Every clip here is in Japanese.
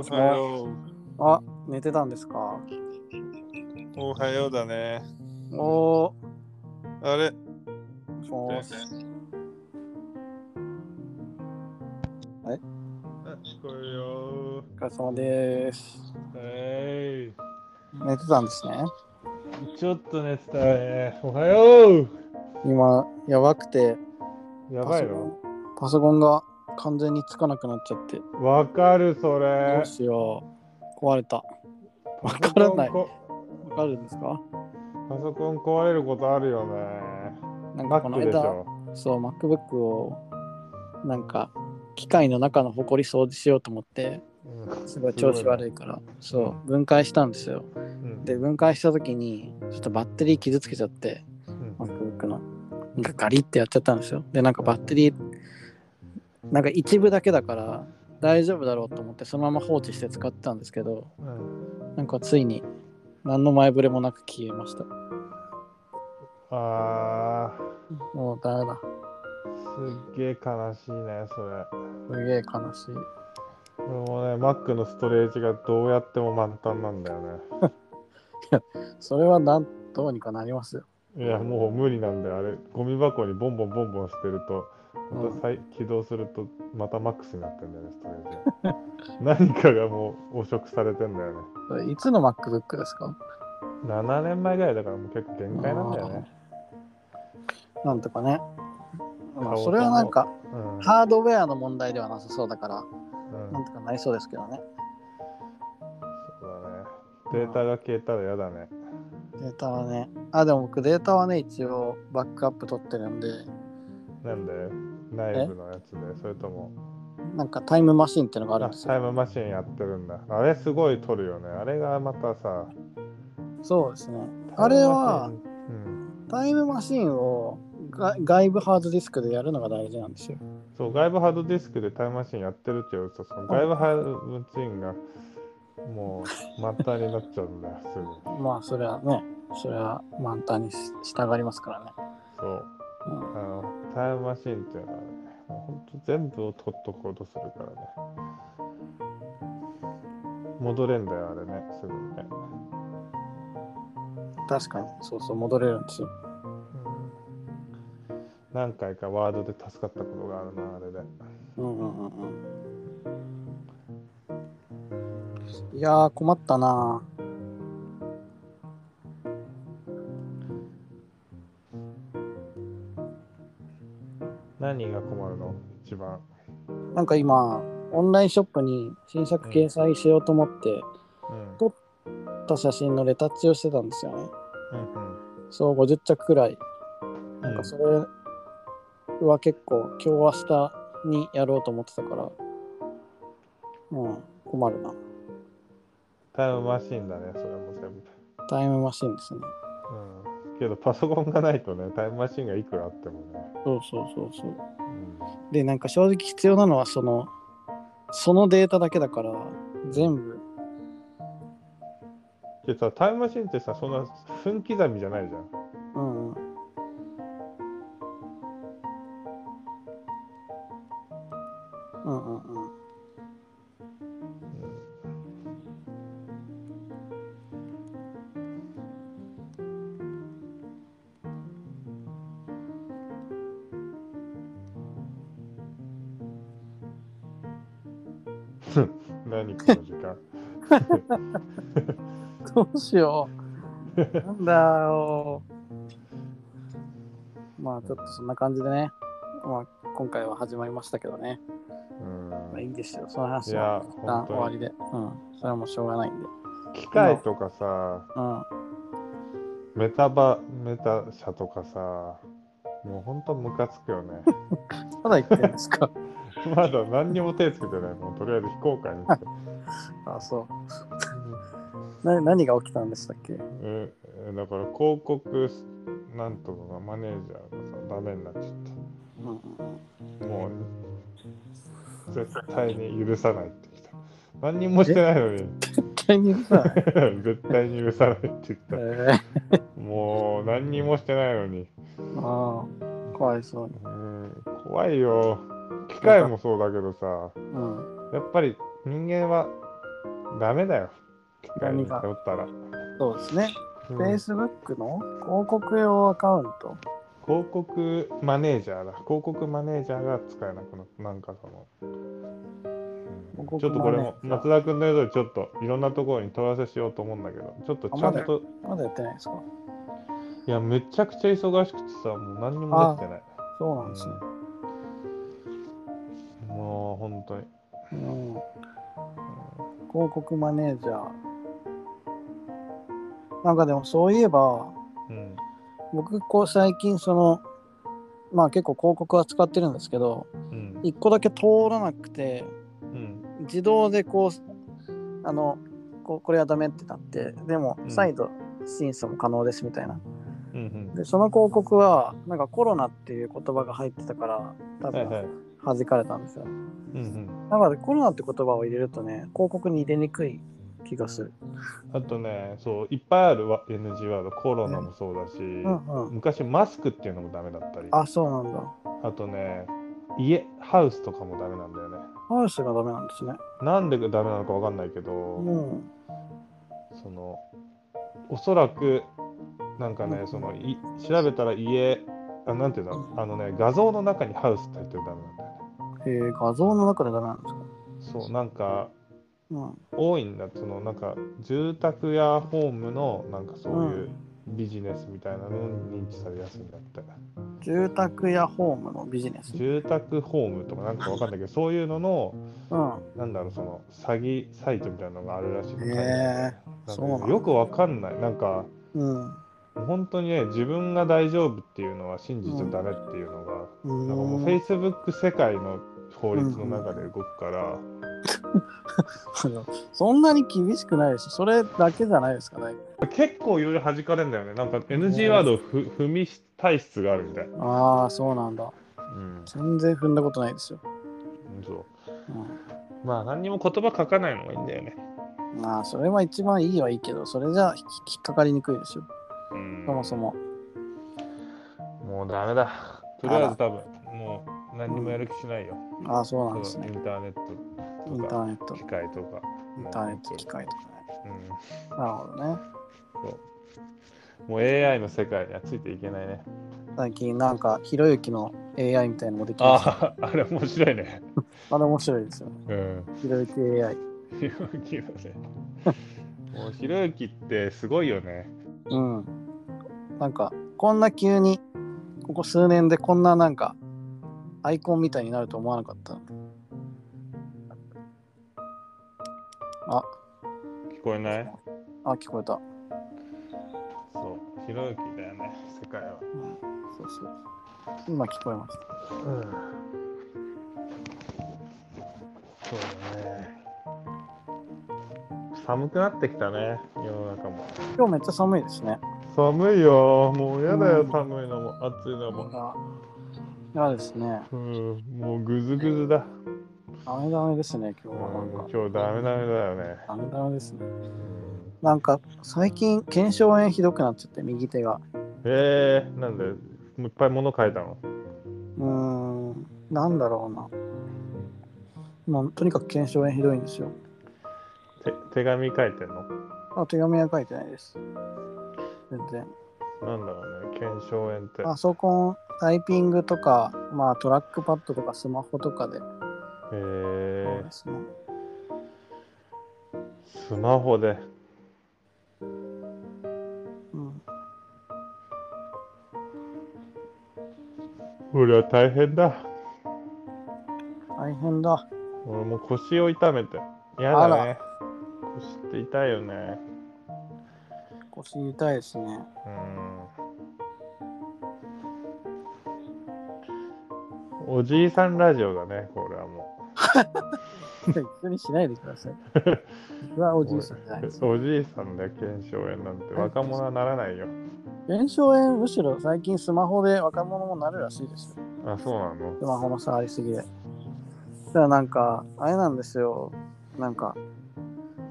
おはよあ、寝てたんですか？う。おはようだね。おあれ？ー、そうっすあ聞こえるよお疲れ様です。ー。は寝てたんですね？い。ちょっと寝てたね。おはよう今、やばくて、やばいのパソコンが完全につかなくなっちゃって、わかる、そどれう。しよう。壊れた。わからない。こわかるんですか？パソコン壊れることあるよね。なんかこの Mac でし間、ょ。そう、MacBook を、なんか、機械の中のホコリ掃除しようと思って、うんすごい調子悪いから、そう、分解したんですよ。うんで、分解した時に、ちょっとバッテリー傷つけちゃって、うん MacBook の。なんかガリってやっちゃったんですよ。で、なんかバッテリー、なんか一部だけだから大丈夫だろうと思ってそのまま放置して使ってたんですけど、うんなんかついに何の前触れもなく消えました。あもうダメだ。ー、すっげえ悲しいね、それ。すげえ悲しい。これもね、Mac のストレージがどうやっても満タンなんだよね。それはなんどうにかなりますよ。いや、もう無理なんだよ。あれ、ゴミ箱にボンボンボンボン捨てると、まうんた再起動すると、またマックスになってんだよね、ストレージ。何かがもう汚職されてんだよね。いつの MacBook ですか？7年前ぐらいだからもう結構限界なんだよね。なんとかね。まあ、顔それはなんかうん。うんハードウェアの問題ではなさそうだから、なんとかなりそうですけどね。そうだね。データが消えたら嫌だね。データはね。あ、でも僕データはね、一応バックアップ取ってるんで、なんで内部のやつで、それとも、なんかタイムマシンっていうのがあるあんですよ。タイムマシンやってるんだ。あれすごい取るよね。あれがまたさ、そうですね。あれはタイムマシンうん。タイムマシンをが外部ハードディスクでやるのが大事なんですよ。そう、外部ハードディスクでタイムマシンやってるって言うと、その外部ハードマシンがもう満タンになっちゃうんだよ、すぐ。まあ、それはね、それは満タンにし従いますからね。そう。うんあの、タイムマシンっていうのはね、もうほんと全部を取っとこうとするからね。戻れんだよ、あれね、すぐにね。確かに、そうそう、戻れるんですよ。何回かワードで助かったことがあるな、あれで。うんうんうんうん。いやー、困ったな何が困るの？一番。なんか今、オンラインショップに新作掲載しようと思って、うん。撮った写真のレタッチをしてたんですよね。うんそう、50着くらい。うん。なんかそれは結構今日明日にやろうと思ってたから、うん、困るな。タイムマシンだね、それも全部。タイムマシンですね。うん。けど、パソコンがないとね、タイムマシンがいくらあってもね。そうそうそうそう。うん。で、なんか正直必要なのはその、そのデータだけだから、全部、でさ、タイムマシンってさ、そんな分刻みじゃないじゃんうしよう。なんだよ。まあちょっとそんな感じでね、まあ今回は始まりましたけどね。うんまあいいですよ。その話は一旦終わりで。うん。それはもうしょうがないんで。機械とかさ、うん。メタバ、メタ車とかさ、もうほんとムカつくよね。まだ言ってるんですか？まだ何にも手つけてない。もうとりあえず非公開にして。あ、そう。な何が起きたんでしたっけ？ええだから広告なんとかがマネージャーがさ、ダメになっちゃっうんうん。もう、絶対に許さないってきた。何にもしてないのに、絶対にさ、絶対に許さないって言った。えもう何にもしてないのに。ー、ああ、かわいそうに。うん、怖いよ。機械もそうだけどさ、うん。やっぱり人間はダメだよ。何が頼ったら。そうですね。うん Facebook の？広告用アカウント？広告マネージャーだ。広告マネージャーが使えなくなった。なんかその。ちょっとこれも松田君の言うとちょっといろんなところに問い合わせしようと思うんだけど、ちょっとちゃんと、まだやってないですか？いや、めちゃくちゃ忙しくてさ、もう何にもできてない。そうなんですね。もう本当に。うん。広告マネージャー。なんかでもそういえば、うん。僕こう最近その、まあ結構広告は使ってるんですけど、うん。一個だけ通らなくて、うん。自動でこう、あの、こうこれはダメってなって、でもうん再度審査も可能ですみたいな。うん。で、その広告は、なんかコロナっていう言葉が入ってたから、多分。弾かれたんですよ。うんなのでコロナって言葉を入れるとね、広告に入れにくい気がする。うん。あとね、そう、いっぱいあるわ NG ワード、コロナもそうだし、うんうん。昔マスクっていうのもダメだったり、あ、そうなんだ。あとね、家、ハウスとかもダメなんだよね。ハウスがダメなんですね。なんでダメなのかわかんないけど、うん。その、おそらく、なんかね、うんそのい調べたら家、あなんていうの、あのね、画像の中にハウスって入ってるとダメなんだよね。えー、画像の中でダメなんですか？そう、なんか、うん。多いんだ、その、なんか、住宅やホームの、なんかそういうビジネスみたいなのに認知されやすいんだって。住宅やホームのビジネス？住宅ホームとかなんかわかんないけど、そういうのの、うん。なんだろう、その、詐欺サイトみたいなのがあるらしいの。へーなんかそうなんだよくわかんない。なんか、うん。本当にね、自分が大丈夫っていうのは信じちゃダメっていうのが、うなんかもうーん Facebook 世界の法律の中で動くから、そんなに厳しくないです。それだけじゃないですかね。結構いろいろ弾かれるんだよね。なんか NG ワードをふ踏み体質があるみたい。ああ、そうなんだ。うん、全然踏んだことないですよ。そう。うまあ何にも言葉書かないのがいいんだよね。ん、まあ、それは一番いいはいいけど、それじゃ引っかかりにくいですよ。うん、そもそも。もうダメだ。とりあえず多分、もう何にもやる気しないよ。ああ、そうなんですそうイね。ンターネットとか、ーネット、機械とか。インターネット機械とかね。うんなるほどね。そう。もう AI の世界にはついていけないね。最近なんか、ひろゆきの AI みたいなのもできました。ああ、あれ面白いね。あれ面白いですよ。うん。ひろゆき AI。ひろゆきのね。もうひろゆきってすごいよね。うん。なんか、こんな急に、ここ数年でこんななんか、アイコンみたいになると思わなかった。あ、聞こえない？あ、聞こえた。そう。ひろゆきだよね、世界は。うん、そうそう。今聞こえました。うん。そうだね。寒くなってきたね、世の中も。今日めっちゃ寒いですね。寒いよ。もうやだよ、うん寒いのも、暑いのも。あ嫌ですね。うん、もうぐずぐずだ。ダメダメですね、今日うんはなんか。今日ダメダメだよね。ダメダメですね。うんなんか、最近、腱鞘炎ひどくなっちゃって、右手が。えー、なんで、もういっぱい物書いたの？うーん、なんだろうな。もうとにかく腱鞘炎ひどいんですよ。手手紙書いてんの？あ、手紙は書いてないです。全然。なんだろうね、腱鞘炎って。パソコン、タイピングとか、まあトラックパッドとかスマホとかで、そうえですね。ー、スマホで。うん。俺は大変だ。大変だ。俺もう腰を痛めて。やあらだね。腰って痛いよね。腰痛いですね。うん。おじいさんラジオだね、これはも一緒にしないでください。僕はお。じいさん。じゃないです。おじいさん。で腱鞘炎なん。て若者はならないよ。炎症炎、むしろ最近スマホで若者もなるらしいですよ。あ、そうなのスマホの触りすぎで。だなん。か、あれなん。ですよ。なん。か、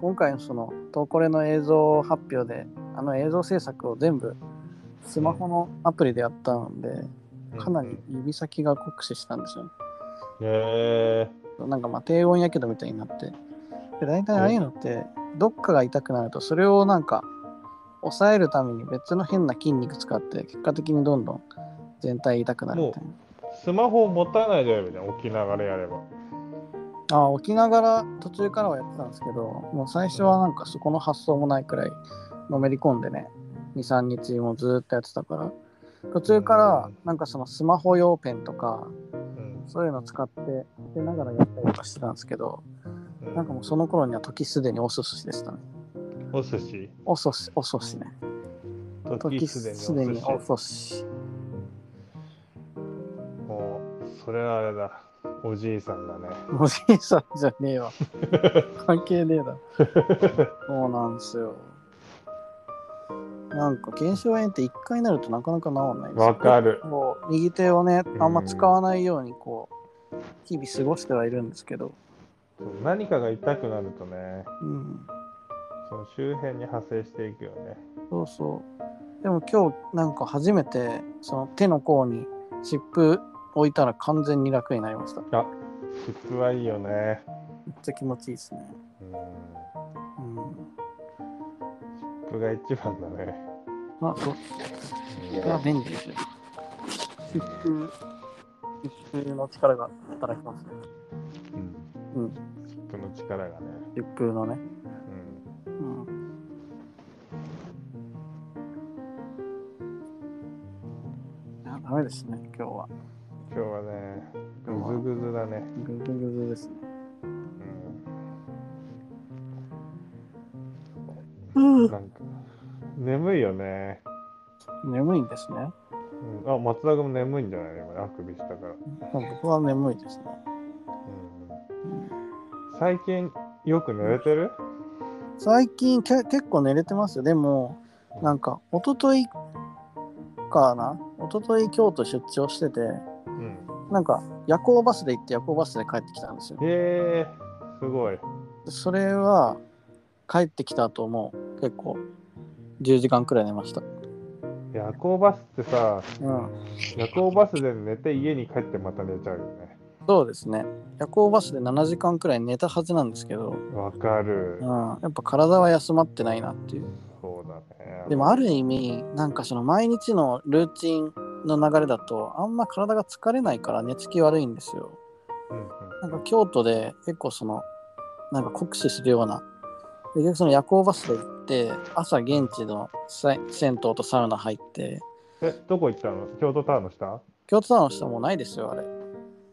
今回のその、トーコレの映像発表で、あの映像制作を全部、スマホのアプリでやったので、かなり指先が酷使したん。ですよ。へえなんかまあ低温やけどみたいになって、で大体ああいうのってどっかが痛くなるとそれをなんか抑えるために別の変な筋肉使って結果的にどんどん全体痛くなるみたいスマホを持たないでやればいいじゃん、起きながらやれば。なああ起きながら途中からはやってたんですけどもう最初はなんかそこの発想もないくらいのめり込んでね23日もずーっとやってたから。途中からなんかそのスマホ用ペンとかうんそういうの使って当てながらやったりとかしてたんですけどうん。なんかもうその頃には時すでにお寿司でしたね。お寿司？お寿司お寿司ね。時時すでにお寿司。もう、それはあれだ。おじいさんだね。おじいさんじゃねえわ。関係ねえだそうなんですよなんか腱鞘炎って一回なるとなかなか治らないですよわかる。こう右手をねあんま使わないようにこう日々過ごしてはいるんですけど、何かが痛くなるとね、うん、その周辺に派生していくよね。そうそうでも今日なんか初めてその手の甲に湿布置いたら完全に楽になりましためあ、湿布はいいよね。っちゃ気持ちいいですね、うん。うん、湿布が一番だね。まあそううんこれは便利ですよ湿布湿布の力が働きますねうん。うん湿布の力がね。湿布のねうん。うんあダメですね今日は今日はね、ぐずぐずだね。ぐずぐずですねうん。なんか、眠いよね。眠いんですね。うん、あ、松田君も眠いんじゃない？今、あくびしたから。僕は眠いですね。うん、最近、よく寝れてる？最近け結構寝れてますよ。でもなんか一昨日かな？一昨日京都出張しててうん。なんか夜行バスで行って夜行バスで帰ってきたんですよ。へえー、すごい。それは帰ってきた後も結構10時間くらい寝ました。夜行バスってさ、うん。夜行バスで寝て家に帰ってまた寝ちゃうよね。そうですね。夜行バスで7時間くらい寝たはずなんですけど、わかる。うん、。やっぱ体は休まってないなっていう。そうだね。でもある意味なんかその毎日のルーチンの流れだとあんま体が疲れないから寝つき悪いんですよ。うんうん、なんか京都で結構そのなんか酷使するような結局その夜行バスでて朝現地のさ銭湯とサウナ入って。え、どこ行ったの？京都タワーの下？京都タワーの下もうないですよあれ。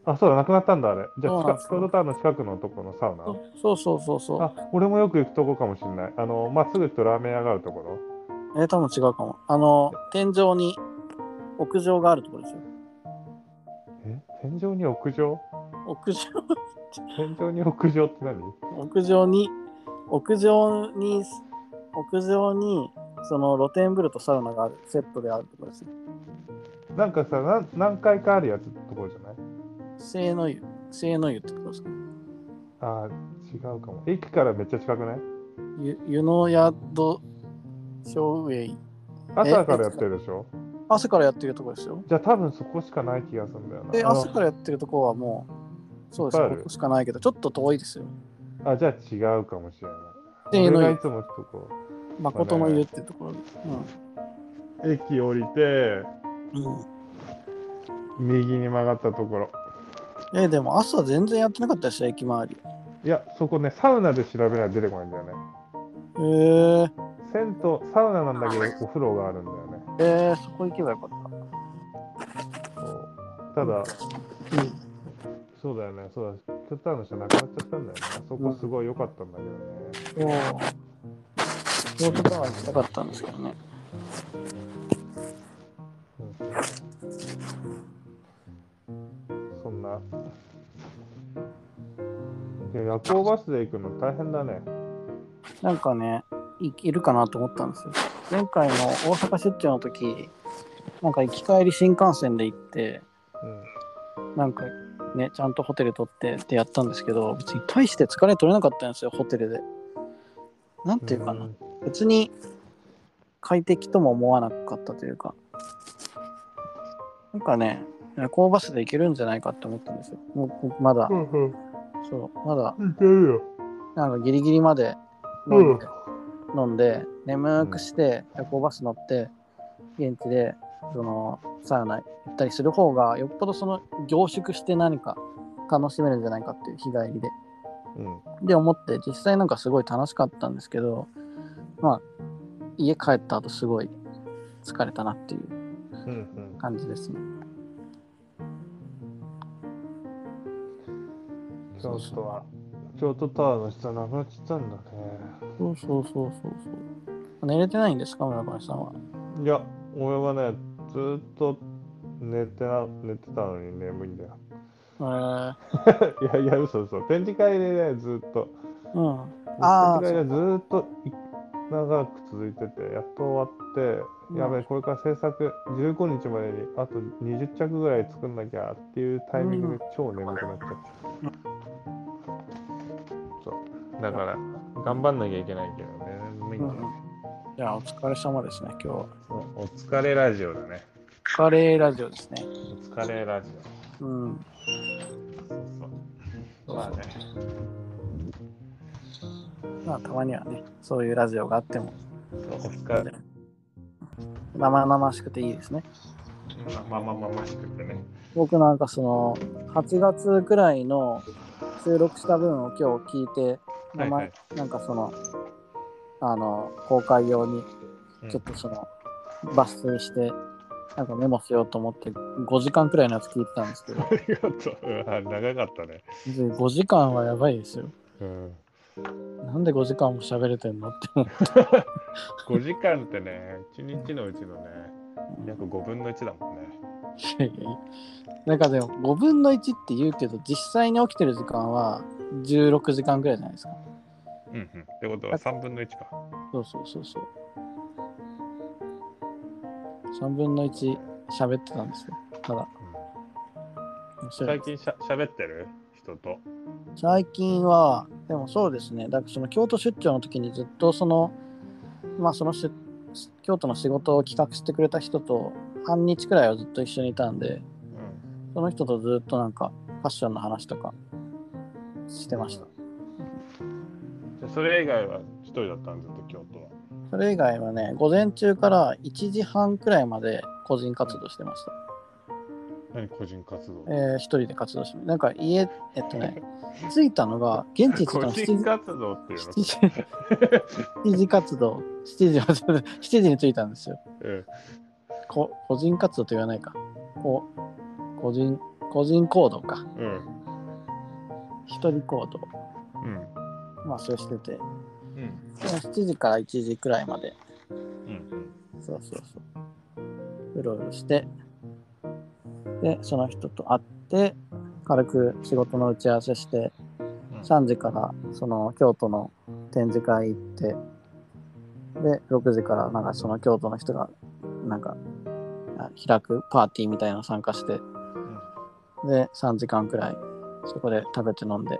あ、そうだ、なくなったんだ、あれ。じゃあ、そうなんですよ。近京都タワーの近くのとこのサウナ？そうそうそうそう。あ、俺もよく行くとこかもしれない。あの、まっすぐ行くとラーメン屋があるところ？えー、多分違うかも。あの天井に屋上があるところですよ。え？天井に屋上？屋上？天井に屋上って何？屋上に屋上に屋上にその露天風呂とサウナがあるセットであるところです。よなんかさなん、何回かあるやつところじゃない？清の湯。清の湯ってことです。かあー違うかも。駅からめっちゃ近くない？湯湯の宿正ウ朝からやってるでしょ？朝からやってるところですよ。じゃあ多分そこしかない気がするんだよな。であの朝からやってるところはもうそうですここしかないけどちょっと遠いですよ。あ、じゃあ違うかもしれない。俺がいつも行くとこ。誠の湯ってところです、駅降りて、うんうん右に曲がったところ。えーでも朝全然やってなかったですよ駅周りいや、そこね、サウナで調べないと出てこないんだよね。えー、銭湯、サウナなんだけど、お風呂があるんだよね。えー、そこ行けばよかったただ、そうだよね、そうだ、京都タワーの下なくなっちゃったんだよね。あそこすごい良かったんだけどね。そう。京都タワー行きたかったんですけどね。そんな。いや夜行バスで行くの大変だね。なんかね、いいるかなと思ったんですよ。前回の大阪出張の時、なんか行き帰り新幹線で行って、うん。なんかね、ちゃんとホテル取ってってやったんですけど、別に大して疲れ取れなかったんですよ、ホテルで。なんていうかな。ん別に快適とも思わなかったというか、なんかね、夜行バスで行けるんじゃないかって思ったんですよ。もうまだ、うんうん。そう、まだいけるよ。なんかギリギリまで飲んで、飲んで眠くして夜行バス乗って現地でそのサウナ行ったりする方がよっぽどその凝縮して何か楽しめるんじゃないかっていう日帰りで。うん。で思って実際なんかすごい楽しかったんですけどまあ家帰った後すごい疲れたなっていう。感じですね。京都は、京都タワーの下なくなっちゃったんだね。そうそうそうそうそう。寝れてないんですか村上さんは？いや、俺はね、ずーっと寝てな寝てたのに眠いんだよ。えー、いやいや、嘘嘘。展示会でね、ずーっと。うん。あー展示会がずーっとい長く続いてて、やっと終わって、うんやべえ、これから制作15日までにあと20着ぐらい作んなきゃっていうタイミングで超眠くなっちゃった。そう。だから、頑張んなきゃいけないけどね。じゃあお疲れ様ですね今日は。そうお疲れラジオだね。カレーラジオですね。お疲れラジオ。うん。そうそう。まあね。まあたまにはねそういうラジオがあっても。生々しくていいですね。まあまあまあましくてね。僕なんかその8月くらいの収録した分を今日聞いて、はいはいなんかそのあの公開用にうんちょっとその抜粋してなんかメモしようと思って5時間くらいのやつ聞いてたんですけどありがとう。うん長かったね。5時間はやばいですよ。うん。なんで5時間も喋れてんのって思って。5時間ってね、1日のうちのね、約5分の1だもんね。なんかでも5分の1って言うけど実際に起きてる時間は16時間くらいじゃないですか。うんうん。ってことは3分の1か。そうそうそうそう。3分の1喋ってたんですよ。ただ、面白い最近しゃ喋ってる？人と。最近は、でもそうですね、だからその京都出張の時にずっとその、まあそのし京都の仕事を企画してくれた人と半日くらいはずっと一緒にいたんで、その人とずっとなんかファッションの話とかしてました。じゃあそれ以外は一人だったんずっと京都は？それ以外はね、午前中から1時半くらいまで個人活動してました。何個人活動？えー一人で活動してなんか家、えっとね、着いたのが、現地着いた個の7時人活動っていうの？7時7時活動、7時、7時に着いたんですよ。うんこ個人活動と言わないか。こ個人、個人行動か。うん一人行動。うんまあ、そうしてて。でうん7時から1時くらいまで、うんそうそうそう。うろうろして、で、その人と会って、軽く仕事の打ち合わせして、うん。3時からその京都の展示会行って、で、6時からなんかその京都の人がなんかあ開くパーティーみたいなの参加して、で、3時間くらいそこで食べて飲んで、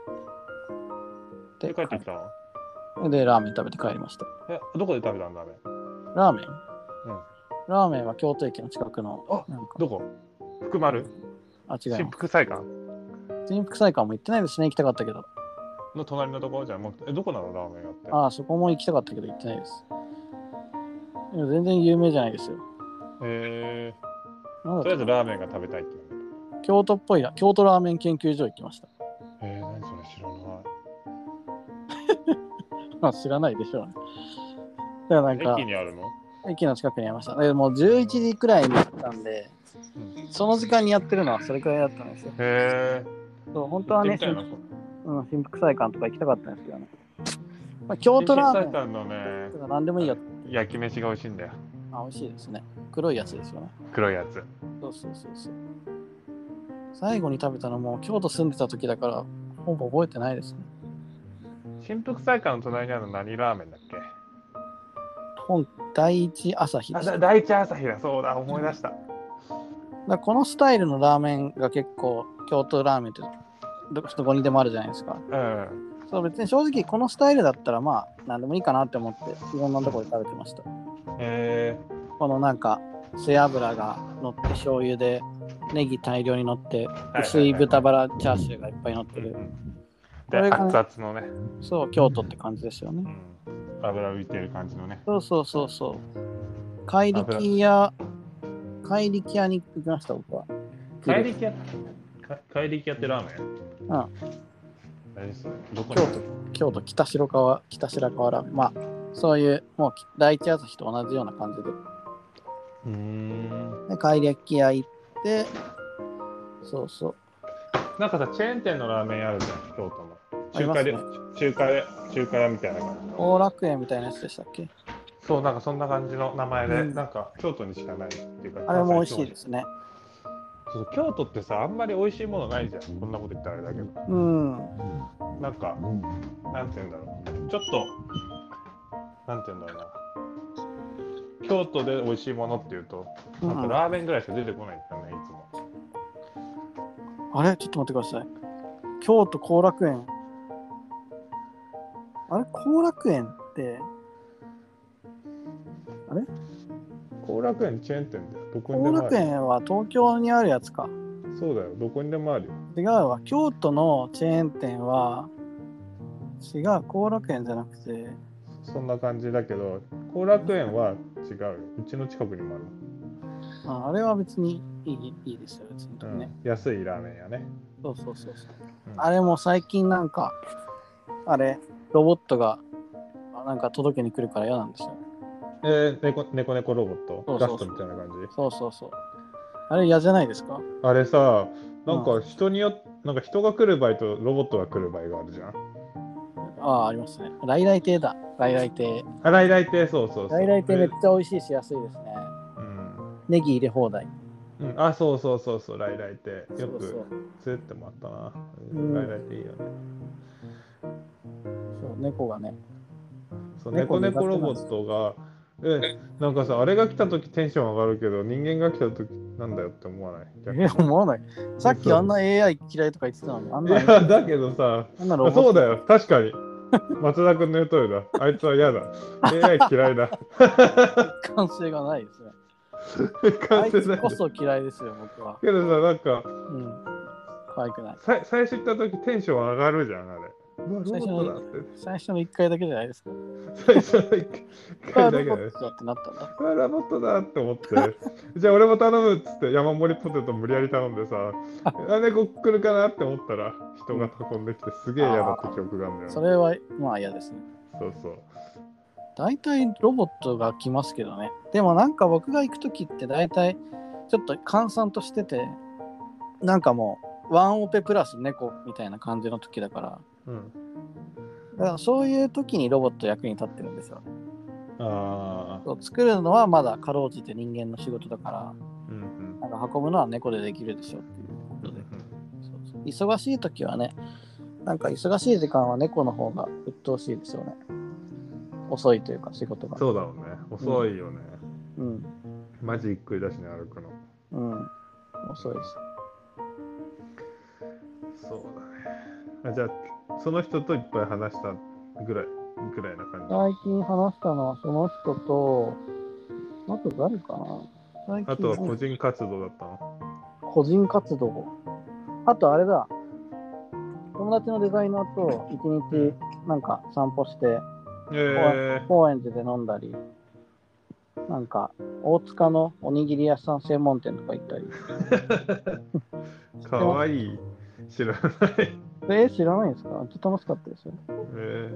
で帰ってきた？ので、ラーメン食べて帰りました。えどこで食べたんだねラーメン？うん。ラーメンは京都駅の近くの、あなんか、どこ？福丸あ、違い新。福祭館新福祭館も行ってないですね、行きたかったけど。の隣のとこ？ろじゃあもうえどこなの？ラーメン屋ってああ、そこも行きたかったけど行ってないです。いや全然有名じゃないですよ。へえなんだったとりあえずラーメンが食べたいって京都っぽいな、京都ラーメン研究所行きました。えー、何それ知らない まあ知らないでしょうね。だからなんか駅、にあるの？駅の近くにありました。でもう11時くらいに行ったんで、うんその時間にやってるのはそれくらいだったんですよ。へえそう本当はね、うん、新福祭館とか行きたかったんですけどね。まあ、京都ラーメン新福祭館のね何でもいいよ。焼き飯が美味しいんだよあ、美味しいですね。黒いやつですよね。黒いやつそうそうそうそう。最後に食べたのも京都住んでた時だから、ほぼ覚えてないですね。新福祭館の隣にあるの何ラーメンだっけ？本第一朝日であ第一朝日だそうだ思い出しただこのスタイルのラーメンが結構京都ラーメンってどどこにでもあるじゃないですか。うんそう別に正直このスタイルだったらまあ何でもいいかなって思っていろんなところで食べてました。へこのなんか背脂が乗って醤油でネギ大量に乗ってえ薄い豚バラチャーシューがいっぱい乗ってるで、熱々のね、そう、京都って感じですよね。うん、油浮いてる感じのね。そうそうそうそう。怪力屋、怪力屋に行きました、僕は。怪力屋か怪力屋ってラーメン？うん。何それどこに京都、京都北白川、北白川ラーメン。まあ、そういう、もう第一朝日と同じような感じで。うーん。で、怪力屋行って、そうそう。なんかさ、チェーン店のラーメンあるじゃん、京都の。ありますね中華で、中華で、中華屋みたいな感じの。大楽園みたいなやつでしたっけ？そう、なんかそんな感じの名前で、うんなんか京都にしかないっていうか。あれも美味しいですね。そう京都ってさ、あんまり美味しいものないじゃん。こんなこと言ったらあれだけど。うん。なんか、なんて言うんだろう。ちょっと、なんて言うんだろうな。京都で美味しいものっていうと、うんなんかラーメンぐらいしか出てこないんだよね、いつも。あれ？ちょっと待ってください。京都後楽園。あれ？後楽園って、後楽園チェーン店でどこにで後もある。楽園は東京にあるやつか。そうだよ、どこにでもあるよ。違うわ。京都のチェーン店は、違う。後楽園じゃなくて、そんな感じだけど、後楽園は違うよ。うちの近くにもある。ああれは別にいいいいですよ、別にうんね。安いラーメンやね。そうそうそうそう。うんあれも最近なんか、あれ、ロボットがあなんか届けに来るから嫌なんですよ。えー、猫猫猫ロボット？そうそうそうガストみたいな感じ？そうそうそう。あれ嫌じゃないですか？あれさ、なんか人によって、なんか人が来る場合とロボットが来る場合があるじゃん。ああ、ありますね。来来亭だ。来来亭。あ、来来亭、そうそうそう。来来亭めっでちゃ美味しいし安いですね。うんネギ入れ放題。うん、あ、そうそうそうそう、来来亭。よくそう連れてってもらったな。うん来来亭いいよね。そう猫がね。そう猫猫猫ロボットが、え、なんかさ、あれが来たときテンション上がるけど、人間が来たときなんだよって思わない？逆にえ、思わない？さっきあんな AI 嫌いとか言ってたのに、あんいなや、だけどさ、そうだよ、確かに。松田君の言う通りだ。あいつは嫌だ。AI 嫌いだ。感性がないですね。あいつこそ嫌いですよ、僕は。けどさ、なんか、うん。可愛くない。さ最初行った時テンション上がるじゃん、あれ。最初のットだって。最初の1回だけじゃないですか。最初の一あ回だけだよ。ロボットだってなったんだ。うわ、ロボットだって思って。じゃあ俺も頼むっつって山盛りポテト無理やり頼んでさ、あ、猫来るかなって思ったら人が運んできてすげえ嫌だった記憶があるんだよ。それはまあ嫌ですね。そうそう。大体ロボットが来ますけどね。でもなんか僕が行くときって大体ちょっと閑散としてて、なんかもうワンオペプラス猫みたいな感じの時だから、うん。だからそういう時にロボット役に立ってるんですよ。ああ。そう作るのはまだかろうじて人間の仕事だから、うんうん。なんか運ぶのは猫でできるでしょっていうことで。そうそう忙しい時はね、なんか忙しい時間は猫の方が鬱陶しいですよね。遅いというか仕事が。そうだろうね。遅いよね。うん。マジゆっくりだしね、歩くの。うん。遅いです。そうだね。あじゃあ、その人といっぱい話したぐらい、ぐらいな感最近話したのはその人と、あと誰かなあとは個人活動だったの？個人活動。あとあれだ。友達のデザイナーと一日なんか散歩して、え高円寺で飲んだり、なんか大塚のおにぎり屋さん専門店とか行ったり。ー、かわいい。知らない。えー知らないんですか？ちょっと楽しかったですよ。え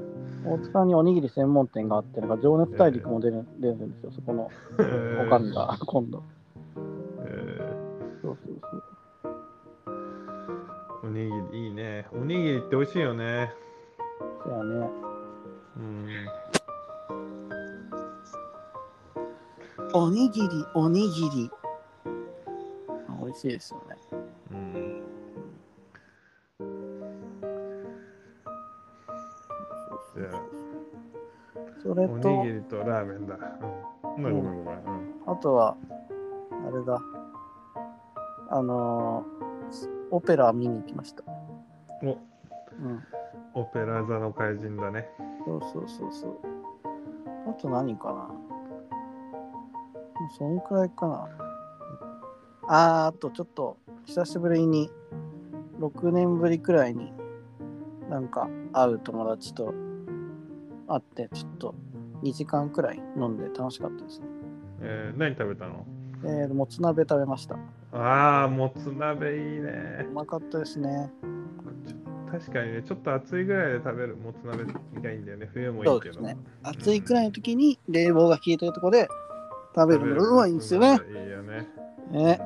大塚におにぎり専門店があって、なんか情熱大陸も出る,、出るんですよ、そこのおかみが 今度。えそうそうそう。ーおにぎりいいね。おにぎりって美味しいよね。そうやね。うん。おにぎり、おにぎり。あ美味しいですよね。それおにとぎ、りとラーメンだ。うん。ごめんごめんごめん。うんあとは、あれだ。あのーオペラ見に行きました。お、うん。オペラ座の怪人だね。そうそうそうそう。あと何かなもうそんくらいかな。あー、あとちょっと久しぶりに、6年ぶりくらいに、なんか会う友達と会って、ちょっと2時間くらい飲んで楽しかったですね。えー何食べたの？えー、もつ鍋食べました。ああ、もつ鍋いいねう。まかったですね。確かにね、ちょっと暑いぐらいで食べるもつ鍋がいいんだよね。冬もいいけど。そうですね。暑いくらいの時に冷房が効いてるところで食べるのがうまいんですよね。いいよね。ね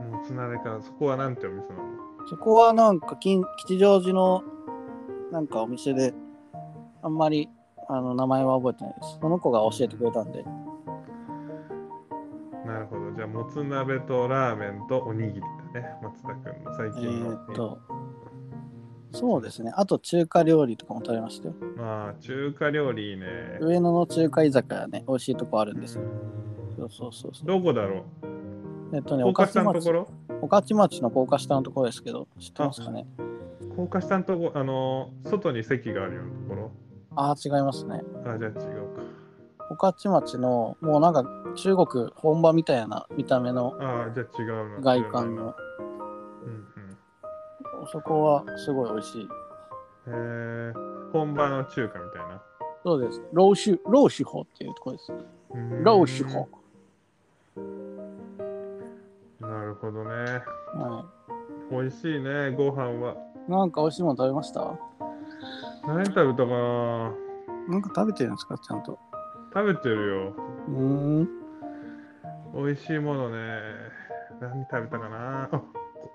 うんもつ鍋から、そこはなんてお店なの？そこはなんか金吉祥寺のなんかお店であんまりあの名前は覚えてないです。その子が教えてくれたんで。なるほど。じゃあ、もつ鍋とラーメンとおにぎりだね。松田君の最え近の。ーっと、そうですね。あと中華料理とかも食べましたよ。まあ、中華料理いいね。上野の中華居酒屋ね、美味しいとこあるんですよ。そうそうそうそう。どこだろえっとね、う高架下のと町ころ？御徒町の高架下のところですけど、知ってますかね？高架下のところ、あの、外に席があるようなところ？ああ、違いますね。あ、じゃあ違うか。御徒町の、もうなんか中国本場みたいな見た目のああ、じゃあ違うな。外観の、うんうん。そこはすごい美味しい。えー、本場の中華みたいな。そうです。ローシュ、ローシュホっていうところです。うーんローシュホ。なるほどね。は美味しいね、ご飯は。い。なんか美味しいもの食べました？何食べたかな？なんか食べてるんですか？ちゃんと。食べてるよ。うーん。美味しいものね。何食べたかな？あ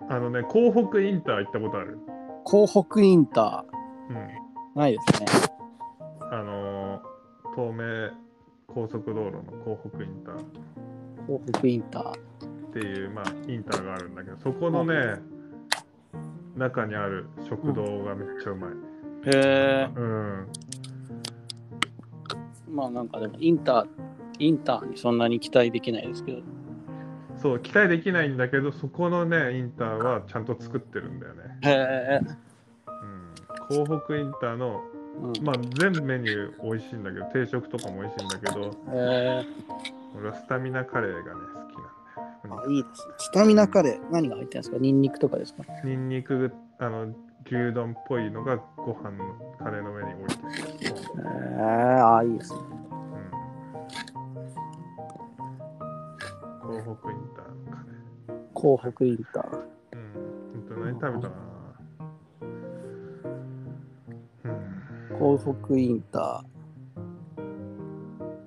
あのね、港北インター行ったことある。港北インタうん。ー。ないですね。あのー、東名高速道路の港北インターっ港北インター。ていう、まあ、インターがあるんだけど、そこのね、中にある食堂がめっちゃうまい。へえ。うん。まあなんかでもインター、インターにそんなに期待できないですけど。そう、期待できないんだけど、そこのね、インターはちゃんと作ってるんだよね。へえ。うん。港北インターの、うん、まあ、全メニュー美味しいんだけど、定食とかも美味しいんだけど、へえ。俺はスタミナカレーがね、好きなんだよ。あ、いいですね。スタミナカレー、何が入ってるんですか？ニンニクとかですか？ニンニク、あの、牛丼っぽいのがご飯のカレーの上に置いてる。へえ、あ、いいですね。うん。港北インターのカレー。港北インター。うん。本当何食べたかなうん。港北インター。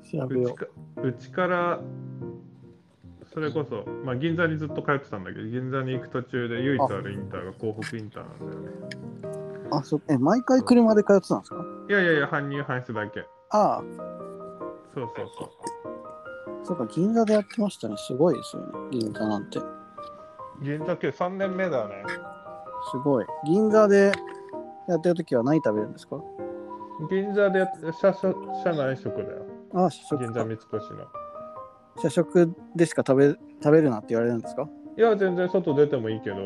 調べよううちからそれこそ、まあ、銀座にずっと通ってたんだけど銀座に行く途中で唯一あるインターが港北インターなんだよねう。あ、そえ、毎回車で通ってたんですか？いやいやいや搬入搬出だけああ、そうそうそうそうか、銀座でやってましたね。すごいですよね。銀座なんて。銀座系3年目だねすごい。銀座でやってるときは何食べるんですか？銀座で社社社内食だよああ、社食か銀座三越の社食でしか食べ食べるなって言われるんですか？いや全然外出てもいいけど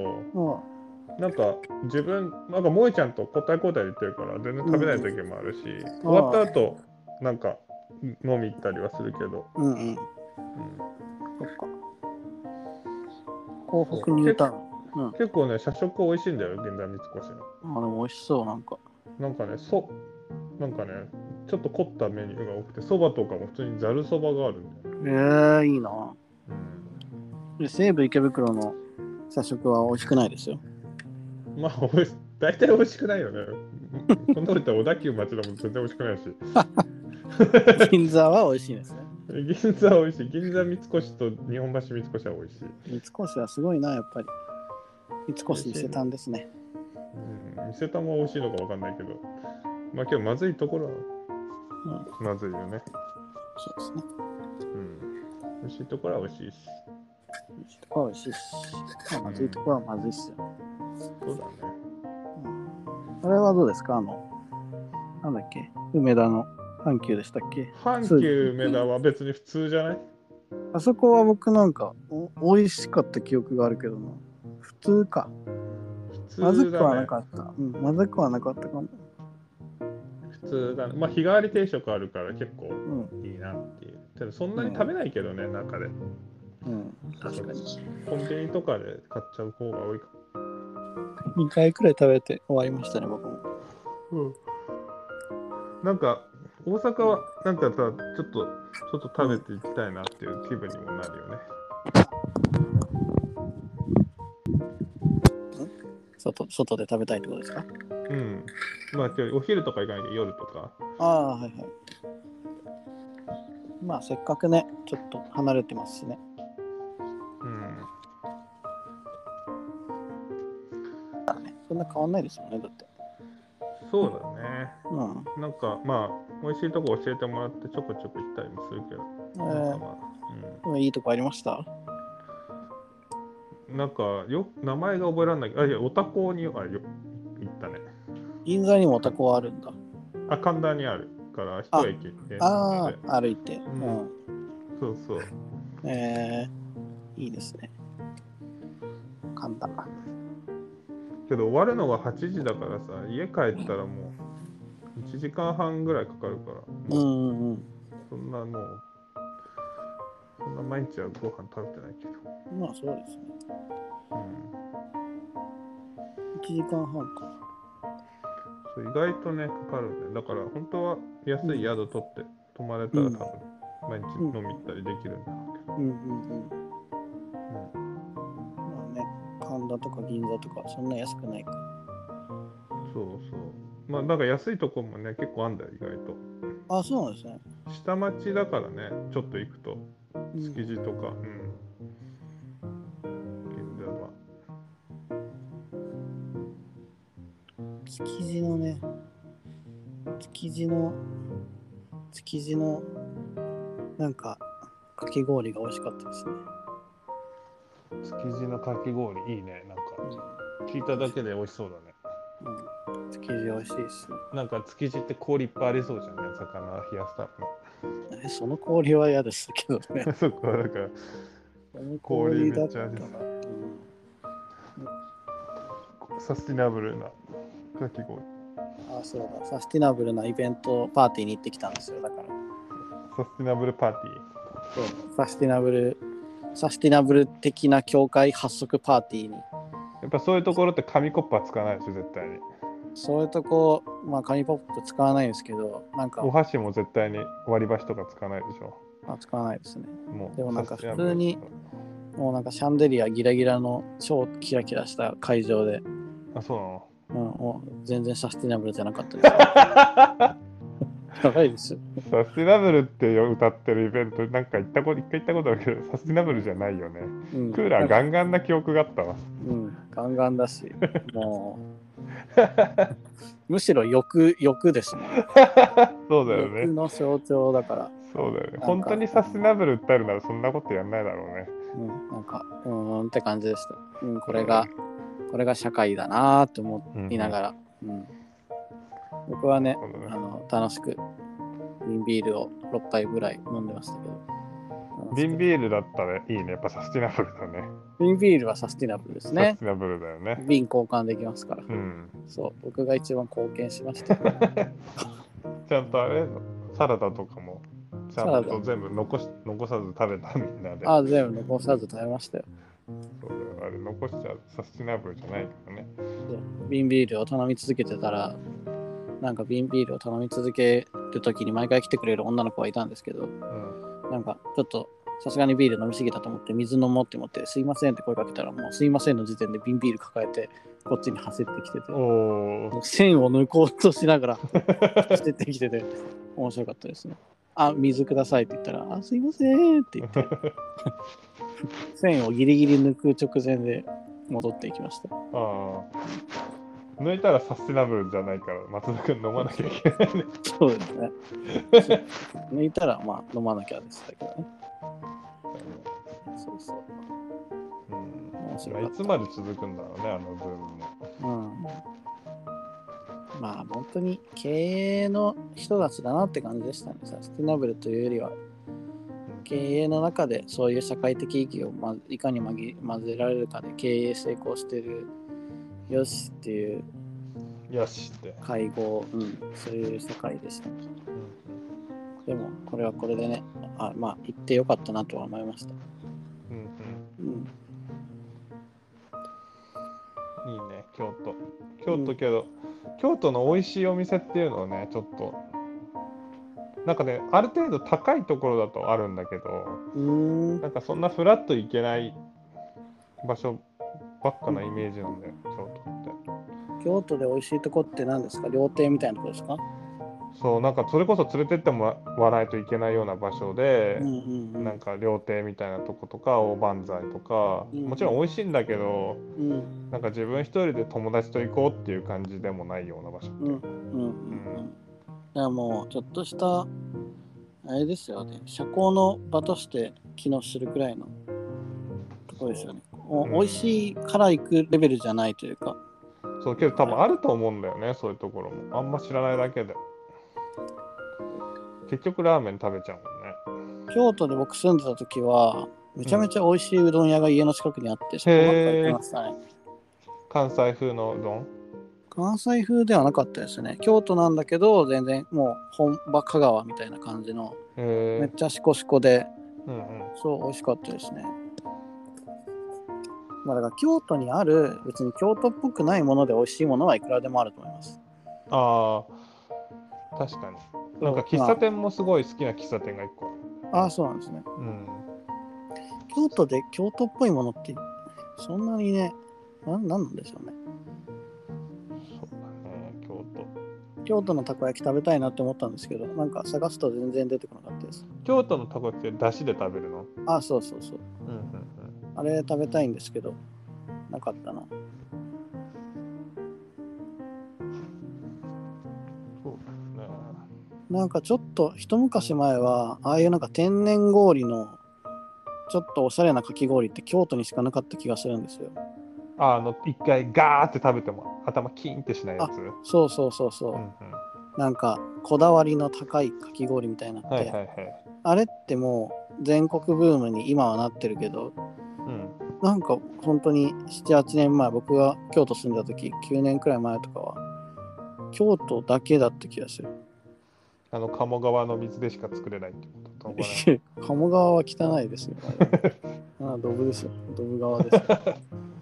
あなんか自分なんか萌えちゃんと交代交代で言ってるから全然食べない時もあるし、終わった後なんか飲み行ったりはするけど、あ、うんうん。うんそっか。港北ニュータウン。うん。結構ね、社食美味しいんだよ、銀座三越の。あ、でも美味しそう、なんか。なんかね、そ、なんかね、ちょっと凝ったメニューが多くて、そばとかも普通にざるそばがあるんだよ。ええいいな。うん、で西武池袋の社食は美味しくないですよ。まあ、おいし大体美味しくないよね。こんなこと言ったら小田急町田も全然美味しくないし。銀座は美味しいですね。銀座は美味しい。銀座三越と日本橋三越は美味しい。三越はすごいな、やっぱり。三越伊勢丹ですね。うん、店玉は美味しいのかわかんないけど、まあ今日まずいところはうん、まずいよね。そうですね。うん。美味しいところは美味しいし。美味しいとこは美味しいし、まあまずいところはまずいっすよ。そうだね。あれはどうですか？あの、なんだっけ？梅田の阪急でしたっけ？阪急梅田は別に普通じゃない？あそこは僕なんかお美味しかった記憶があるけどな。普通か。普まずくは通だね。なかった。うん、まずくはなかったかも。普通だね。まあ日替わり定食あるから結構うん、いいなっていう。ただそんなに食べないけどね、中で。うん、確かに。コンビニとかで買っちゃう方が多いか2回くらい食べて終わりましたね、僕も。うん。なんか、大阪は、なんかさ、ちょっと、ちょっと食べていきたいなっていう気分にもなるよね。外外で食べたいってことですか？うん。まあ、今日お昼とか行かなきゃ夜とか？ああ、はいはい。まあ、せっかくね、ちょっと離れてますしね。うん。だねそんな変わんないですよね、だって。そうだね。うん。なんか、まあ、美味しいとこ教えてもらってちょこちょこ行ったりもするけど。えなんかまあ、ー、でもいいとこありました？うん。なんか、よ、名前が覚えられない。あ、いや、おたこに、あ、よ、行ったね。銀座にもお宅はあるんだ。あ、神田にあるから、一駅ね。ああ、歩いて。ううんん。そうそう。えー、いいですね。簡単な。けど終わるのが8時だからさ、家帰ったらもう1時間半ぐらいかかるから、うんうんうん。そんなもう、そんな毎日はご飯食べてないけど。まあそうですね。うん、1時間半か。そう意外とね、かかるね。だから本当は安い宿取って泊まれたら多分、毎日飲み行ったりできるんだろうけど。うんうんうん。まあね、神田とか銀座とかそんな安くないかそうそう。まあなんか安いとこもね、結構あんだよ、意外と。あ、そうなんですね。下町だからね、ちょっと行くと、うん築地とか、うん。銀座は。築地地の、築地の、なんか、かき氷が美味しかったですね。築地のかき氷いいねなんか聞いただけで美味しそうだねうん。うん、築地美味しいですね。なんか築地って氷いっぱいありそうじゃんね魚冷やしたえその氷は嫌ですけどね。の そっかだから氷めっちゃうんサスティナブルなかき氷あ、そうだ。サスティナブルなイベント、パーティーに行ってきたんですよ。だから。サスティナブルパーティー？そうサスティナブル、サスティナブル的な協会発足パーティーに。やっぱそういうところって紙コップは使わないでしょ絶対にそういうとこ、まあ、紙コップ使わないんですけど、なんかお、箸も絶対に割り箸とか使わないでしょあ使わないですね。もうでもなんか普通にもうなんかシャンデリアギラギラの超キラキラした会場で、あそうなの？うん、もう全然サスティナブルじゃなかったです。やばいですよ。サスティナブルって歌ってるイベントなんか行ったこと一回行ったことあるけどサスティナブルじゃないよねうん、クーラーガンガンな記憶があったわうん、ガンガンだし、もう、むしろ欲、欲ですもん。そうだよね欲の象徴だから、そうだよね。か本当にサスティナブル訴えるならそんなことやんないだろうね。うん、なんか、うーんって感じでした。うん、これが、これが社会だなーって思いながら、うん僕はね、ねあの楽しく瓶ビールを6杯ぐらい飲んでましたけど。瓶ビールだったらいいね。やっぱサスティナブルだね。瓶ビールはサスティナブルですサねス。ティナブルだよね。瓶交換できますから。うん。そう、僕が一番貢献しました。ちゃんとあれサラダとかもちゃんと全部残し残さず食べたみんなで。あ、全部残さず食べましたよ。そうだよあれ残しちゃサスティナブルじゃないからね。瓶ビールを頼み続けてたら、なんか瓶ビールを頼み続けるときに毎回来てくれる女の子がいたんですけど、うん。なんかちょっとさすがにビール飲みすぎたと思って水飲もうって思って、すいませんって声かけたら、もうすいませんの時点で瓶ビール抱えて、こっちに走ってきてて、線を抜こうとしながら走ってきてて、面白かったですね。あ、水くださいって言ったら、あ、すいませんって言って、線をギリギリ抜く直前で戻っていきました。ああ。抜いたらサスティナブルじゃないから松田君飲まなきゃいけないね。そうですね。抜いたら、まあ、飲まなきゃでしたけどね。そうそう。うん面白かっいつまで続くんだろうねあのブームも。た。うん。まあ、本当に経営の人たちだなって感じでしたね。サスティナブルというよりは、経営の中でそういう社会的意義を、ま、いかに混ぜられるかで経営成功してるよしっていうよしって。会合、うん、そういう世界でした。でも、これはこれでね、あまあ、行ってよかったなとは思いました。うんうんうん。いいね。ね、京都。京都けど、京都の美味しいお店っていうのをね、ちょっと、なんかね、ある程度高いところだとあるんだけど。なんかそんなフラッと行けない場所ばっかなイメージなんだよ、京都って。京都で美味しいとこって何ですか？料亭みたいなとこですか？そう、なんかそれこそ連れてってもらわないといけないような場所でうん、うんうん。なんか料亭みたいなとことか、大万歳とか、うんもちろん美味しいんだけど、うんなんか自分一人で友達と行こうっていう感じでもないような場所。うんうんうんうん。だからもうちょっとした、あれですよね、社交の場として機能するくらいのところですよね。おうん美味しいから行くレベルじゃないというか、そうけど多分あると思うんだよねそういうところも。あんま知らないだけで。結局ラーメン食べちゃうもんね。京都で僕住んでた時は、めちゃめちゃ美味しいうどん屋が家の近くにあって、そこばっかり行ってましたね。関西風のうどん？関西風ではなかったですね。京都なんだけど、全然もう本場香川みたいな感じの、めへっちゃシコシコで、えうんうんそう、美味しかったですね。まあだから京都にある、別に京都っぽくないもので美味しいものはいくらでもあると思います。ああ確かになんか喫茶店もすごい好きな喫茶店が一個ああ、そうなんですね。うん京都で京都っぽいものって、そんなにね、なんなんなんでしょうね。京都のたこ焼き食べたいなって思ったんですけど、なんか探すと全然出てこなかったです。京都のたこ焼きってだしで食べるの？ああ、そうそうそう。うんうんあれ食べたいんですけど、なかったな。そうなんかちょっと一昔前は、ああいうなんか天然氷のちょっとおしゃれなかき氷って京都にしかなかった気がするんですよ。ああの一回ガーって食べても頭キーンってしないやつそうそうそうそう。うんうんなんかこだわりの高いかき氷みたいになって、はいはいはいあれってもう全国ブームに今はなってるけど、うんなんか本当に7、8年前、僕が京都住んだ時、9年くらい前とかは、京都だけだった気がする。あの鴨川の水でしか作れないってこと？鴨川は汚いですよ。あ あ、ドブですよ。ドブ川ですよ。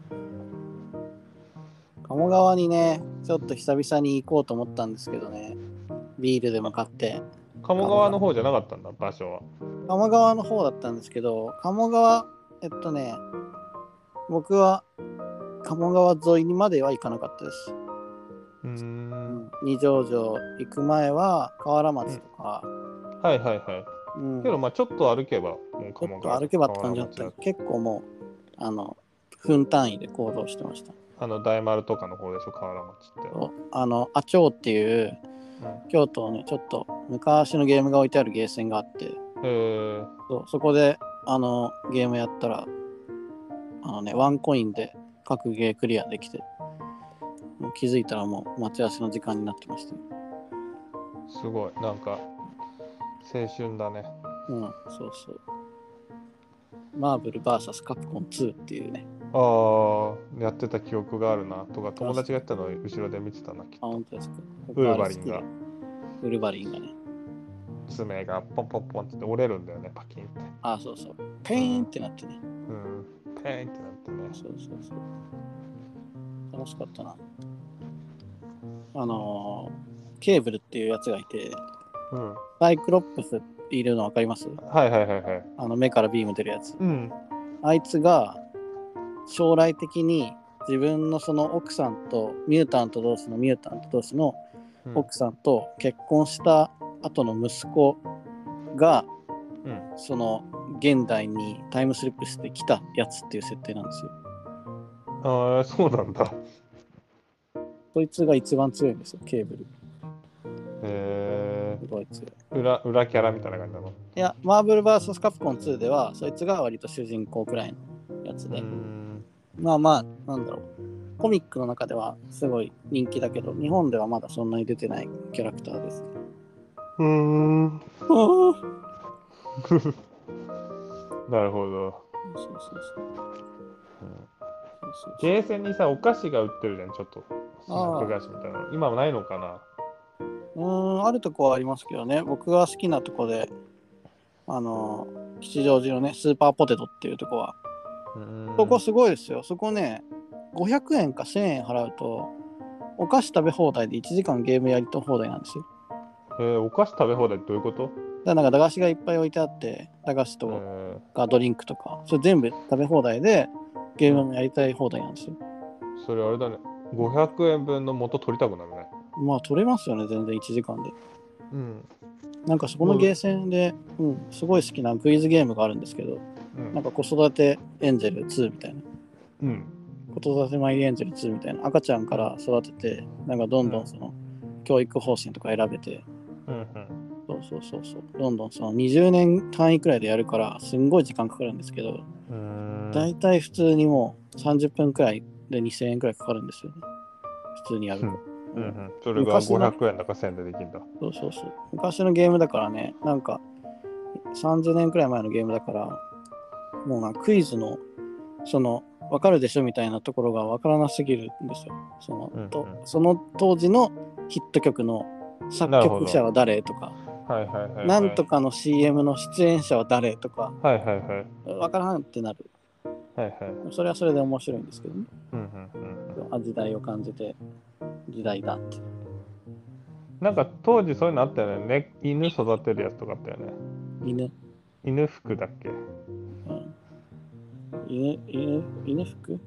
鴨川にね、ちょっと久々に行こうと思ったんですけどね、ビールでも買って。鴨川の方じゃなかったんだ場所は。鴨川の方だったんですけど、鴨川、えっとね、僕は鴨川沿いにまでは行かなかったです。うーん。二条城行く前は河原町とか、はいはいはい。うん。けどまあちょっと歩けばもうちょっと歩けばって感じだった。結構もう、あの、分単位で行動してました。あの大丸とかの方でしょ河原町って。あの、阿長っていう、京都のね、ちょっと昔のゲームが置いてあるゲーセンがあって、そうそこであのゲームやったら、あのね、ワンコインで各ゲークリアできて、気づいたらもう待ち合わせの時間になってました。よ。すごい。なんか青春だね。うん、そうそう。マーブル VS カプコン2っていうね、ああやってた記憶があるなとか友達がやってたのを後ろで見てたなきっあ、と本当ですか。ウルバリンがウルバリンがね。爪がポンポンポンって折れるんだよねパキンってあ、そうそう。ペーンってなってね。うんペーンってなってねそうそうそう。楽しかったな。あのーケーブルっていうやつがいて、うんサイクロップスいるの分かります？はいはいはいはいあの目からビーム出るやつ。うんあいつが将来的に自分のその奥さんとミュータント同士のミュータント同士のうん。奥さんと結婚した後の息子がうん。その現代にタイムスリップしてきたやつっていう設定なんですよ。ああそうなんだ。そいつが一番強いんですよ、ケーブル。へ。え裏裏キャラみたいな感じなの？いや、マーブル VS. カプコン2では、そいつが割と主人公くらいのやつうで、んまあまあ、なんだろう。コミックの中ではすごい人気だけど、日本ではまだそんなに出てないキャラクターです。うーん。なるほど、そうそうそう。うん。そうそうそうゲーセンにさお菓子が売ってるじゃんちょっと。スナあー。ック菓子みたいなの今もないのかな。うーん、あるとこはありますけどね、僕が好きなとこで、あの、吉祥寺のね、スーパーポテトっていうとこは、そこすごいですよ。そこね、500円か1000円払うと、お菓子食べ放題で1時間ゲームやりと放題なんですよ。えー、お菓子食べ放題ってどういうこと？だなんか駄菓子がいっぱい置いてあって、駄菓子えとーかドリンクとか、それ全部食べ放題でゲームもやりたい放題なんですよ。それあれだね。500円分の元取りたくなるね。まあ取れますよね、全然1時間で。うん。なんかそこのゲーセンで、うん、すごい好きなクイズゲームがあるんですけど、うんなんか子育てエンジェル2みたいな。うん。子育てマイエンジェル2みたいな。赤ちゃんから育てて、なんかどんどんその、教育方針とか選べて、うんそうそうそうそう、どんどんその20年単位くらいでやるから、すんごい時間かかるんですけど、うん。だいたい普通にもう30分くらいで2000円くらいかかるんですよね。普通にやると。うんうんうん。それが昔の500円だか1000円でできるんだ。そうそうそう。昔のゲームだからね、なんか30年くらい前のゲームだから、もうなんかクイズの、その、わかるでしょみたいなところがわからなすぎるんですよ。その,と、うんうんその当時のヒット曲の作曲者は誰とか、はいはいはい、はい。なんと。かの CM の出演者は誰とか、はいはいはい。わからんってなる。はいはい。それはそれで面白いんですけどね。うんうんうん。あ時代を感じて、時代だって。なんか当時そういうのあったよね。ね犬育てるやつとかあったよね。犬、犬服だっけ？うん、犬、犬、犬服？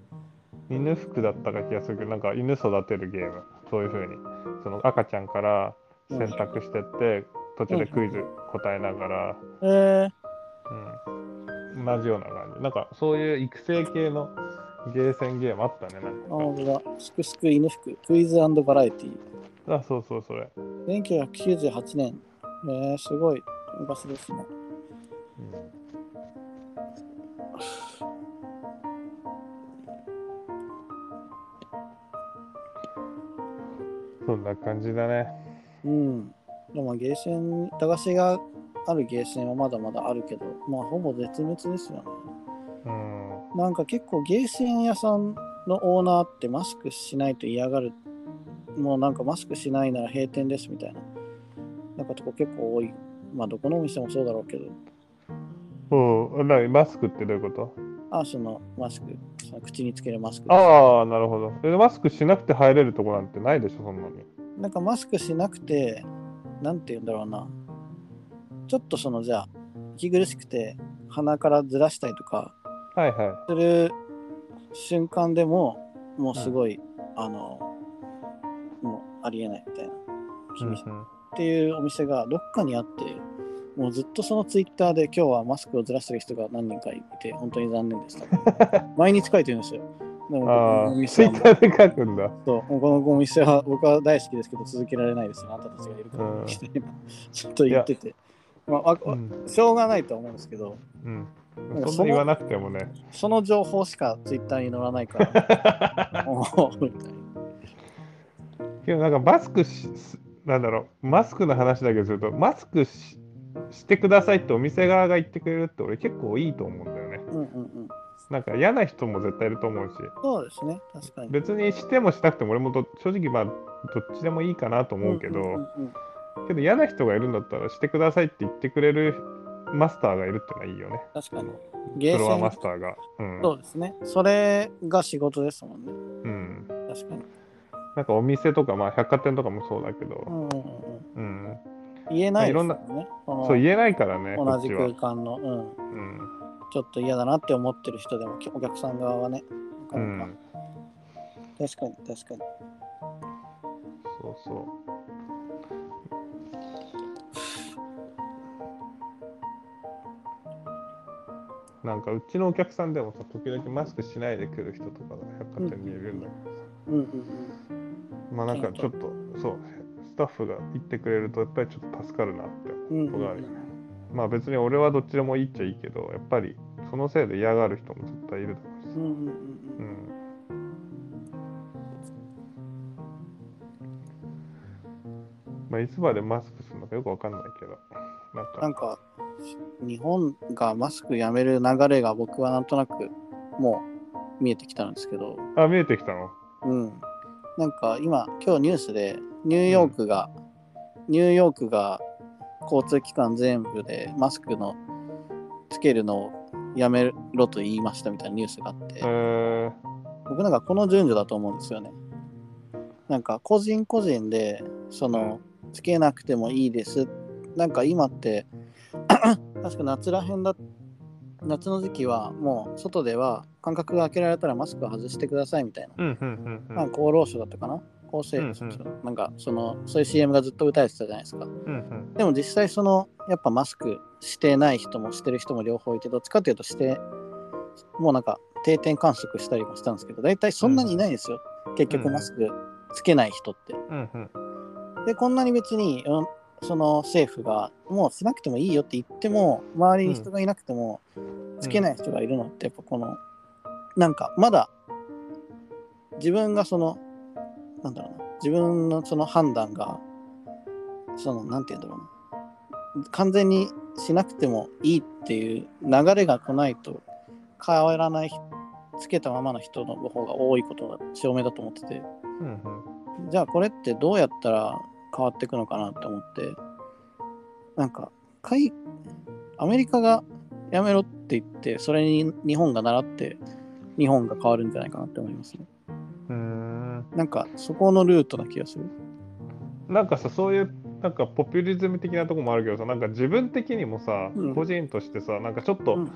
犬服だったか気がするけど、なんか犬育てるゲーム。そういうふうに。その赤ちゃんから選択してって、途中でクイズ答えながら、えー、うん、同じような感じ。なんかそういう育成系のゲーセンゲームあったね。なんあ、か本当だ。すくすく犬服、クイズバラエティ。あ、そうそうそれ。1998年。えー、すごい昔ですね。そんな感じだね。うん。でもゲーセン、駄菓子があるゲーセンはまだまだあるけど、まあほぼ絶滅ですよね。うん。なんか結構ゲーセン屋さんのオーナーってマスクしないと嫌がる。もうなんかマスクしないなら閉店ですみたいな。なんかとこ結構多い。まあどこのお店もそうだろうけど。うん。マスクってどういうこと？あ、そのマスク、口につけるマスク。ああ、なるほど。えマスクしなくて入れるとこなんてないでしょ、そんなに。なんかマスクしなくて、なんて言うんだろうな。ちょっとそのじゃあ、息苦しくて鼻からずらしたりとかはいはする瞬間でも、もうすごい、あの、もうありえないみたいな。い。厳しいっていうお店がどっかにあって、もうずっとそのツイッターで今日はマスクをずらしてる人が何人かいて、本当に残念でした。毎日書いてるんですよ。でもツイッターで書くんだ。そう、このお店は僕は大好きですけど続けられないですよ。あなたたちがいるから、ちょっと言ってて。まあわうん。しょうがないと思うんですけど、うん。そんな言わなくてもね。その情報しかツイッターに載らないから、思うみたいな。けどなんかマスクし、すなんだろう、マスクの話だけすると、マスクししてくださいってお店側が言ってくれるって俺結構いいと思うんだよね。うんうんうん。なんか嫌な人も絶対いると思うし、そうですね、確かに。別にしてもしなくても俺もど正直まあどっちでもいいかなと思うけど、んんうんけど嫌な人がいるんだったらしてくださいって言ってくれるマスターがいるってのはいいよね。確かに。ゲーセンフロアマス、ターが。うん。そうですね。それが仕事ですもんね。うん。確かに。なんかお店とか、まあ百貨店とかもそうだけど、うんうんうんうん、うん。言えないですよいね。そう言えないからね、こ同じ空。間の、うん、うん。ちょっと嫌だなって思ってる人でもお客さん側はね。なかうなかん。確かに確かに。そうそう。なんかうちのお客さんでもさ、時々マスクしないで来る人とかが百貨店にいるんだけどさ、うんうんうん。まあなんかちょっと、そう、スタッフが言ってくれると、やっぱりちょっと助かるなってうんことがある。よね。まあ別に俺はどっちでもいいっちゃいいけど、やっぱりそのせいで嫌がる人も絶対いるだろうし。さうんうんうんううん。ん。まあいつまでマスクするのかよくわかんないけど、なんか、なんか日本がマスクやめる流れが僕はなんとなくもう見えてきたんですけど、あ、見えてきたの？うん、なんか今今日ニュースでニューヨークが、ニューヨークが交通機関全部でマスクのつけるのをやめろと言いましたみたいなニュースがあって、え僕なんかこの順序だと思うんですよね。なんか個人個人でそのつけなくてもいいです。なんか今って 確か夏らへんだ夏の時期はもう外では間隔が空けられたらマスクを外してくださいみたいな、厚労省だったかな厚生、うんうんなんかそのそういう CM がずっと歌えてたじゃないですか。うんうんでも実際そのやっぱマスクしてない人もしてる人も両方いてどっちかっていうとしてもうなんか定点観測したりもしたんですけど大体そんなにいないんですよ、結局マスクつけない人って。うんうんでこんなに別にうんその政府がもうしなくてもいいよって言っても周りに人がいなくてもつけない人がいるのってやっぱこのなんかまだ自分がそのなんだろうな。自分のその判断がそのなんて言うんだろうな。完全にしなくてもいいっていう流れが来ないと変わらないつけたままの人の方が多いことが証明だと思ってて。うんじゃあこれってどうやったら変わっていくのかなって思って。なんか海アメリカがやめろって言ってそれに日本が習って日本が変わるんじゃないかなって思いますね。うん。うんなんかそこのルートな気がする。なんかさそういうなんかポピュリズム的なとこもあるけどさなんか自分的にもさ、うん。個人としてさなんかちょっと、うん。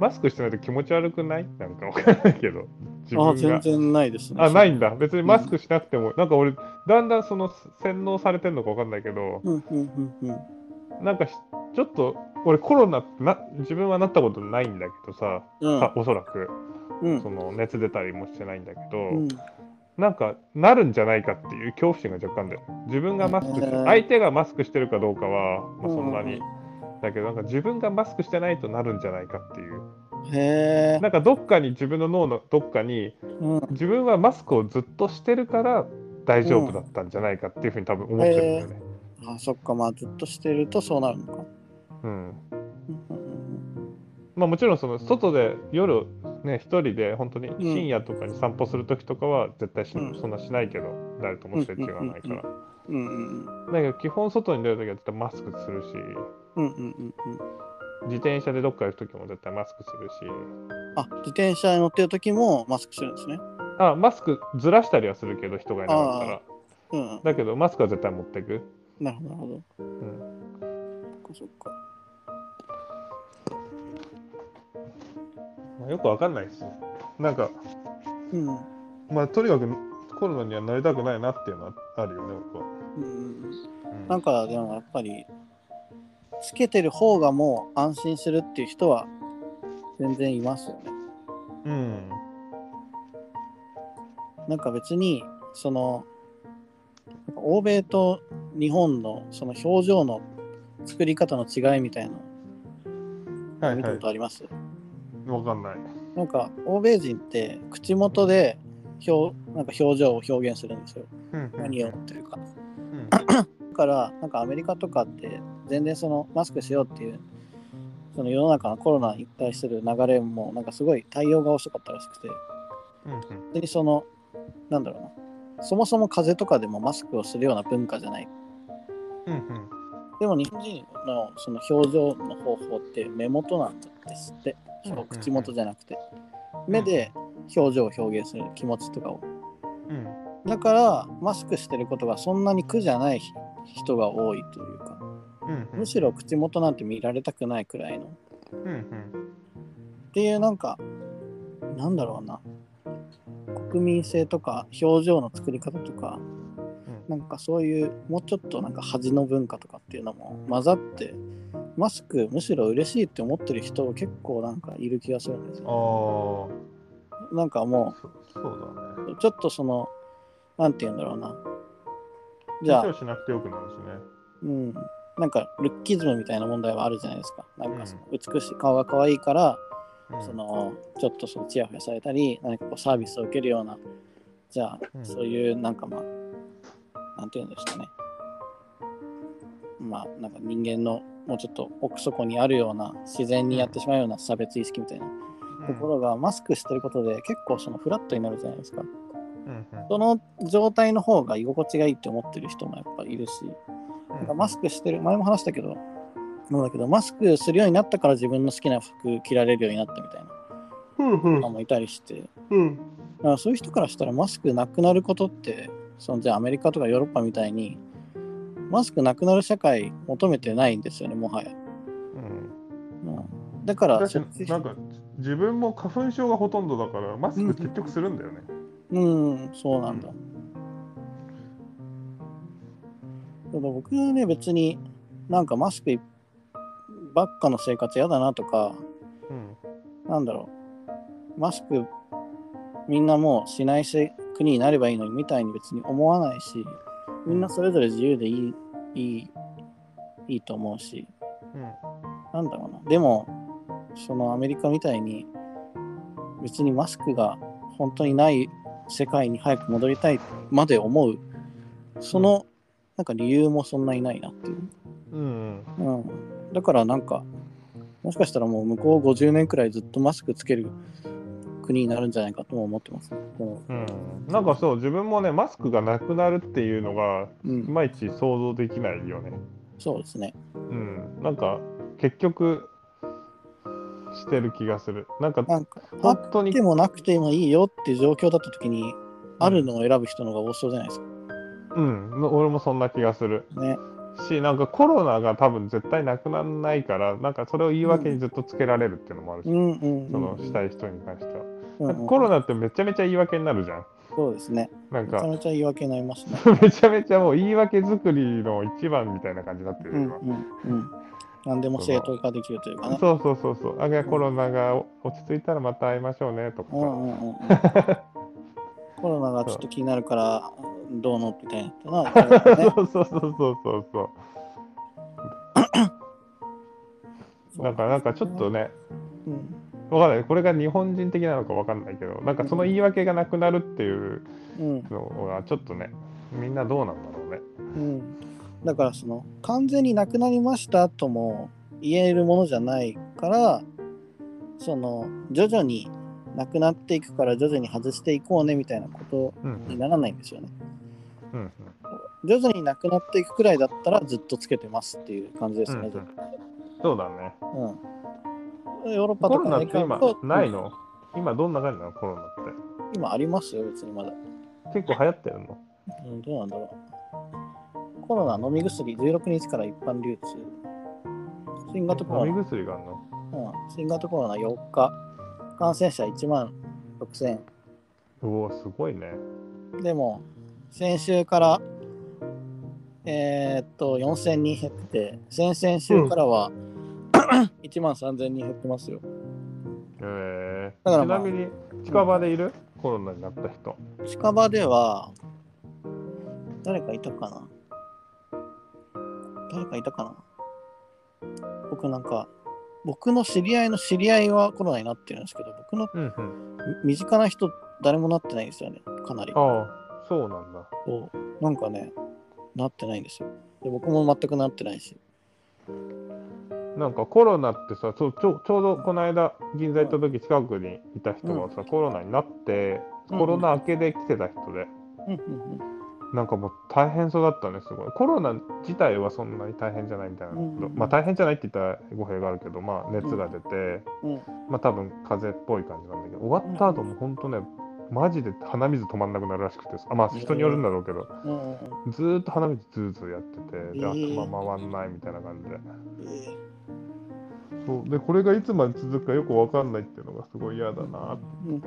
マスクしてないと気持ち悪くない？なんかわかんないけど自分あが全然ないですね。あないんだ。別にマスクしなくても、なんか俺だんだんその洗脳されてんのかわかんないけど、うんうんうんうん。なんかしちょっと俺コロナってな自分はなったことないんだけどさ、うん。あおそらく。うん。その熱出たりもしてないんだけど、うんなんかなるんじゃないかっていう恐怖心が若干で自分がマスクして相手がマスクしてるかどうかは、まあ、そんなに、うだけどなんか自分がマスクしてないとなるんじゃないかっていう。へえ。なんかどっかに自分の脳のどっかにうん。自分はマスクをずっとしてるから大丈夫だったんじゃないかっていうふうに多分思ってるんだよね。あそっか。まあずっとしてるとそうなるのか。うんまあ、もちろんその外で夜ね一人で本当に深夜とかに散歩する時とかは絶対し、うん。そんなしないけど誰ともすれ違わないから、だけど基本外に出る時は絶対マスクするしうんうんうんうん。自転車でどっか行く時も絶対マスクするし。あ自転車に乗ってる時もマスクするんですね。あマスクずらしたりはするけど人がいなかったら。うんうん。だけどマスクは絶対持っていく、なるほどなるほど。うん。そっかそっかまあ、よくわかんないですなんかうん。まあとにかくコロナにはなりたくないなっていうのはあるよね僕は、うんうんなんかでもやっぱりつけてる方がもう安心するっていう人は全然いますよね。うん。なんか別にその欧米と日本のその表情の作り方の違いみたいなの見たはい。はことあります、いわかんない。なんか欧米人って口元で表なんか表情を表現するんですよ。何を思ってるか。うん。だからなんかアメリカとかって全然そのマスクしようっていうその世の中のコロナに対する流れもなんかすごい対応が遅かったらしくて。うん本当にそのなんだろうな。そもそも風邪とかでもマスクをするような文化じゃない。うんうんでも日本人のその表情の方法って目元なんですって。口元じゃなくて。目で表情を表現する気持ちとかを。うん。だからマスクしてることがそんなに苦じゃない人が多いというか。うんうん。むしろ口元なんて見られたくないくらいの。っうんうん。ていうなんかなんだろうな。国民性とか表情の作り方とかなんかそういうもうちょっとなんか恥の文化とかっていうのも混ざってマスクむしろ嬉しいって思ってる人結構なんかいる気がするんですよ。あなんかもあそそうだね。うちょっとそのなんて言うんだろうな。じゃあしなくてよくなるしね。うん、なんかルッキズムみたいな問題はあるじゃないですか。なんかその美しい顔が可愛いから、うん。そのちょっとそのチヤホヤされたり、何かこうサービスを受けるような、じゃあ、うん。そういうなんかまあ、なんて言うんですかね。まあ、なんか人間のもうちょっと奥底にあるような、自然にやってしまうような差別意識みたいなところが、マスクしてることで結構そのフラットになるじゃないですか。その状態の方が居心地がいいって思ってる人もやっぱいるし、なんかマスクしてる、前も話したけど、なんだけど、マスクするようになったから自分の好きな服着られるようになったみたいなうんうん。のもいたりして、うん。からそういう人からしたらマスクなくなることって、そのじゃあアメリカとかヨーロッパみたいに、マスクなくなる社会求めてないんですよね、もはや。うんうん、だから、なんか自分も花粉症がほとんどだからマスク結局するんだよね。うん、そうなんだ。ただ僕はね、別になんかマスクばっかの生活嫌だなとか、うんなんだろう、マスクみんなもうしないせ国になればいいのにみたいに別に思わないし、みんなそれぞれ自由でいい、いい、いいと思うし、うんなんだろうな。でも、そのアメリカみたいに、別にマスクが本当にない世界に早く戻りたいまで思う、その、なんか理由もそんなにないなっていう。うんうん。だからなんか、もしかしたらもう向こう50年くらいずっとマスクつける国になるんじゃないかとも思ってます、ね。こうん、なんかそう自分もねマスクがなくなるっていうのがのう、いまいち想像できないよね。そうですね。うん、なんか結局してる気がする。なんかなんか、あ本当にってもなくてもいいよっていう状況だった時に、あるのを選ぶ人の方が多そうじゃないですか。うん、俺もそんな気がするね。し、なんかコロナが多分絶対なくならないから、なんかそれを言い訳にずっとつけられるっていうのもあるし、うんうんうん、そのしたい人に関しては。コロナってめちゃめちゃ言い訳になるじゃん。そうですね。なんかめちゃめちゃ言い訳になりますね。めちゃめちゃもう言い訳作りの一番みたいな感じになってるうんよ、うんうん。何でも正当化できるというかね。そうそうそうそう。あ、コロナが落ち着いたらまた会いましょうねとかさ。うんうんうんうん。コロナがちょっと気になるから、どうのみたいな。ねそう そうそうそうそうそう。なんか、なんかちょっとね、うんわかんない。これが日本人的なのかわかんないけど、なんかその言い訳がなくなるっていううんのがちょっとね、みんなどうなんだろうね。うん。だからその完全になくなりましたとも言えるものじゃないから、その徐々になくなっていくから徐々に外していこうねみたいなことうん。にならないんですよね。うん。うん徐々になくなっていくくらいだったらずっとつけてますっていう感じですね。うんうんそうだね。うん。ヨーロッパコロナとかアメリカって今とないの？今どんな感じなの？コロナっ今ありますよ、別にまだ。て。結構流行ってるの？うん、どうなんだろう。コロナ飲み薬16日から一般流通。新型コロナ、飲み薬があるの？うん、新型コロナ4日。感染者1万6000。うおすごいね。でも、先週から、えーっと、4000人減ってて、先々週からは、1万3000人減ってますよ。えー、だからまあちなみに近場でいる、コロナになった人。近場では、誰かいたかな？誰かいたかな？僕なんか、僕の知り合いの知り合いはコロナになってるんですけど、僕のうんうん。み身近な人、誰もなってないんですよね、かなり。ああ、そうなんだ。そうなんかね、なってないんですよ。で僕も全くなってないし。なんかコロナってさ、そうちょちょうどこの間、銀座行った時近くにいた人がさ、コロナになって、うんコロナ明けで来てた人で、うんうんなんかもう大変そうだったね、すごい。コロナ自体はそんなに大変じゃないみたいな、うんうんまあ大変じゃないって言ったら語弊があるけど、まあ熱が出て、うん。うん。まあ多分風邪っぽい感じなんだけど、終わった後も本当ね、マジで鼻水止まんなくなるらしくてさ、あまあ人によるんだろうけど、うんうんうん。ずーっと鼻水ズーズーやってて、でえー。頭回んないみたいな感じで。えそうで、これがいつまで続くかよくわかんないっていうのがすごい嫌だなってーうんうん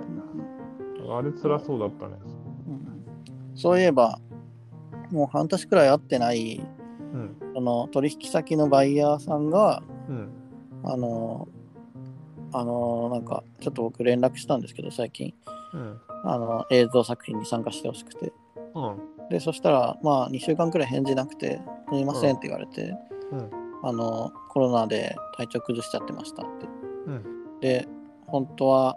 うんあれ辛そうだったね。うんそういえば、もう半年くらい会ってない、うん。その取引先のバイヤーさんが、うん。あの、あの、なんか、ちょっと僕連絡したんですけど、最近、うん。あの、映像作品に参加してほしくて。うん。で、そしたら、まあ、2週間くらい返事なくて、すみませんって言われて、うん。あの、コロナで体調崩しちゃってましたって。うん。で、本当は、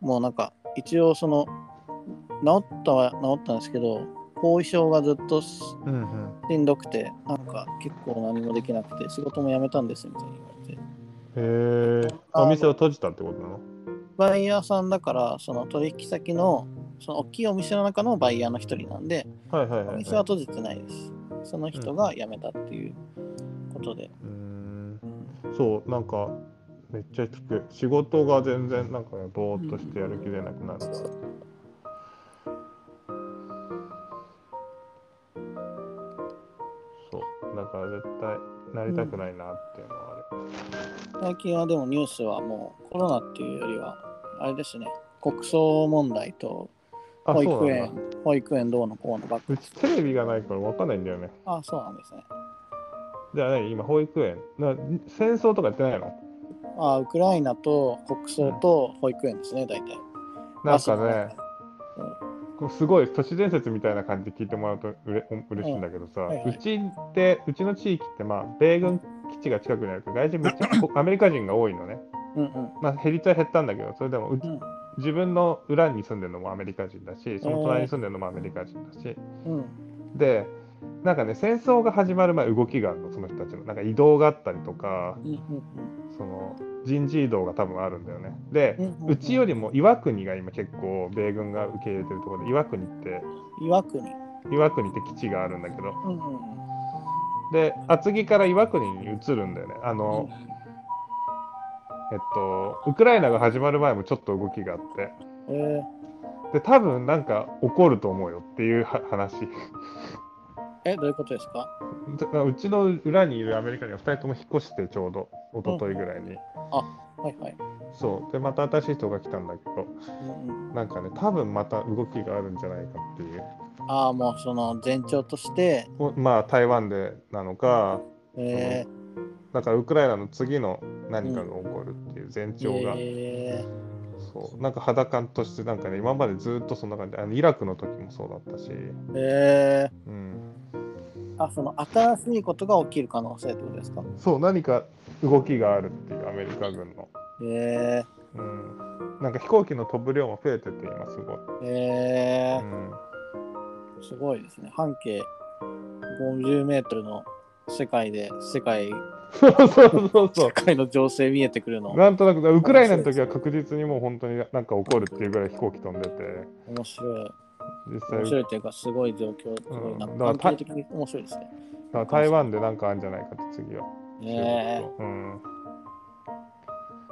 もうなんか、一応その、治ったは治ったんですけど、後遺症がずっとしうん。どくて、なんか結構何もできなくて、仕事も辞めたんですみたいに言われて。へえ。あお店を閉じたってことなの？バイヤーさんだから、その取引先の、その大きいお店の中のバイヤーの一人なんで、おはい。店は閉じてないです。その人が辞めたっていうことで。うん。そうなんかめっちゃ聞く。仕事が全然なんかねぼーっとしてやる気出なくなるから、そう。だから絶対なりたくないなっていうのはある、うん、最近はでもニュースはもうコロナっていうよりはあれですね。国葬問題と保育園保育園どうのこうのばっかうちテレビがないから分かんないんだよね。あそうなんですね。じゃあ何？今保育園？な戦争とかやってないの？あ、ウクライナと国葬と保育園ですね、大体。なんかね、うんすごい都市伝説みたいな感じで聞いてもらうとうれ嬉しいんだけどさ、はいはい。うちってうちの地域ってまあ米軍基地が近くにあるから外人めっちゃ アメリカ人が多いのね。うんうん。まあ減りつは減ったんだけどそれでもううん。自分の裏に住んでるのもアメリカ人だしその隣に住んでるのもアメリカ人だし。うん。でなんかね戦争が始まる前動きがあるのその人たちの。なんか移動があったりとかうんうんその人事異動が多分あるんだよね。でうんうんうん。うちよりも岩国が今結構米軍が受け入れてるところで岩国って岩国。岩国って基地があるんだけど。うんうんうん。で厚木から岩国に移るんだよね。あの、うんえっとウクライナが始まる前もちょっと動きがあって。えで多分なんか起こると思うよっていうは話。ー、え、どういうことですか？でうちの裏にいるアメリカには2人とも引っ越してちょうど一昨日ぐらいに、はいはい。そう。でまた新しい人が来たんだけどうんうん、なんかね多分また動きがあるんじゃないかっていう。ああ、もうその前兆として、もまあ台湾でなのかえだからウクライナの次の何かが起こるっていう前ー、兆が、えそう。なんか肌感としてなんかね今までずっとそんな感じ。あのイラクの時もそうだったし、ー、えうん、ー、あ、その新しいことが起きる可能性ってことですか？そう何か動きがあるっていうアメリカ軍の、えうん、なんか飛行機の飛ぶ量も増えてて今すごい、ー、えうん、ー、すごいですね。半径50メートルの世界で世界、そうそうそうそ世界の情勢見えてくるの。う。なんとなくウクライナの時は確実にもう本当になんか起こるっていうぐらい飛行機飛んでて。面白い。実際面白いというか、すごい状況、すごいなうんだから関係的に面白いですね。だから台湾でなんかあるんじゃないかって次は。えうん。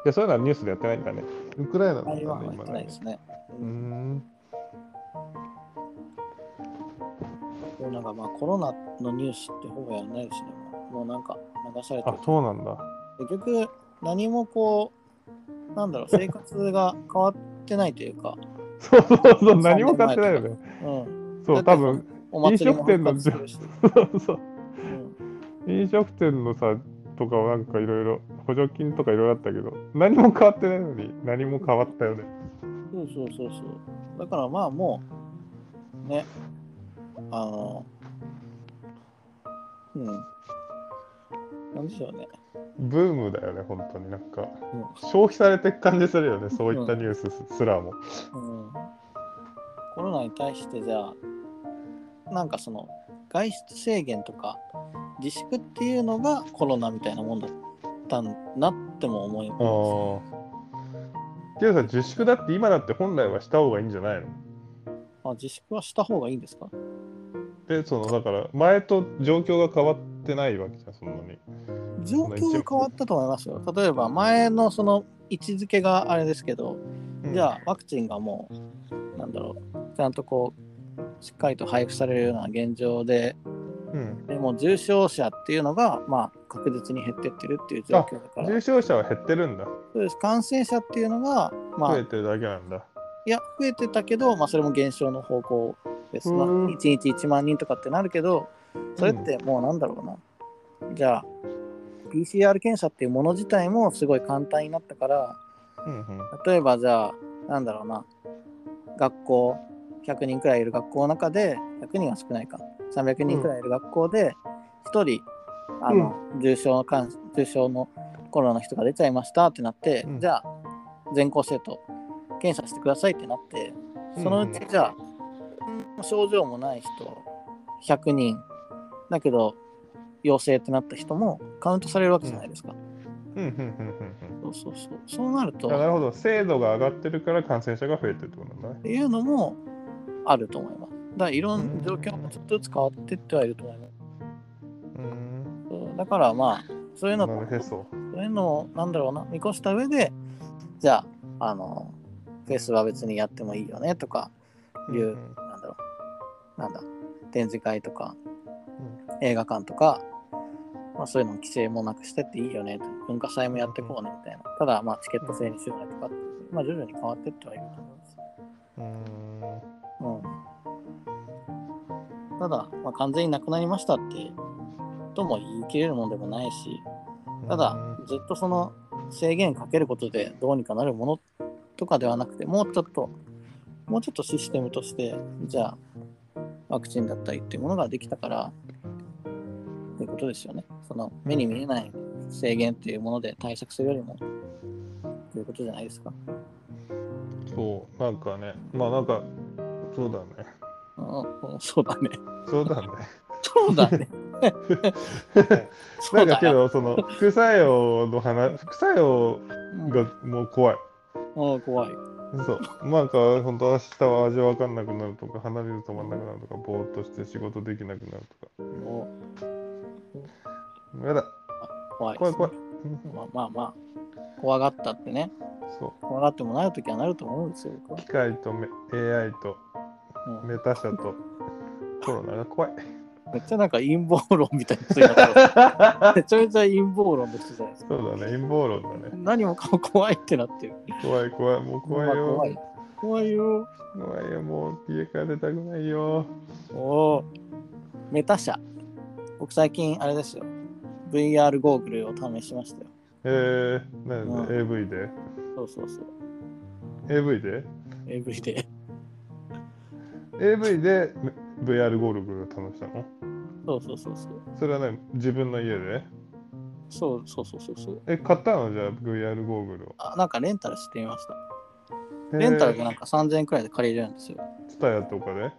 いや、そういうのはニュースでやってないんだね。ウクライナー、の台湾はやってないですね。うーん。なんかまあコロナのニュースってほぼやらないですね。もうなんか流されてある、。そうなんだ。結局何もこう、なんだろう、生活が変わってないというか、そうそうそう、何も買ってないよね。うん。そう、多分、飲食店の そうそう。うん飲食店のさ、とかはなんかいろいろ補助金とかいろいろあったけど、何も変わってないのに何も変わったよね。そうそうそうそう。だからまあもう、ね、あの、うん。なんでしょうね。ブームだよね、本当になんか。うん消費されていく感じするよね、そういったニュースすらも。うん、コロナに対してじゃあなんかその外出制限とか自粛っていうのがコロナみたいなもんだったんなっても思います、ああ。けどさ、自粛だって今だって本来はした方がいいんじゃないの？あ自粛はした方がいいんですか？で、その、だから、前と状況が変わってないわけじゃん、そんなに。状況が変わったと思いますよ例えば前のその位置づけがあれですけど、じゃあワクチンがもうなんだろうちゃんとこうしっかりと配布されるような現状でうん。でも重症者っていうのがまあ確実に減ってってるっていう状況だから重症者は減ってるんだ。そうです感染者っていうのが、まあ、い増えてるだけなんだ。や、増えてたけど、まあ、それも減少の方向です。まあ、うん1日1万人とかってなるけど、それってもうなんだろうな。じゃあ、PCR 検査っていうもの自体もすごい簡単になったから、うんうん。例えばじゃあ、なんだろうな、学校、100人くらいいる学校の中で、100人は少ないか、300人くらいいる学校で、1人、あの、重症の感重症のコロナの人が出ちゃいましたってなって、うん。じゃあ、全校生徒、検査してくださいってなって、そのうちじゃあ、症状もない人、100人、だけど、陽性ってなった人もカウントされるわけじゃないですか。うんうんうんうんそうそうそう。そうなると、なるほど。精度が上がってるから感染者が増えてるってことなんだね。っていうのもあると思います。だからいろうんんな状況もちょっとずつ変わっていってはいると思います。うん。だからまあ、そういうのも、そ。そういうのを、なんだろうな、見越した上で、じゃあ、あの、フェスは別にやってもいいよねとかいう、んなんだろう、なんだ、展示会とか、映画館とか、まあ、そういうの規制もなくしてっていいよねと、文化祭もやってこうねみたいな。ただ、まあ、チケット制にしようねとかって、まあ、徐々に変わってってはいると思います。うん。ただ、まあ、完全になくなりましたって、とも言い切れるものでもないし、ただ、ずっとその制限かけることでどうにかなるものとかではなくて、もうちょっと、もうちょっとシステムとして、じゃあ、ワクチンだったりっていうものができたから、っていうことですよね。その目に見えない制限っていうもので対策するよりも、ということじゃないですか。そう、なんかね、まあなんか、そうだね。うんうん、そうだね。そうだね。そうだね。そ なうん。かけど、その副作用の話、副作用うんがもう怖い。うん怖い。そう。なんか、本当明日は味わかんなくなるとか、離れる止まんなくなるとか、ぼーっとして仕事できなくなるともか。やだ、う怖い、怖い怖い。まあまあまあ、怖がったってね、そ怖がってもなるときはなると思うんですよ、機械とめ AI とうんメタ社とコロナが怖い。めっちゃなんか陰謀論みたいな人 めちゃめちゃ陰謀論の人じゃないですか。そうだね、陰謀論だね。何もかも怖いってなってる。怖い怖い、もう怖いよ。まあ怖い。怖いよ。怖いよ、もう家から出たくないよ。おお。メタ社。僕最近あれですよ。VR ゴーグルを試しましたよ。えー、なんうんで、AV で？そうそうそう。?AV で？AV で。?AV で VR ゴールグを試したの？そうそうそうそう。それはね、自分の家で？そうそうそうそうそう。え、買ったの？じゃあ VR ゴーグルを。あ、なんかレンタルしてみました。レンタルがなんか3000円くらいで借りれるんですよ。ツタヤとかで？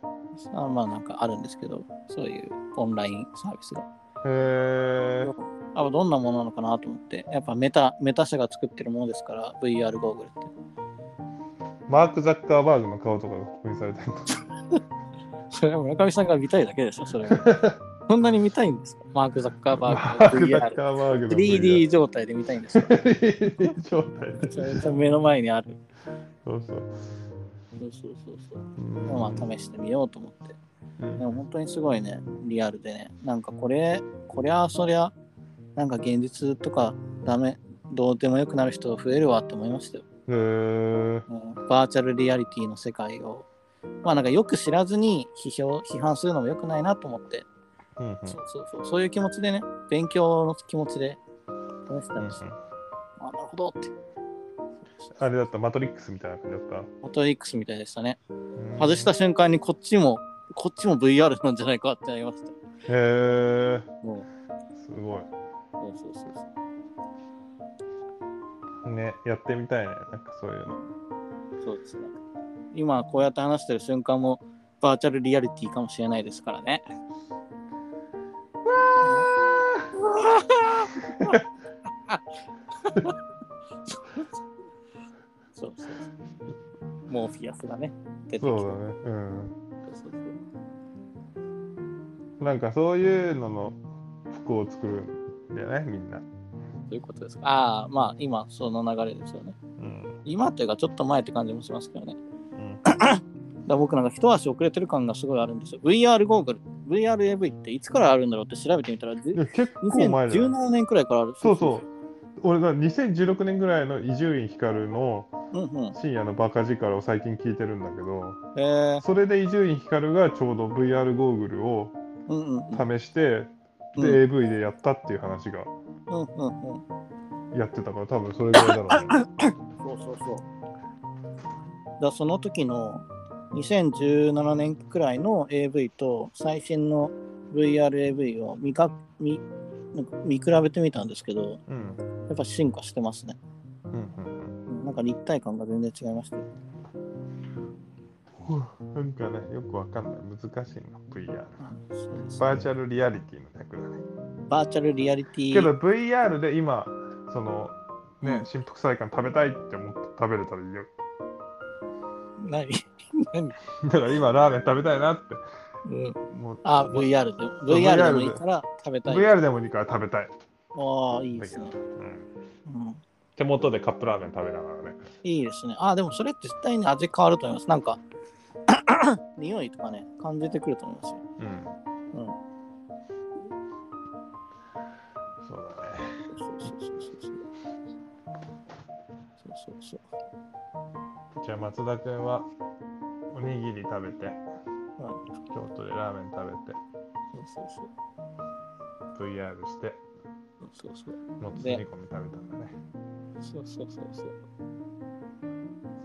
あまあなんかあるんですけど、そういうオンラインサービスが。へえあどんなものなのかなと思って、やっぱメタメタ社が作ってるものですから、VR ゴーグルって。マーク・ザッカーバーグの顔とかが刻印されてるの。それは村上さんが見たいだけでしょ、それは。そんなに見たいんですか？マーク・ザッカーマバーグのーク・ザッ VR。カーバーグの 3D 状態で見たいんですよ。3D 状態で。目の前にある。そうそう。そうそうそうそう。うん。まあ試してみようと思って。うん。でも本当にすごいね、リアルでね、なんかこれ、こりゃそりゃ、なんか現実とかダメ、どうでもよくなる人増えるわって思いましたよ。へー。うん。バーチャルリアリティの世界を、まあなんかよく知らずに批評、批判するのも良くないなと思って、うんうん。そうそうそう、そういう気持ちでね、勉強の気持ちで試した。うんうん。りして、あ、なるほどって。あれだった、マトリックスみたいな感じだっマトリックスみたいでしたね。外した瞬間にこっちも、こっちも VR なんじゃないかってなりました。へえ、もすごう、そうそうそうそう。い。ね、やってみたいね、なんかそういうの。そうですね。今こうやって話してる瞬間もバーチャルリアリティかもしれないですからね。そうそう モーフィアスがね、出てきて。そうだね。うん。そうそうなんかそういうのの服を作るんだよね、みんな。そういうことですか。ああ、まあ今その流れですよね。うん。今というかちょっと前って感じもしますけどね。うん、だ僕なんか一足遅れてる感がすごいあるんですよ。VR ゴーグル、VRAV っていつからあるんだろうって調べてみたら、結構前だよ。2017年くらいからある。そうそう。俺が2016年ぐらいの伊集院光のうんうん。深夜のバカ力を最近聞いてるんだけど、えー、それで伊集院光がちょうど VR ゴーグルをうんうんうん。試して、うんで、AV でやったっていう話が。やってたから、多分それぐらいだろうね。そうそうそう。だその時の2017年くらいの AV と最新の VRAV を見か見なんか見比べてみたんですけど、うん。やっぱ進化してますね。うんうんなんか立体感が全然違いました。なんかね、よくわかんない。難しいな、VR。バーチャルリアリティの略だね。バーチャルリアリティけど VR で今、その、うん、ね新福菜館食べたいって思って食べれたらいいよ。何？何、だから今ラーメン食べたいなって。うん、もうあ、VR で。VR でもいいから食べたい。VR でもいいから食べたい。ああ、いいですね。うん、うん手元でカップラーメン食べながらね。いいですね。あ、でもそれって絶対に味変わると思います。なんか、匂いとかね、感じてくると思いますよ。うん。うん。そうだね。そうそうそうそう。そうそうそう。じゃあ、松田君は、おにぎり食べて、はい、京都でラーメン食べて、そうそうそう。VR して、そうそうそう。もつ煮込み食べたんだね。そうそうそうそう。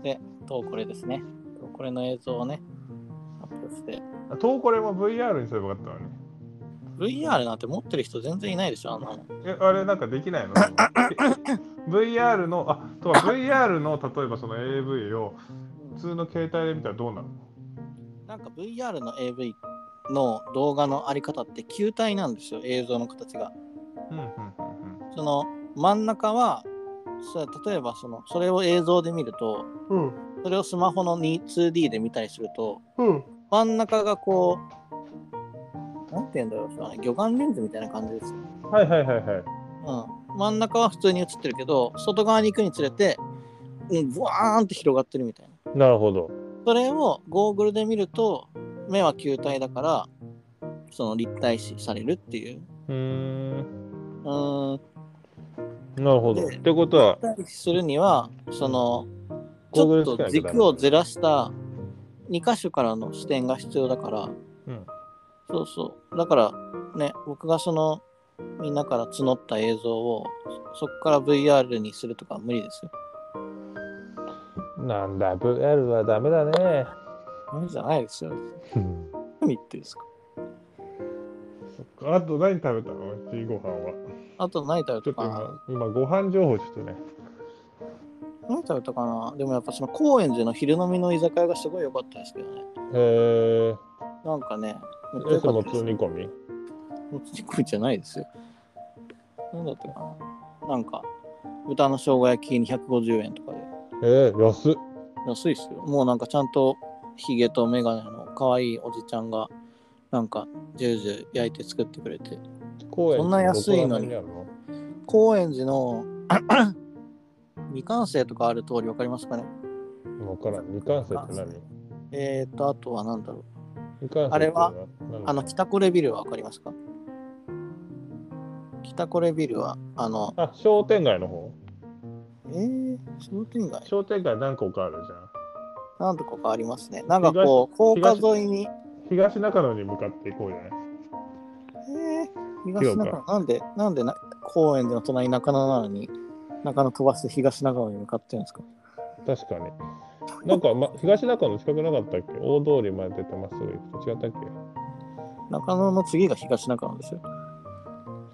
でとこれですね。とこれの映像をね発表して。あとこれも VR にすればよかったのに。VR なんて持ってる人全然いないでしょあの。え、あれなんかできないの ?VR の、あ、とか VR の例えばその AV を普通の携帯で見たらどうなるの？なんか VR の AV の動画のあり方って球体なんですよ映像の形が。うんうんうん。その真ん中はそう例えばそのそれを映像で見るとうん。それをスマホの 2D で見たりするとうん。真ん中がこうなんて言うんだろうその魚眼レンズみたいな感じですよ、はいはいはいはい。うん、真ん中は普通に映ってるけど外側に行くにつれてうんブワーンって広がってるみたいななるほど。それをゴーグルで見ると目は球体だからその立体視されるっていううーん。うーんなるほど。でってことは、するにはそのちょっと軸をずらした2箇所からの視点が必要だから、うん。そうそう。だからね僕がそのみんなから募った映像をそこから VR にするとかは無理ですよ。なんだ、VR はダメだね。無理じゃないですよ。何言ってるんですかあと何食べたの？うちご飯は。あと何食べちょっとたかな今、今ご飯情報ちょっとね。何食べたかな？でもやっぱその高円寺の昼飲みの居酒屋がすごい良かったですけどねへえなんかねめっちゃー。良それもつかったです煮込み？もつ煮込みじゃないですよ何だったかな？なんか豚の生姜焼き250円とかでえー、安っ。安いっすよ。もうなんかちゃんとヒゲとメガネの可愛いおじちゃんがなんかジュージュー焼いて作ってくれて。そんな安いのに高円寺の 未完成とかある通りわかりますかね？わからん。未完成って何？えーと、あとは何だろう。あれは何？あの、北コレビルはわかりますか？北コレビルは、あの、あ、商店街の方？えー、商店街？商店街何個かあるじゃん。なんとかありますね。なんかこう、高架沿いに、東中野に向かっていこうじゃない？えー、東中野、なんで、なんでな高円寺の隣中野なのに、中野飛ばして東中野に向かってるんですか？確かに。なんか、ま、東中野近くなかったっけ？大通りまで出てまっすぐ行くと違ったっけ？中野の次が東中野ですよ。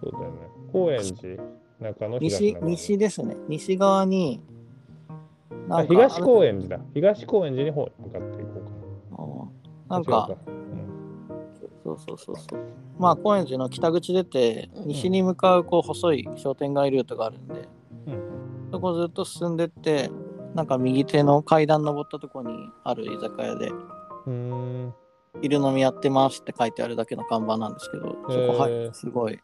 そうだよね。高円寺、中野、東西中野。西ですね。西側に、東高円寺だ。東高円寺に向かっていこうかな。なんかそうそうそうそう。まあ、高円寺の北口出て、西に向かうこう細い商店街ルートがあるんで、うんそこずっと進んでって、なんか右手の階段登ったとこにある居酒屋で。昼飲みやってますって書いてあるだけの看板なんですけど、そこ入ってすごい、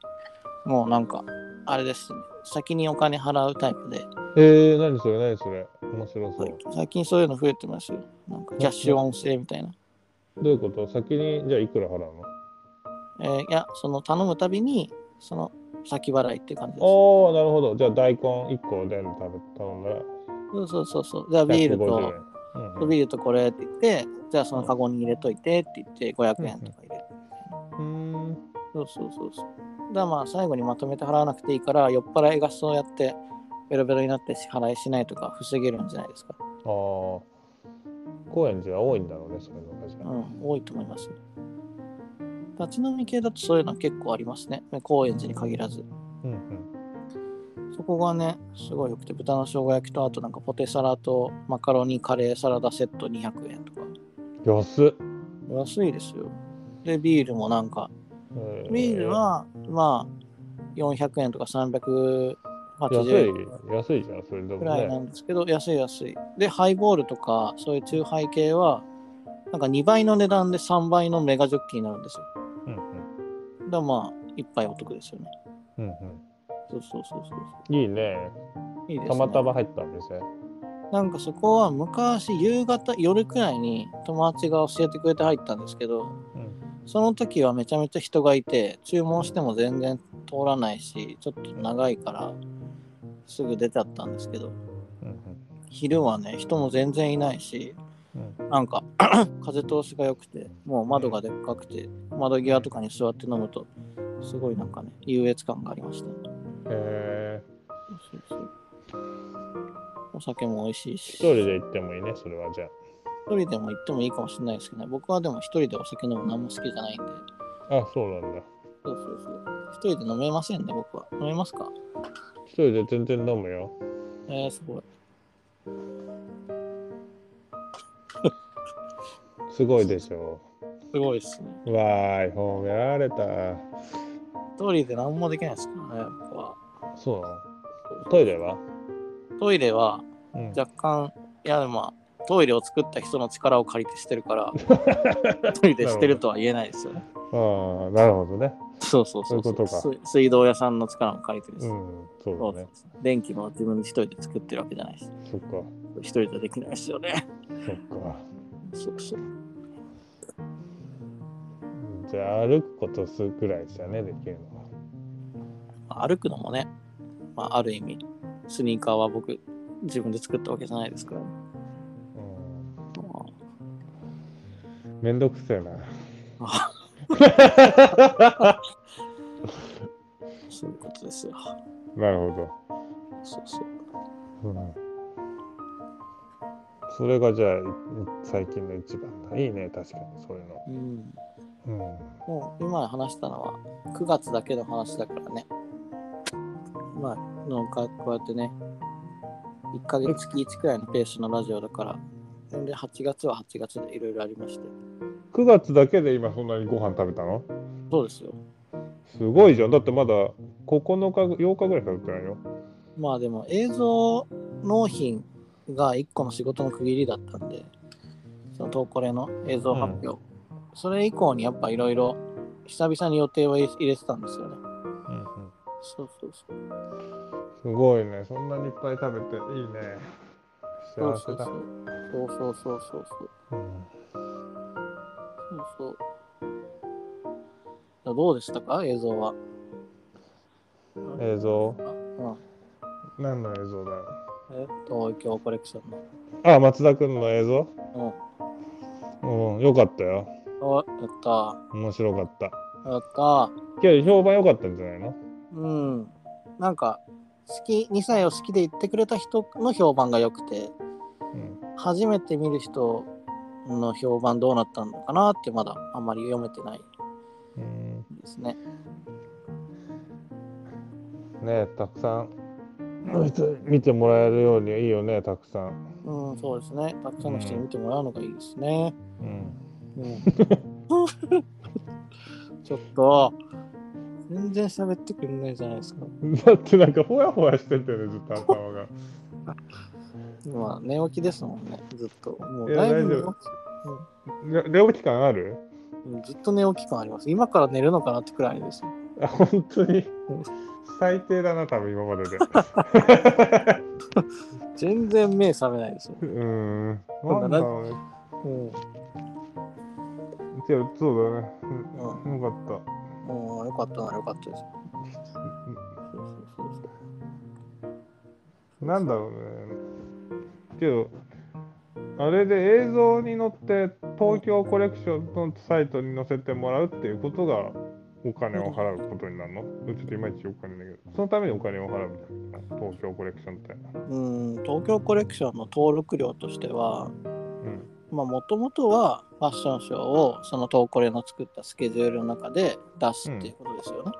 もうなんか、あれですね、先にお金払うタイプで、えー、何それ何それ面白そう。最近そういうの増えてますよ。なんかキャッシュオン制みたいな。どういうこと？先に、じゃあいくら払うの？えーいや、その頼むたびに、その先払いっていう感じです。おー、なるほど。じゃあ大根1個で食べ頼んだらそうそうそうそう。じゃあビール150と、円。うんうんビールとこれって言って、じゃあそのカゴに入れといてって言って500円とか入れる。うーん。そうそうそうそう。だまあ最後にまとめて払わなくていいから、酔っ払いがそうやってベロベロになって支払いしないとか防げるんじゃないですか。ああ。高円寺は多いんだろうね、そういうのが。うん、多いと思います。立ち飲み系だとそういうの結構ありますね。高円寺に限らず。うんうん。そこがね、すごい良くて、豚の生姜焼きと、あとなんかポテサラとマカロニカレーサラダセット200円とか。安っ。安いですよ。で、ビールもなんか、えビールは、まあ、400円とか380安円い、安いじゃん、それでもくらいなね。んですけど、安い安い。で、ハイボールとか、そういうチューハイ系は、なんか2倍の値段で3倍のメガジョッキになるんですよ。うんうん。だからまあ、一杯お得ですよね。うんそうそうそうそう。うん、いいね。いいですね。たまたま入ったんですね。なんかそこは昔、夕方、夜くらいに友達が教えてくれて入ったんですけど、うんその時はめちゃめちゃ人がいて、注文しても全然通らないし、ちょっと長いから、すぐ出ちゃったんですけど、うん昼はね、人も全然いないし、うんなんか 風通しが良くて、もう窓がでっかくて、窓際とかに座って飲むと、すごいなんかね、優越感がありました。えそうそうお酒も美味しいー、し、一人で行ってもいいね、それはじゃ一人でも行ってもいいかもしれないですけどね、僕はでも一人でお酒飲むの何も好きじゃないんで、あ。あ、そうなんだ。そうそうそう。一人で飲めませんね、僕は。飲めますか？一人で全然飲むよ。えー、すごい。すごいでしょすごいっすね。う。わーい、褒められた。一人で何もできないですからね、僕は。そうなの？トイレは？トイレはうん。若干、いや、まあ、トイレを作った人の力を借りてしてるから、トイレしてるとは言えないですよね。ああ、なるほどね。そうそうそうそういうことか水水道屋さんの力も借りてるし、うん、そうそうだね。そう電気も自分で一人で作ってるわけじゃないし、そっか、一人じゃできないですよね。そっか。そうそう。うんじゃあ、歩くことすぐらいですよね、できるのは。まあ歩くのもね、まあ、ある意味、スニーカーは僕、自分で作ったわけじゃないですから、ね。うんまめんどくせえな。あそういうことですよ。なるほそうそう。ど。うん。それがじゃあ、い最近の一番だ。いいね、確かに、そういうの。うん。うん。もう今話したのは9月だけの話だからね。まあ、のかこうやってね、1ヶ月月1くらいのペースのラジオだから、で8月は8月でいろいろありまして。9月だけで今そんなにご飯食べたの？そうですよ。すごいじゃん。だってまだ9日、8日ぐらいしか食ってないよ。まあでも映像納品が1個の仕事の区切りだったんで、そのトーコレの映像発表。それ以降にやっぱいろいろ久々に予定を入れ入れてたんですよね。うんうん。そうそうそう。すごいね。そんなにいっぱい食べていいね。幸せだ。そうそうそう。そうそうそうそうそう。うんそうそう。どうでしたか？映像は。映像？うん。何の映像だろえ東京コレクションの。うあ、松田君の映像？うん。うん、よかったよ。お、やった。面白かった。やった。けど評判良かったんじゃないの？うん。なんか、好き、2歳を好きで言ってくれた人の評判が良くて、うん。初めて見る人の評判どうなったのかなってまだあんまり読めてないうん、ですね。ねたくさん見て見てもらえるようにいいよね、たくさん。うん、そうですね。たくさんの人に見てもらうのがいいですね。うん。うん、ちょっと、全然喋ってくれないじゃないですか。だってなんかほやほやしててね、ずっと頭が。今、寝起きですもんね、ずっと。もうだいぶ寝起レレオ期間ある？きうんずっと寝起き感あります。今から寝るのかなってくらいですよ。あ本当に？最低だな、多分今までで。全然目覚めないですよ。うーん。ななんだろうね。うん。いや、そうだね。うん、よかった。もうよかったならよかったです。なんだろうね。けど、あれで映像に載って、東京コレクションのサイトに載せてもらうっていうことが、お金を払うことになるの、ちょっといまいちお金だけど、そのためにお金を払うんだよな、東京コレクションって。うん、東京コレクションの登録料としては、うん。まあもともとはファッションショーをその東コレの作ったスケジュールの中で出すっていうことですよね。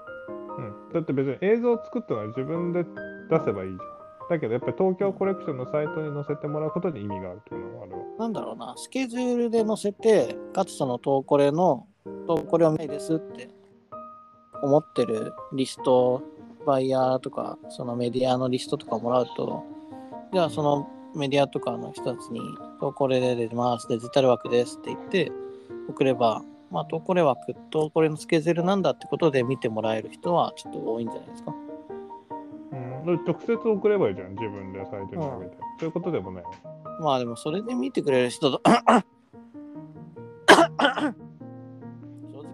うん、だって別に映像を作ったのは自分で出せばいいじゃん。だけどやっぱり東京コレクションのサイトに載せてもらうことに意味があるっていうのがあるわ。なんだろうな、スケジュールで載せて、かつその東コレの東コレを見ですって思ってるリスト、バイヤーとか、そのメディアのリストとかもらうと、じゃあそのメディアとかの人たちに、東コレで出てます、デジタル枠ですって言って送れば、まあ、東コレ枠、東コレのスケジュールなんだってことで見てもらえる人はちょっと多いんじゃないですか。うん、直接送ればいいじゃん、自分でサイトに上げて。そういうことでもない。まあでもそれで見てくれる人と正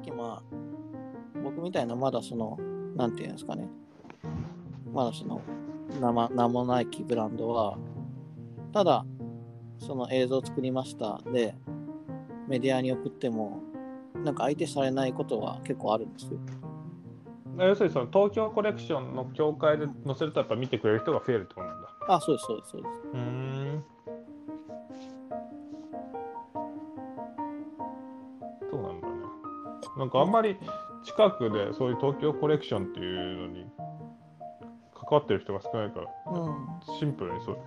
直まあ僕みたいなまだそのなんていうんですかねまだその名ま名もないきブランドはただ、その映像を作りましたで、メディアに送っても、なんか相手されないことは結構あるんですよ。要するにその東京コレクションの協会で載せるとやっぱ見てくれる人が増えるってことなんだ。あ、そうです、そうです、そうです。うーん。そうなんだね。なんかあんまり近くでそういう東京コレクションっていうのに関わってる人が少ないから、うシンプルにそう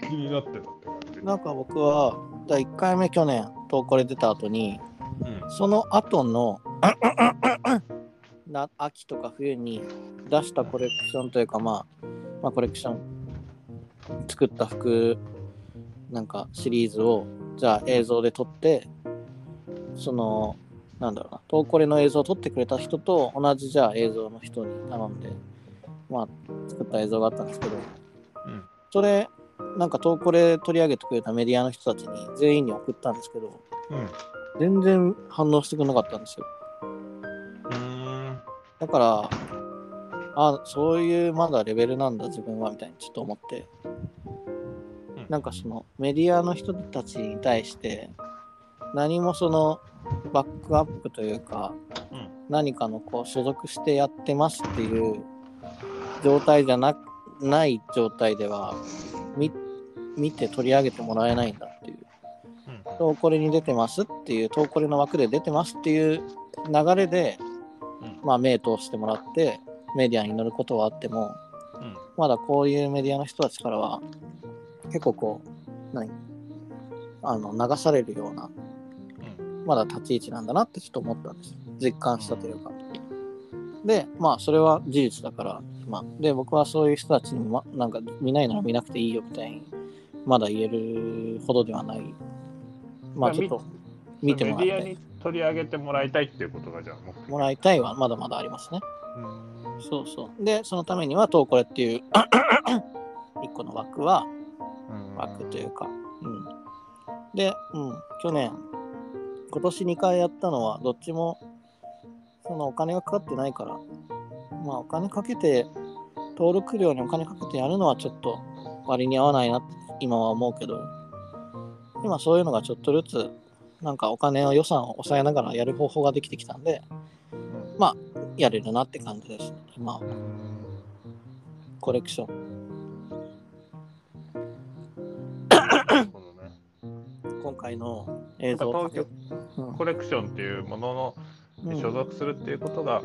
気になってたって感じ。ん。なんか僕は、第1回目去年、東コレ出た後に、うんその後のな秋とか冬に出したコレクションというか、まあ、まあ、コレクション作った服なんかシリーズをじゃあ映像で撮ってそのなんだろうな東コレの映像を撮ってくれた人と同じじゃあ映像の人に頼んでまあ作った映像があったんですけどうんそれなんか東コレ取り上げてくれたメディアの人たちに全員に送ったんですけどうん。全然反応してくれなかったんですよ。うーん。だから、あそういうまだレベルなんだ、自分はみたいにちょっと思って、うん。なんかそのメディアの人たちに対して、何もそのバックアップというか、うん。何かのこう所属してやってますっていう状態じゃなない状態では、み見て取り上げてもらえないんだっていう。うんトーコレに出てますっていう、トーコレの枠で出てますっていう流れで、うんまあ、目通してもらって、メディアに乗ることはあっても、うんまだこういうメディアの人たちからは、結構こう、何？あの流されるような、うんまだ立ち位置なんだなってちょっと思ったんですよ。実感したというか。で、まあ、それは事実だから、まあ、で、僕はそういう人たちにも、ま、なんか見ないなら見なくていいよみたいに、まだ言えるほどではない。まあ、ちょっと見てもらいたい。メディアに取り上げてもらいたいっていうことがじゃあもらいたいはまだまだありますね。うんそうそう。で、そのためには、トーコレっていう 一個の枠は、うん枠というか、うん。で、うん、去年、今年2回やったのは、どっちも、そのお金がかかってないから、まあ、お金かけて、登録料にお金かけてやるのはちょっと割に合わないなって今は思うけど、今そういうのがちょっとずつ、なんかお金を予算を抑えながらやる方法ができてきたんで、うんまあ、やれるなって感じですね。今、うんコレクション。今回の映像東京うんコレクションっていうものの所属するっていうことが、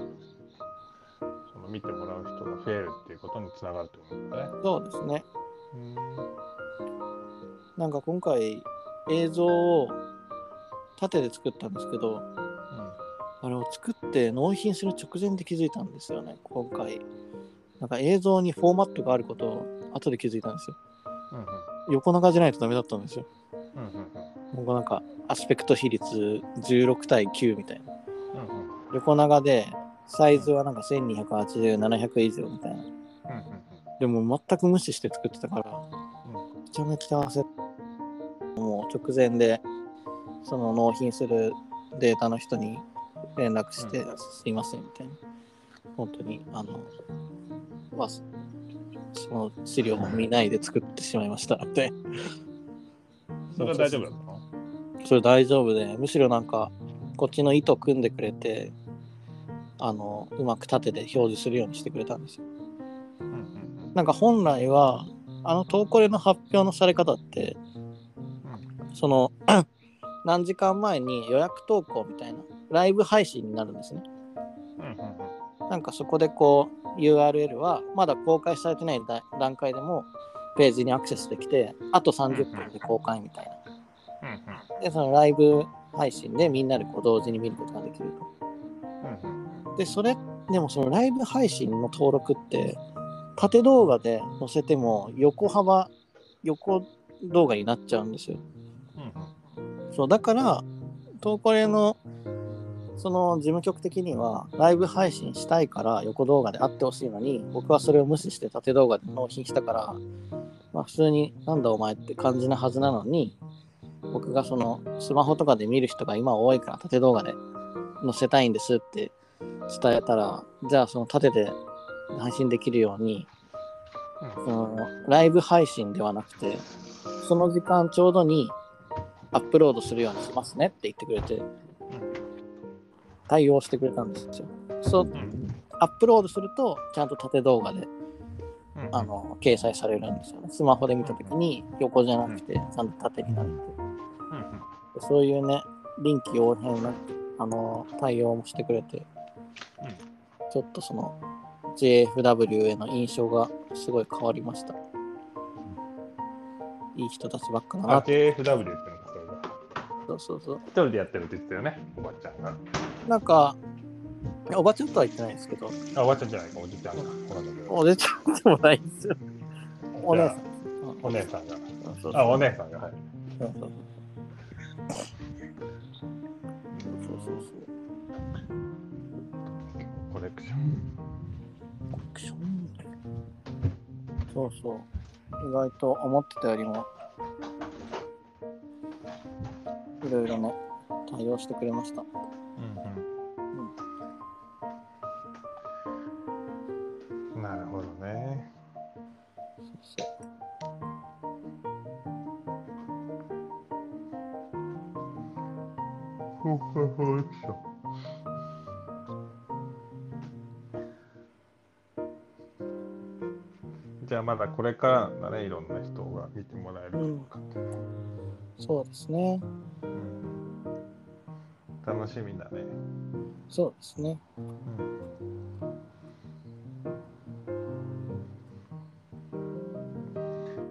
その見てもらう人が増えるっていうことにつながるってことだね。そうですね。なんか今回映像を縦で作ったんですけど、あれを作って納品する直前で気づいたんですよね、今回。なんか映像にフォーマットがあることを後で気づいたんですよ。うんうん横長じゃないとダメだったんですよ。うんうんうん僕なんかアスペクト比率16対9みたいな。うんうん横長でサイズはなんか1280、700以上みたいな。うんうんでも全く無視して作ってたから、うんめちゃめちゃ焦っもう直前でその納品するデータの人に連絡して、うすいませんみたいな。本当にあのまあそその資料を見ないで作ってしまいましたので。それは大丈夫だったの？それ大丈夫でむしろなんかこっちの糸組んでくれてあのうまく縦で表示するようにしてくれたんですよ。うんうんなんか本来はあの投稿例の発表のされ方ってその 何時間前に予約投稿みたいなライブ配信になるんですね。なんかそこでこう URL はまだ公開されてないだ段階でもページにアクセスできてあと30分で公開みたいな。うんでそのライブ配信でみんなでこう同時に見ることができると。でそれでもそのライブ配信の登録って縦動画で載せても横幅横動画になっちゃうんですよ。うん。そうだから、トーコレのその事務局的にはライブ配信したいから横動画であってほしいのに僕はそれを無視して縦動画で納品したから、まあ、普通になんだお前って感じなはずなのに僕がそのスマホとかで見る人が今多いから縦動画で載せたいんですって伝えたらじゃあその縦で配信できるようにそのライブ配信ではなくてその時間ちょうどにアップロードするようにしますねって言ってくれて、対応してくれたんですよ。そううんアップロードすると、ちゃんと縦動画でうんあの掲載されるんですよね。スマホで見たときに横じゃなくて、ちゃんと縦になって。うんそういうね、臨機応変なあの対応もしてくれて、ちょっとその JFW への印象がすごい変わりました。いい人たちばっかだな。JFW っていうのがそれが。そうそうそう。一人でやってるって言ってたよね、おばちゃんが。なんか、おばちゃんとは言ってないですけど、あ、おばちゃんじゃないか、おじちゃんが。おじちゃんでもないんですよ。お姉さん。お姉さんが。そうそうあ、お姉さんが。はい。そうそうそうそうそうコレクション。コレクションそうそう。意外と思ってたよりも、いろいろね、対応してくれました。うんうん。なるほどね。そうそう。じゃあまだこれからだね、いろんな人が見てもらえるかうのはそうですね。うん楽しみだね。そうですね。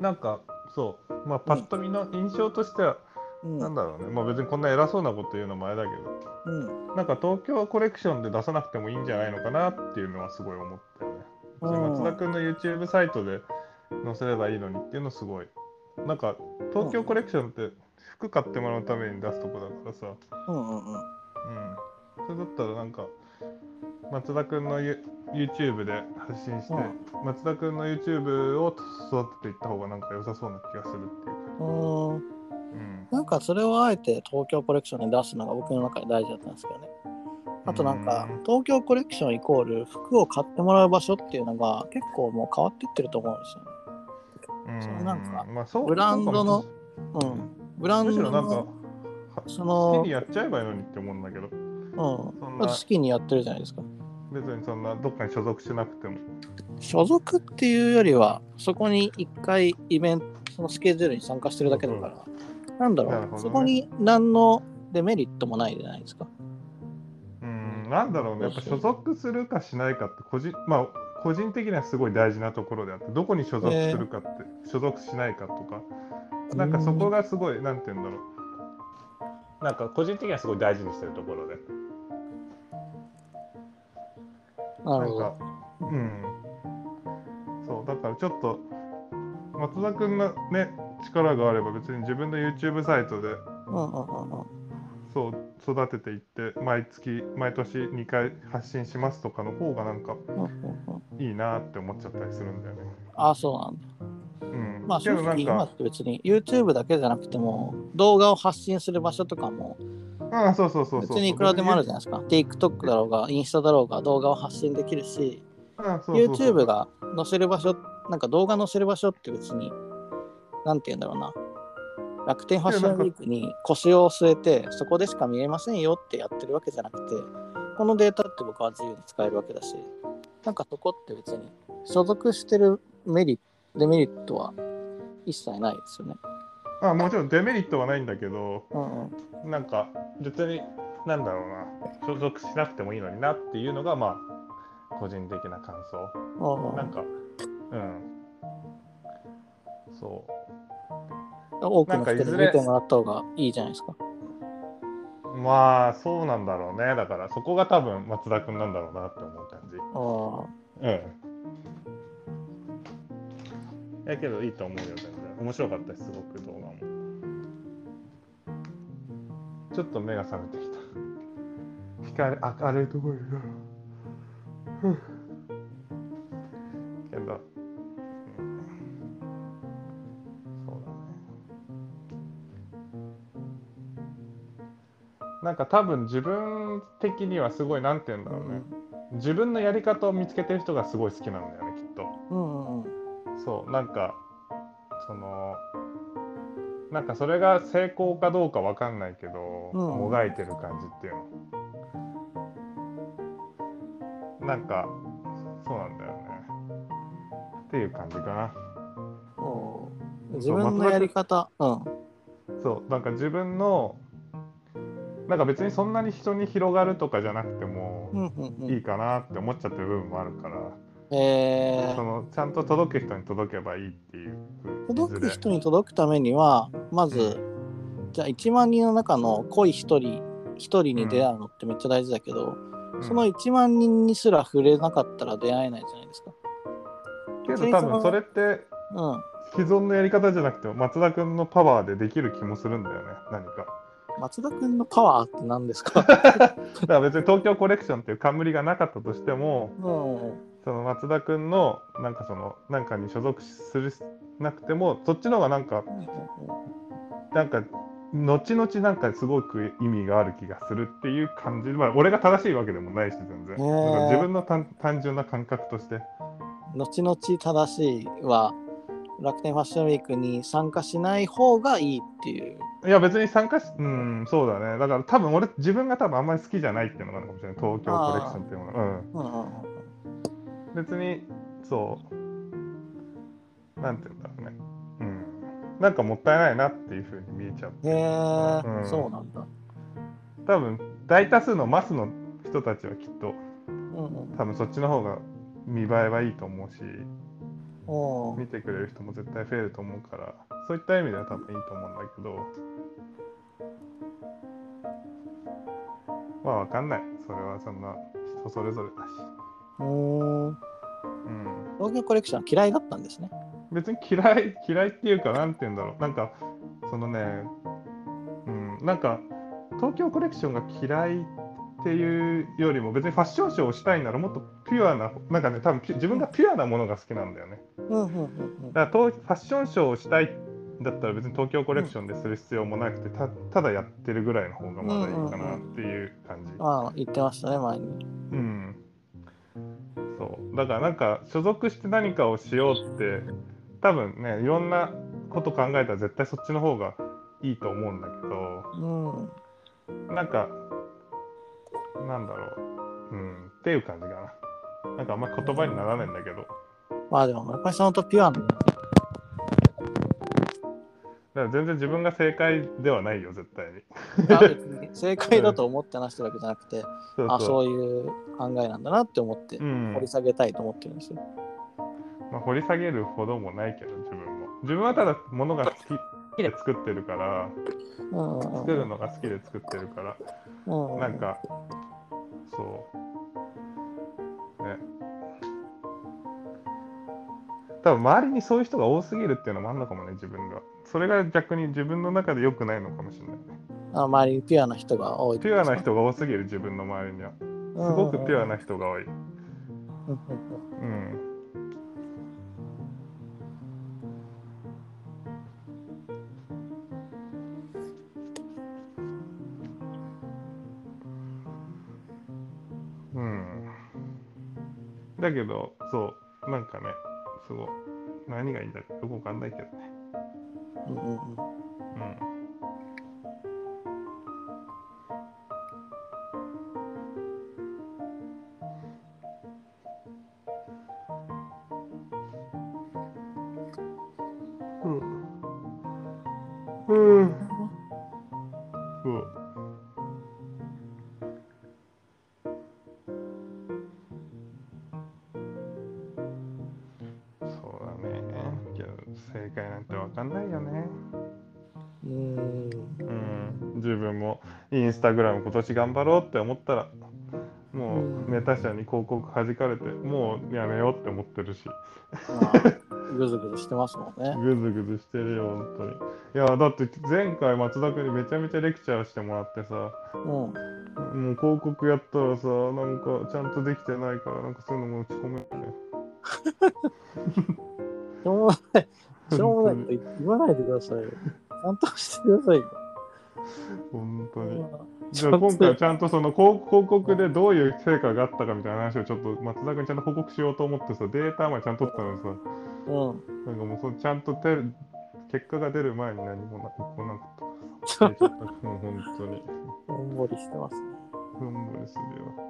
なんかそう、まあ、パッと見の印象としては、うん。なんだろうね、まあ、別にこんな偉そうなこと言うのもあれだけど、うん。なんか東京コレクションで出さなくてもいいんじゃないのかなっていうのはすごい思ったよね。別に松田君の YouTube サイトで載せればいいのにっていうのすごい。なんか東京コレクションって服買ってもらうために出すとこだからさ、うんうんうん。うん。それだったらなんか松田君の You- YouTube で発信して、松田君の YouTube を育てていった方がなんか良さそうな気がするっていうか。うーん。うん。なんかそれをあえて東京コレクションに出すのが僕の中で大事だったんですけどね。あとなんかうん東京コレクションイコール服を買ってもらう場所っていうのが結構もう変わっていってると思うんですよね。うんそのなんかまあ、そうブランドのそうかもうん。ブランドろなんかのそ好のきに、やっちゃえばいいのにって思うんだけど。うん。そん好きにやってるじゃないですか。別にそんなどっかに所属しなくても。所属っていうよりは、そこに一回イベント、そのスケジュールに参加してるだけだから、なんだろう、ね。そこに何のデメリットもないじゃないですか。うんなんだろうね。やっぱ所属するかしないかって個人まあ個人的にはすごい大事なところであってどこに所属するかって、所属しないかとかなんかそこがすごいなんて言うんだろうなんか個人的にはすごい大事にしてるところでなるほどなんか。うんそうだからちょっと松田君のね力があれば別に自分の YouTube サイトで。そう育てていって毎月毎年2回発信しますとかの方がなんかいいなって思っちゃったりするんだよね。ああ、そうなんだ。うん、まあ、正直今かって別に YouTube だけじゃなくても、動画を発信する場所とかも、あそうそうそうそう別にいくらでもあるじゃないですか。TikTok だろうが、インスタだろうが、動画を発信できるし、あそうそうそう YouTube が載せる場所、なんか動画載せる場所って別に、なんて言うんだろうな。楽天ファッションウィークに腰を据えて、そこでしか見えませんよってやってるわけじゃなくて、このデータって僕は自由に使えるわけだし、なんかそこって別に所属してるメリット、デメリットは一切ないですよね。あもちろんデメリットはないんだけどうんうん。なんか別になんだろうな。所属しなくてもいいのになっていうのがまあ個人的な感想。なんかうん。そう。多くの人に見てもらった方がいいじゃないですか。まあそうなんだろうね。だからそこが多分松田君なんだろうなって思う感じ。あうん。やけどいいと思うよ全然面白かったですすごく動画も。ちょっと目が覚めてきた。光明るいところにけど、うん、そうだね。なんか多分自分的にはすごいなんて言うんだろうね、自分のやり方を見つけてる人がすごい好きなんだよねきっと。うんうんうん。そうなんかそのなんかそれが成功かどうかわかんないけど、うん。もがいてる感じっていうの。なんかそうなんだよね。っていう感じかな。うん。自分のやり方、うん。そうなんか自分のなんか別にそんなに人に広がるとかじゃなくてもいいかなって思っちゃってる部分もあるから、えー、そのちゃんと届く人に届けばいいっていう届く人に届くためには、まず、じゃあ1万人の中の濃い1人、1人に出会うのってめっちゃ大事だけど、うんその1万人にすら触れなかったら出会えないじゃないですか。けど多分それってうん。既存のやり方じゃなくて松田君のパワーでできる気もするんだよね何か松田君のパワーって何ですか？だから別に東京コレクションっていう冠がなかったとしてもうん。その松田君のなんかそのなんかに所属するなくてもそっちの方がなんかなんか後々なんかすごく意味がある気がするっていう感じ。まあ俺が正しいわけでもないし全然。へー自分の単単純な感覚として。後々正しいは、楽天ファッションウィークに参加しない方がいいっていう。いや別に参加しうんそうだね。だから多分俺自分が多分あんまり好きじゃないっていうのがあるかもしれない。東京コレクションっていうのが。うん。うんうんうん別にそう。なんて言うんだろうね。うん。なんかもったいないなっていうふうに見えちゃうへえ、うん。そうなんだ。多分大多数のマスの人たちはきっとうんうん。多分そっちの方が見栄えはいいと思うし見てくれる人も絶対増えると思うからそういった意味では多分いいと思うんだけど。まあわかんない。それはそんな人それぞれだし、うーん。うん、東京コレクション嫌いだったんですね。別に嫌い 嫌いっていうかなんて言うんだろう。なんかそのねうん。なんか東京コレクションが嫌いっていうよりも別にファッションショーをしたいならもっとピュアななんかね多分自分がピュアなものが好きなんだよね。うんうんうんだから東ファッションショーをしたいだったら別に東京コレクションでする必要もなくてたただやってるぐらいの方がまだいいかなっていう感じ。うん。ああ、言ってましたね、前に。うんそうだからなんか所属して何かをしようって多分ねいろんなこと考えたら絶対そっちの方がいいと思うんだけどうん。なんかなんだろううんっていう感じかななんかあんま言葉にならないんだけどまあでも、村上さんとピュアな。だから全然自分が正解ではないよ絶対。に 正解だと思って話してるわけじゃなくて、そうあそういう考えなんだなって思ってうん。掘り下げたいと思ってるんですよ。まあ、掘り下げるほどもないけど自分も。自分はただ物が好きで作ってるからうんうん作るのが好きで作ってるから。うんうんなんかそう。ね。多分周りにそういう人が多すぎるっていうのもあるのかもね自分がそれが逆に自分の中で良くないのかもしれないね。あ周りにピュアな人が多いピュアな人が多すぎる自分の周りには。すごくピュアな人が多い。うん。うん。うん。うんだけどそうなんかねすごい。何がいいんだかよくわかんないけどねうんうタグラム今年頑張ろうって思ったら、もうメタ社に広告弾かれて、もうやめようって思ってるし。まあぐずぐずしてますもんね。ぐずぐずしてるよ、本当に。いや、だって前回松田君にめちゃめちゃレクチャーしてもらってさ、うんもう広告やったらさ、なんかちゃんとできてないから、なんかそういうのも打ち込めるね。しょうもない、しょうもないこと言わないでくださいよ。ちゃんとしてくださいよ。じゃあ今回はちゃんとその広広告でどういう成果があったかみたいな話をちょっと松田君にちゃんと報告しようと思ってさ、データまでちゃんと取ったのにさ、うん。なんかもうそのちゃんとテレ結果が出る前に何もな来なかったからさ。もう本当に。ほんぼりしてますね。ふんぼりするよ。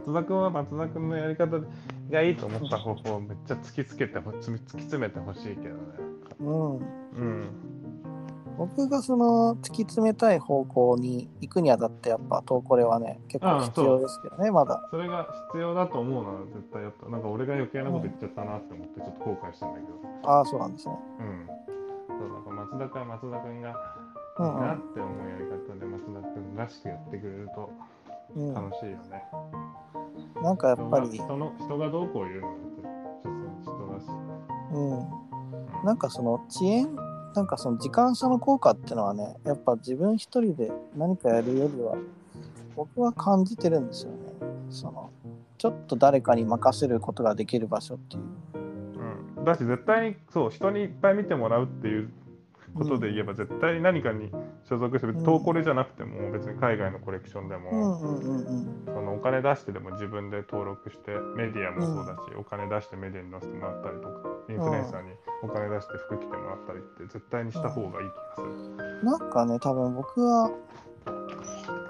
松田君は松田君のやり方がいいと思った方法をめっちゃ突きつけてほ突き詰めてほしいけどね。うん。うん。僕がその突き詰めたい方向に行くにあたってやっぱトーコレはね結構必要ですけどねまだそれが必要だと思うなら絶対やった。なんか俺が余計なこと言っちゃったなって思ってちょっと後悔したんだけど。ああそうなんですねうん。そうなんか松田君は松田君がいいうんうんなって思うやり方で松田君らしくやってくれるとうん楽しいよね。なんかやっ人ぱりが人の人がどうこう言うのって人だし。うん。なんかその遅延なんかその時間差の効果っていうのはねやっぱ自分一人で何かやるよりは僕は感じてるんですよね。そのちょっと誰かに任せることができる場所っていう。うん、だし絶対にそう人にいっぱい見てもらうっていうことで言えば、絶対に何かに所属するうん。トーコレじゃなくても別に海外のコレクションでうも、んうんうんうん。そのお金出してでも自分で登録してメディアもそうだし、お金出してメディアに載せてもらったりとかインフルエンサーにお金出して服着てもらったりって絶対にした方がいい気がする。なんかね多分僕は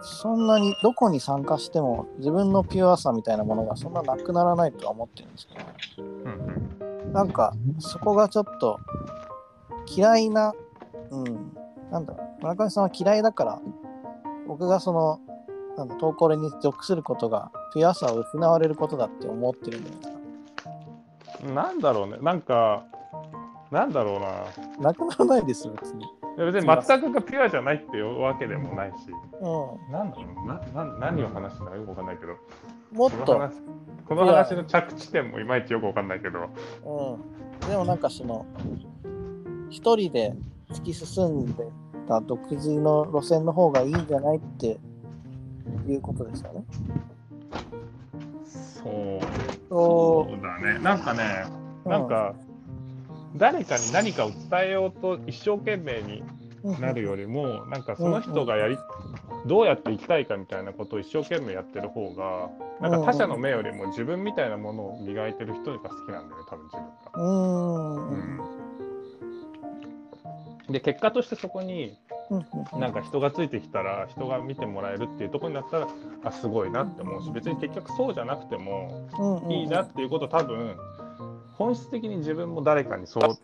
そんなにどこに参加しても自分のピュアさみたいなものがそんななくならないとは思ってるんですけど。うん。なんかそこがちょっと嫌いなうん。なんだろう。村上さんは嫌いだから僕がそのなんだ投稿に属することがピュアさを失われることだって思ってるんじゃな。いですかうん、なんだろうね。なんかなんだろうな。なくならないですよ別に。別に全くがピュアじゃないっていうわけでもないし。うなんだろうなな何を話してんだかよくわかんないけど。んもっと。この話この話の着地点もいまいちよくわかんないけど。うん、でもなんかその一人で突き進んでた独自の路線の方がいいんじゃないっていうことですよね。そうそそうだねなんかねうなんか誰かに何かを伝えようと一生懸命にうんなるよりもなんかその人がやりどうやって生きたいかみたいなことを一生懸命やってる方がなんか他者の目よりも自分みたいなものを磨いてる人が好きなんだよね多分自分が。うーん。うんで結果としてそこにうんうんなんか人がついてきたら人が見てもらえるっていうところになったらあすごいなって思うし別に結局そうじゃなくてもうんうんいいなっていうこと多分本質的に自分も誰かにそう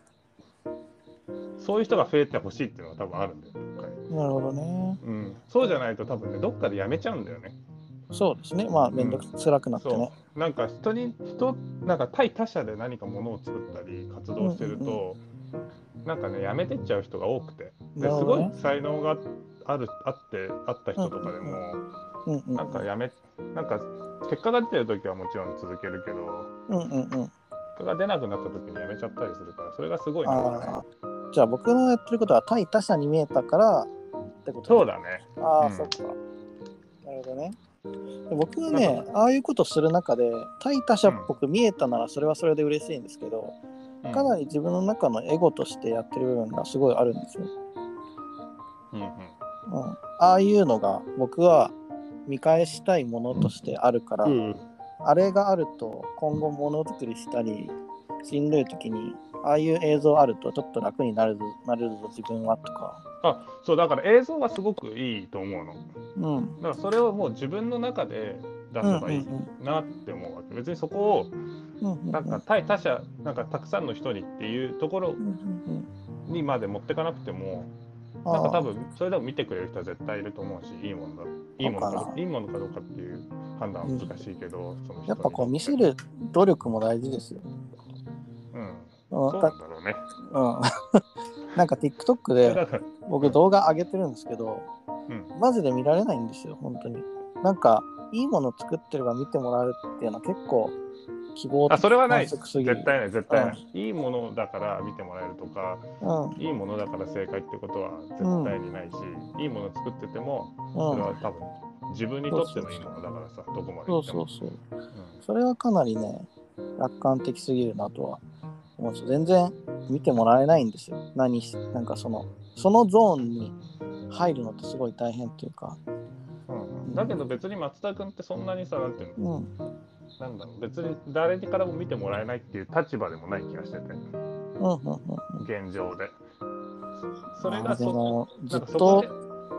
そういう人が増えてほしいっていうのが多分あるんだよなるほどね。うん、そうじゃないと多分ねどっかでやめちゃうんだよね。そうですね。まあ、めんどくつらくなってね。そう。なんか人に人なんか対他者で何かものを作ったり活動してると、なんかねやめてっちゃう人が多くてですごい才能があるあってあった人とかでも、うんうんなんかやめなんか結果が出てる時はもちろん続けるけどうんうんうん。結果が出なくなった時にやめちゃったりするからそれがすごいなああ。じゃあ僕のやってることは対他者に見えたからってことそうだねああ、うんそっか。なるほどね。で僕はね、ああいうことする中で、対他者っぽく見えたならそれはそれで嬉しいんですけど、うんかなり自分の中のエゴとしてやってる部分がすごいあるんですよ。うんうんうん、ああいうのが僕は見返したいものとしてあるから、うんあれがあると今後ものづくりしたり、しんどい時に、ああいう映像あるとちょっと楽になるぞなるぞ自分はとか。あそうだから映像はすごくいいと思うのうん。だからそれをもう自分の中で出せばいいなって思うわけ別にそこをうんうんうんなんか対他者なんかたくさんの人にっていうところうんうんうん。にまで持ってかなくてもなんか多分それでも見てくれる人は絶対いると思うしいいものだいいものそうかかいいものかどうかっていう判断は難しいけど、その人にやっぱこう見せる努力も大事ですよ。うん。うんそうなんだろうね。うん、なんか TikTok で 僕動画上げてるんですけど、うん。マジで見られないんですよ、本当に。なんか、いいもの作ってれば見てもらえるっていうのは結構希望あそれはない。絶対ない絶対ない、いいものだから見てもらえるとかうん、いいものだから正解ってことは絶対にないし、いいもの作っててもそれうん。は多分自分にとってのいいものだからさどこまでそうそうそう。うん。それはかなりね、楽観的すぎるなとは思うんですよ。全然見てもらえないんですよ。何し、なんかその、そのゾーンに入るのってすごい大変っていうか、うん、だけど別に松田君ってそんなにさなんていうの？うん、なんだろう別に誰からも見てもらえないっていう立場でもない気がしてて。うんうんうん現状で。それまあがそでもずっと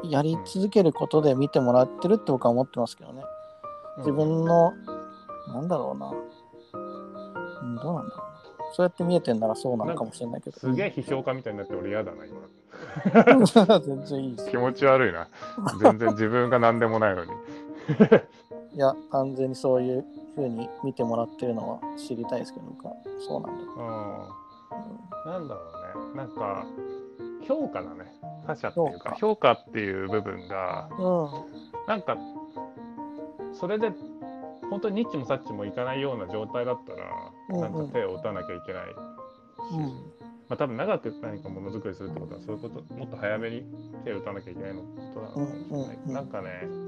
で。やり続けることで見てもらってるって僕は思ってますけどね。自分の、なんだろうな、うん、どうなんだろう。なそうやって見えてんならそうなのかもしれないけど。すげえ批評家みたいになって俺嫌だな今。全然いいです気持ち悪いな。全然自分が何でもないのに。いや完全にそういうふうに見てもらってるのは知りたいですけど僕はそうなんだ。うんなんだろうね。なんか評価だね。他者っていうか評評価っていう部分がうん。なんかそれで本当にニッチもサッチもいかないような状態だったら、うんうん。なんか手を打たなきゃいけないし、うん。まあ多分長く何かものづくりするってことはそういうこともっと早めに手を打たなきゃいけないのことなのかもしれない、うんうんうん。なんかね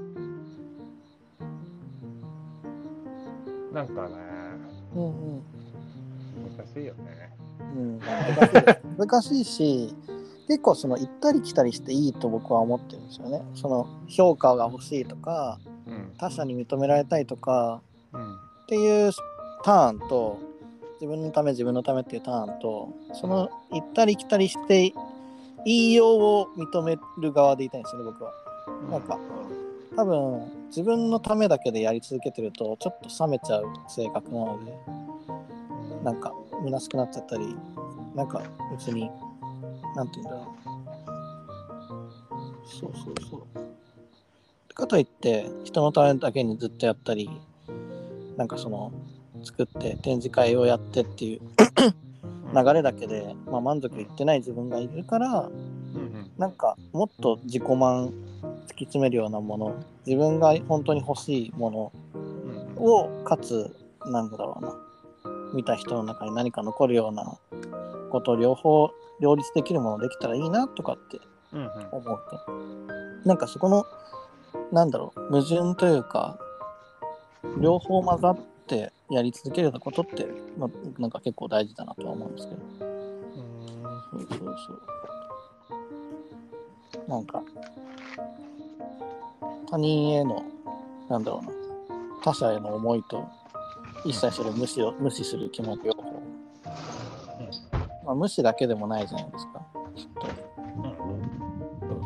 なんかねうんうん。難しいよね。うん。難しいし結構その行ったり来たりしていいと僕は思ってるんですよね。その評価が欲しいとかうん。他者に認められたいとかうん。っていうターンと自分のため自分のためっていうターンとその行ったり来たりして言いようを認める側でいたいんですよね僕は。なんか多分自分のためだけでやり続けてるとちょっと冷めちゃう性格なのでなんか虚しくなっちゃったりなんか別になんて言うんだろう。そうそうそう。かといって人のためだけにずっとやったりなんかその作って展示会をやってっていう流れだけで、まあ、満足いってない自分がいるからうんうん。なんかもっと自己満突き詰めるようなもの。自分が本当に欲しいもの。うん。をかつなんだろうな。見た人の中に何か残るようなことを両方両立できるものできたらいいなとかってうんうん。思うと。なんかそこのなんだろう矛盾というか両方混ざってやり続けるようなことって、まあ、なんか結構大事だなとは思うんですけど。そうそうそう。なんか他人へのなんだろうな他者への思いと一切それを無視を無視する気持ちを、まあ、無視だけでもないじゃないですか。きっと。うん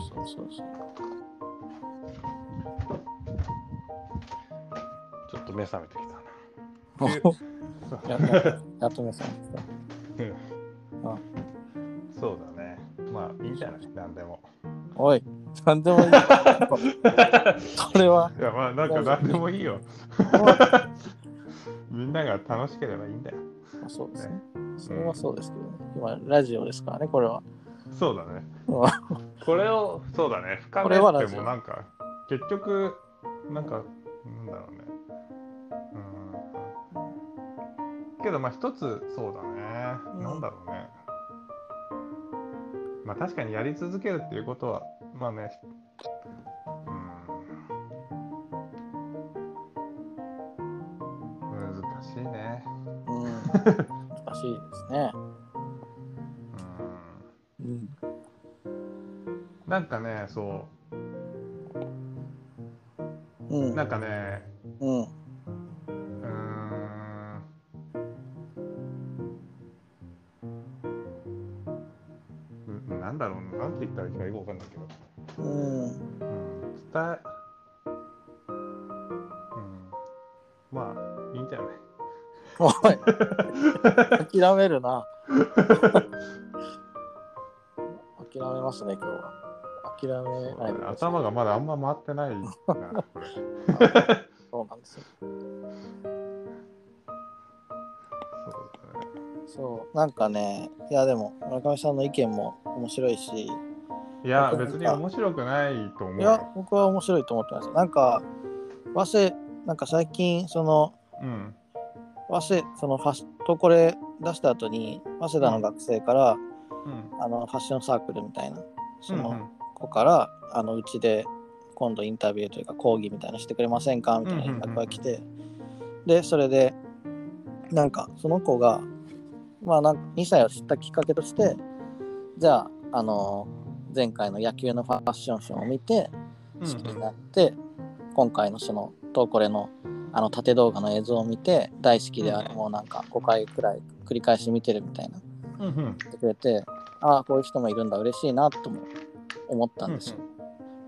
そうそうそうそう。ちょっと目覚めてきたな。やややっと目覚めてそうだね。まあいいんじゃない。何でも。たおいなんでもいいそれはいやまあなんか何でもいいよ。みんなが楽しければいいんだよ。まあそうですねそれはそうですけどね今ラジオですからねこれはそうだねうん。これをそうだね。深こめてもなんか結局なんかなんだろうね。うん。けどまあ一つそうだね。うんなんだろうね。まあ確かにやり続けるっていうことはまあね。うん。難しいね。うん難しいですねうん。うんなんかね、そうんう、なんかね、うんうーん。うんなんだろうな、なんて言ったらいいかよくわかんないけど、おい。諦めるな。諦めますね今日は。諦めないでください。頭がまだあんま回ってないな、これ。そうなんですよ。そうなんかねいやでも村上さんの意見も面白いし。いや、僕別に面白くないと思ういやよ。僕は面白いと思ってます。なんか早稲なんか最近そのうん。早稲そのファッシとこれ出した後に早稲田の学生から、うん。あのファッションサークルみたいなそうんの子から、あのうちで今度インタビューというか講義みたいなのしてくれませんかみたいな連絡が来て、でそれでなんかその子がまあなんか2歳を知ったきっかけとしてじゃああの前回の野球のファッションショーを見て好きになって、今回のそのトーコレのあの縦動画の映像を見て大好きであれもうなんか5回くらい繰り返し見てるみたいな。うんうん。言ってくれてああこういう人もいるんだ。嬉しいなとも思ったんですよ。だか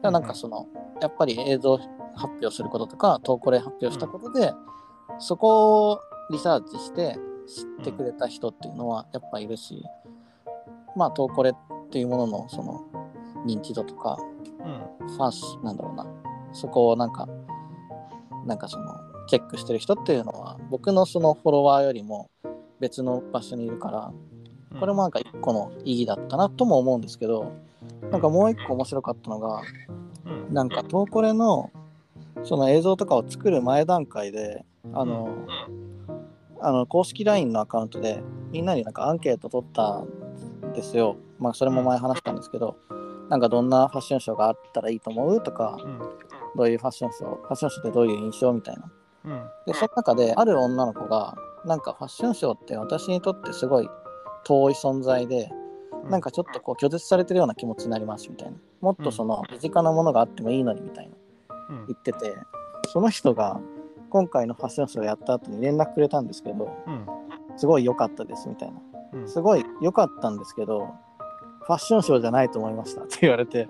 らなんかそのやっぱり映像発表することとかトーコレ発表したことで、そこをリサーチして知ってくれた人っていうのはやっぱいるし、まあトーコレっていうもののその認知度とかうん。ファンスなんだろうな。そこをなんかなんかそのチェックしてる人っていうのは僕のそのフォロワーよりも別の場所にいるからこれもなんか一個の意義だったなとも思うんですけどなんかもう一個面白かったのがうん。なんかトーコレのその映像とかを作る前段階であの、あの公式 LINE のアカウントでみんなになんかアンケート取ったんですよ。まあそれも前話したんですけど、なんかどんなファッションショーがあったらいいと思うとか、うん。どういうファッションショー、ファッションショーってどういう印象みたいな。うん。で、その中である女の子が、なんかファッションショーって私にとってすごい遠い存在で、なんかちょっとこう拒絶されてるような気持ちになりますみたいな。もっとその身近なものがあってもいいのにみたいなうん。言ってて、その人が今回のファッションショーやった後に連絡くれたんですけど、うん。すごい良かったですみたいな。うん。すごい良かったんですけど、ファッションショーじゃないと思いましたって言われて。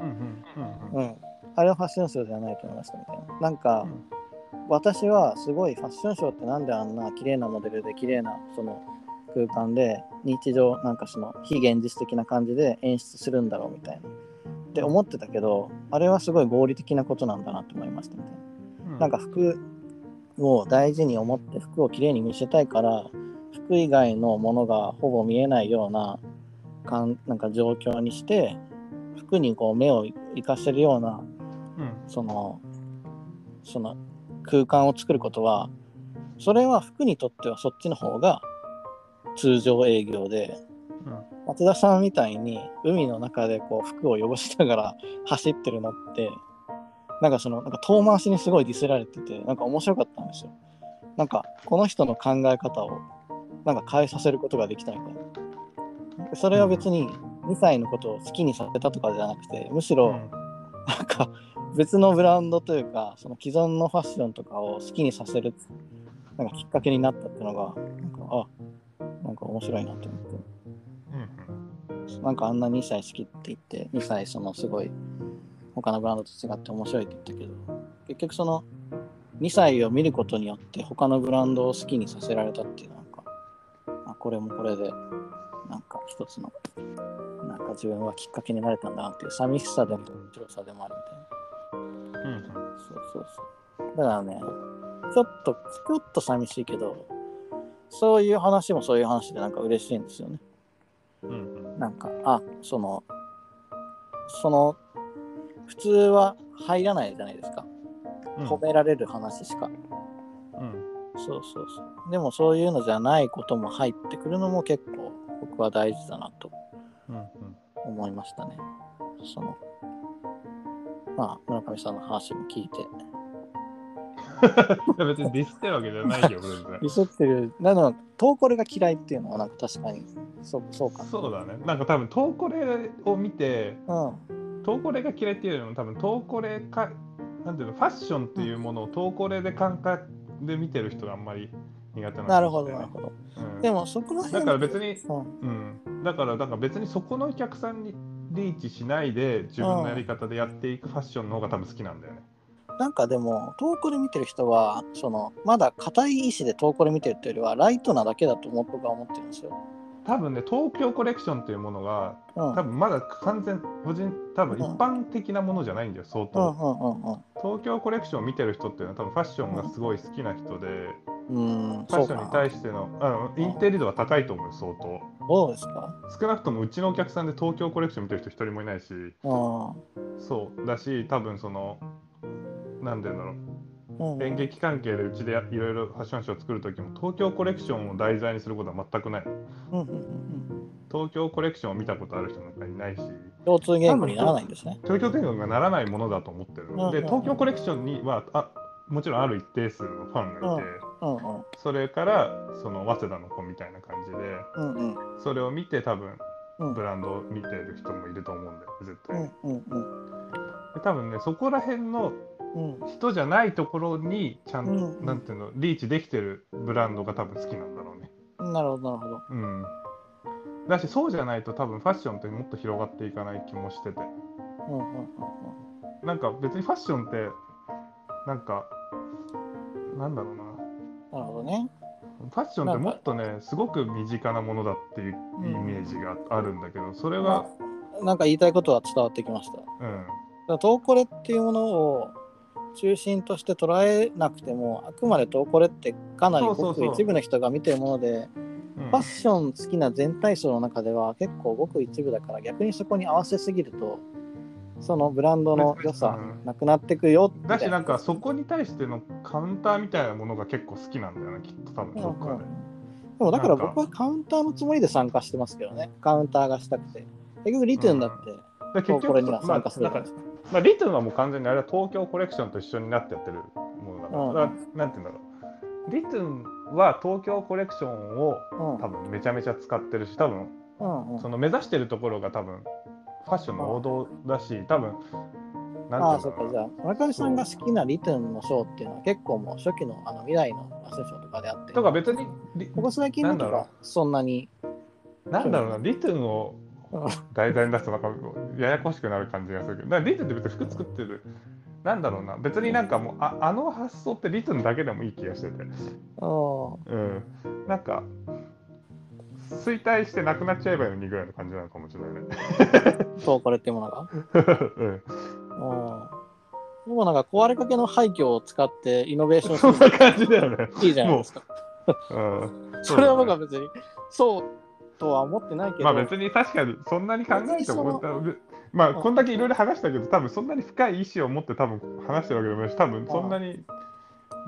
う、ん。あれはファッションショーじゃないと思いましたみたいな。なんか、うん私はすごいファッションショーってなんであんな綺麗なモデルで綺麗なその空間で日常なんかその非現実的な感じで演出するんだろうみたいな。って思ってたけど、あれはすごい合理的なことなんだなと思いましたみたいな。うんなんか服を大事に思って服をきれいに見せたいから服以外のものがほぼ見えないようなかんなんか状況にして服にこう目を生かせるようなうんそのその空間を作ることはそれは服にとってはそっちの方が通常営業でうん松田さんみたいに海の中でこう服を汚しながら 走ってるのってなんかそのなんか遠回しにすごいディスられててなんか面白かったんですよ。なんかこの人の考え方をなんか変えさせることができたみたいな。それは別に2歳のことを好きにさせたとかじゃなくてむしろなんか別のブランドというかその既存のファッションとかを好きにさせるなんかきっかけになったっていうのがなんかあなんか面白いなと思って。うんなんかあんな2歳好きって言って、2歳そのすごい他のブランドと違って面白いって言ったけど、結局その2歳を見ることによって他のブランドを好きにさせられたっていうなんか、あこれもこれでなんか一つのなんか自分はきっかけになれたんだなっていう寂しさでも面白さでもあるみたいな。うんそうそうそう。だからね、ちょっと、ちょっと寂しいけど、そういう話もそういう話でなんか嬉しいんですよね。うんうんなんか、あ、その、その、普通は入らないじゃないですか。うん褒められる話しか。うんそうそうそう。でもそういうのじゃないことも入ってくるのも結構僕は大事だなと思いましたね。その、まあ、村上さんの話も聞いて。い や別にディスってるわけじゃないよ、ディスってる。なの、トーコレが嫌いっていうのはなんか確かに、そうそうか。そうだね。なんか多分、トーコレを見て、うん。トーコレが嫌いっていうよりも、多分、トーコレか、なんていうの、ファッションっていうものをトーコレで感覚で見てる人があんまり苦手なんだなるほど、なるほど。うんでも、そこら辺だから別に、うん、うん、だから、だから別にそこのお客さんにリーチしないで、自分のやり方でやっていくファッションの方が多分好きなんだよね。なんかでも、トーコレ見てる人は、その、まだ硬い意志でトーコレ見てるっていうよりは、ライトなだけだと思僕は思ってるんですよ。多分ね、東京コレクションっていうものが、うん。多分まだ完全、個人、多分一般的なものじゃないんだよ、相当。うんうんうん東京コレクションを見てる人っていうのは多分ファッションがすごい好きな人で、うん。うん、ファッションに対してのあのインテリ度は高いと思うよ相当どうですか少なくともうちのお客さんで東京コレクション見てる人一人もいないしうん。そうだし多分そのなんて言うんだろううん、演劇関係でうちでやいろいろファッションショーを作る時も東京コレクションを題材にすることは全くないうんうんうんうん。東京コレクションを見たことある人なんかいないし共通言語にならないんですね。東京天国がならないものだと思ってるうんうんで東京コレクションにはあもちろんある一定数のファンがいて、うんうん。それからその早稲田の子みたいな感じでうんうん。それを見て多分うん。ブランドを見てる人もいると思うんだよ絶対、うんうんうん。で多分ねそこら辺のうん。人じゃないところにちゃんと、うんなんていうのリーチできてるブランドが多分好きなんだろうね。なるほどなるほど。うん。だしそうじゃないと多分ファッションってもっと広がっていかない気もしてて。うんうんうん。なんか別にファッションってなんかなんだろうななるほどね。ファッションってもっとねすごく身近なものだっていうイメージがあるんだけどそれが、なんか言いたいことは伝わってきました。だかうんらトーコレっていうものを中心として捉えなくてもあくまでトーコレってかなりごく一部の人が見てるものでうん。ファッション好きな全体層の中では結構ごく一部だから逆にそこに合わせすぎるとそのブランドの良さうん。なくなってくよみたいだしなんかそこに対してのカウンターみたいなものが結構好きなんだよねきっと多分どっかで。でもだから僕はカウンターのつもりで参加してますけどね。カウンターがしたくて。結局リトゥーンだって、で結局これには参加するまあまあ、リトゥンはもう完全にあれは東京コレクションと一緒になってやってるものだから、うん。だからなんていうんだろう。リトゥンは東京コレクションをうん多分めちゃめちゃ使ってるし多分うん。うん。その目指してるところが多分ファッションの王道だし多分ああ、そっか、じゃあ、村上さんが好きなリトゥーンのショーっていうのは結構もう初期のあの未来のファッションショーとかであって、うとか別にリここ最近のとかそんなに、なんだろうなリトゥンをうん題材に出すとなんかややこしくなる感じがするけど。だからリトゥンって別に服作ってる。なんだろうな。別になんかもうああの発想ってリトゥンだけでもいい気がしてて。うんうん。なんか衰退してなくなっちゃえばいいのにぐらいの感じなのかもしれない。ねそう、これっていうものが？うん。うん。でもなんか壊れかけの廃墟を使ってイノベーションそんするな感じだよね。のいいじゃないですか。うんそれは僕は別にそうとは思ってないけど、まあ別に確かにそんなに考えてもまあこんだけいろいろ話したけど多分そんなに深い意思を持って多分話してるわけでもないし多分そんなに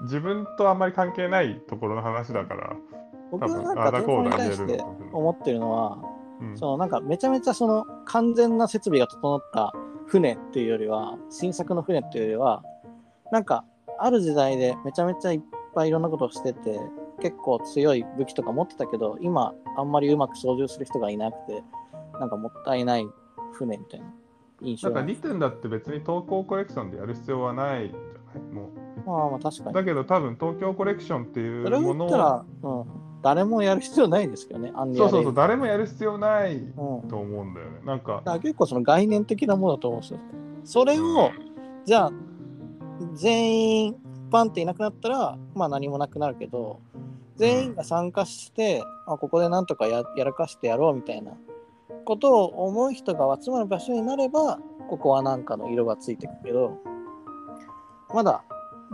自分とあんまり関係ないところの話だから、僕はなんか店舗に対して思ってるのは、うん。そのなんかめちゃめちゃその完全な設備が整った船っていうよりは新作の船っていうよりはなんかある時代でめちゃめちゃいっぱいいろんなことをしてて結構強い武器とか持ってたけど今あんまりうまく操縦する人がいなくてなんかもったいない船みたいな印象がなんかリトゥンだって別に東京コレクションでやる必要はないじゃない？もまあまあ確かに。うだけど多分東京コレクションっていそうものをうん、誰もやる必要ないですけどねアンリアそうそうそう誰もやる必要ないうんと思うんだよね。なんか。だから結構その概念的なものだと思うんですよ。それを、じゃあ、全員パンっていなくなったら、まあ何もなくなるけど、全員が参加して、あここでなんとかややらかしてやろうみたいなことを思う人が集まる場所になれば、ここはなんかの色がついてくけど、まだ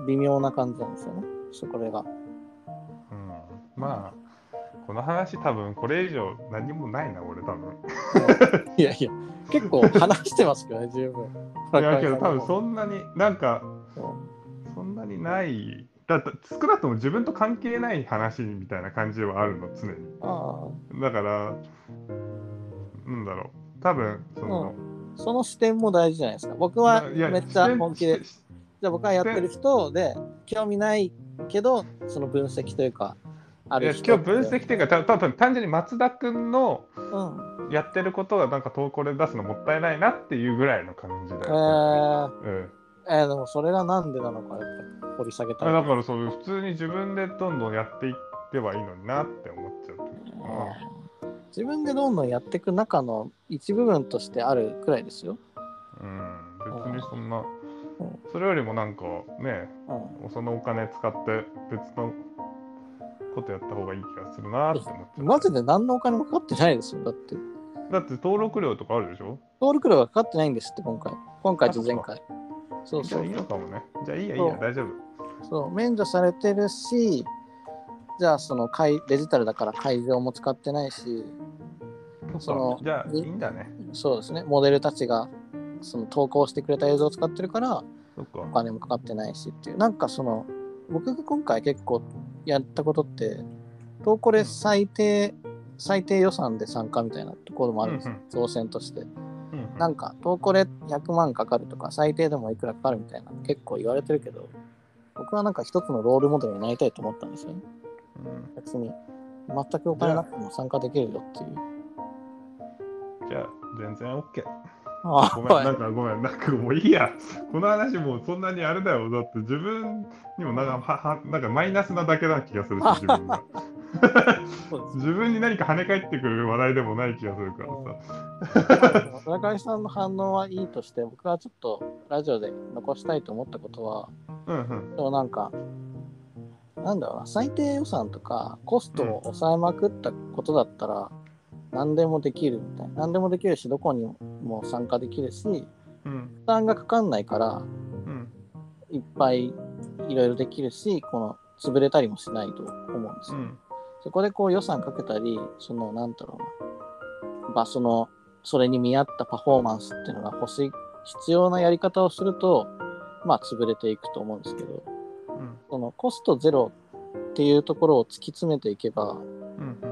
微妙な感じなんですよね。そこれが。うんまあこの話多分これ以上何もないな俺多分。いやいや、結構話してますけどね、十分。いやけど多分そんなになんかうん。そんなにないだって少なくとも自分と関係ない話みたいな感じはあるの常に。あだからなんだろう。多分その、あその視点も大事じゃないですか。僕はめっちゃ本気で、しじゃあ僕はやってる人で、興味ないけど、その分析というか、ある人今日分析っていうかた多分単純に松田君のうん。やってることがなんか投稿で出すのもったいないなっていうぐらいの感じだえよ、ー、うん。えーでもそれがなんでなのか、やっぱり掘り下げたい。だからそう普通に自分でどんどんやっていってはいいのになって思っちゃう時かなうん自分でどんどんやっていく中の一部分としてあるくらいですよ。うん、別にそんなうん、それよりもなんかね、うん。そのお金使って別のことやった方がいい気がするなって思っ。マジで何のお金もかかってないですよ。だって、だって登録料とかあるでしょ？登録料がかかってないんですって、今回。今回と前回。そうそうじゃあいいのかもね。じゃあいいやいいや、大丈夫。そう、免除されてるし、じゃあその会デジタルだから会場も使ってないし、そのじゃあいいんだね。そうですね、モデルたちがその投稿してくれた映像を使ってるから、お。金もかかってないしっていう、なんかその、僕が今回結構やったことって、投稿で最低、最低予算で参加みたいなところもあるんですよ、挑戦として。うんうんなんか、投稿で100万かかるとか、最低でもいくらかかるみたいな、結構言われてるけど、僕はなんか一つのロールモデルになりたいと思ったんですよね。うん別に、全くお金なくても参加できるよっていう。じゃあ、全然 OK。あごめん、なんかごめん、なんかもういいや。この話もうそんなにあれだよ。だって自分にもなんかははなんかマイナスなだけな気がするし、自分自分に何か跳ね返ってくる話題でもない気がするからさ。村上さんの反応はいいとして、僕はちょっとラジオで残したいと思ったことは、うんうん。でもなんか、なんだろうな、最低予算とかコストを抑えまくったことだったら、何でもできるみたいな。何でもできるし、どこにも参加できるし、うん。負担がかかんないから、うん。いっぱいいろいろできるし、この潰れたりもしないと思うんですよ。うん。そこでこう予算かけたり、そのなんだろうな、まあその、それに見合ったパフォーマンスっていうのが欲しい、必要なやり方をすると、まあ潰れていくと思うんですけど、うん。そのコストゼロっていうところを突き詰めていけば、うん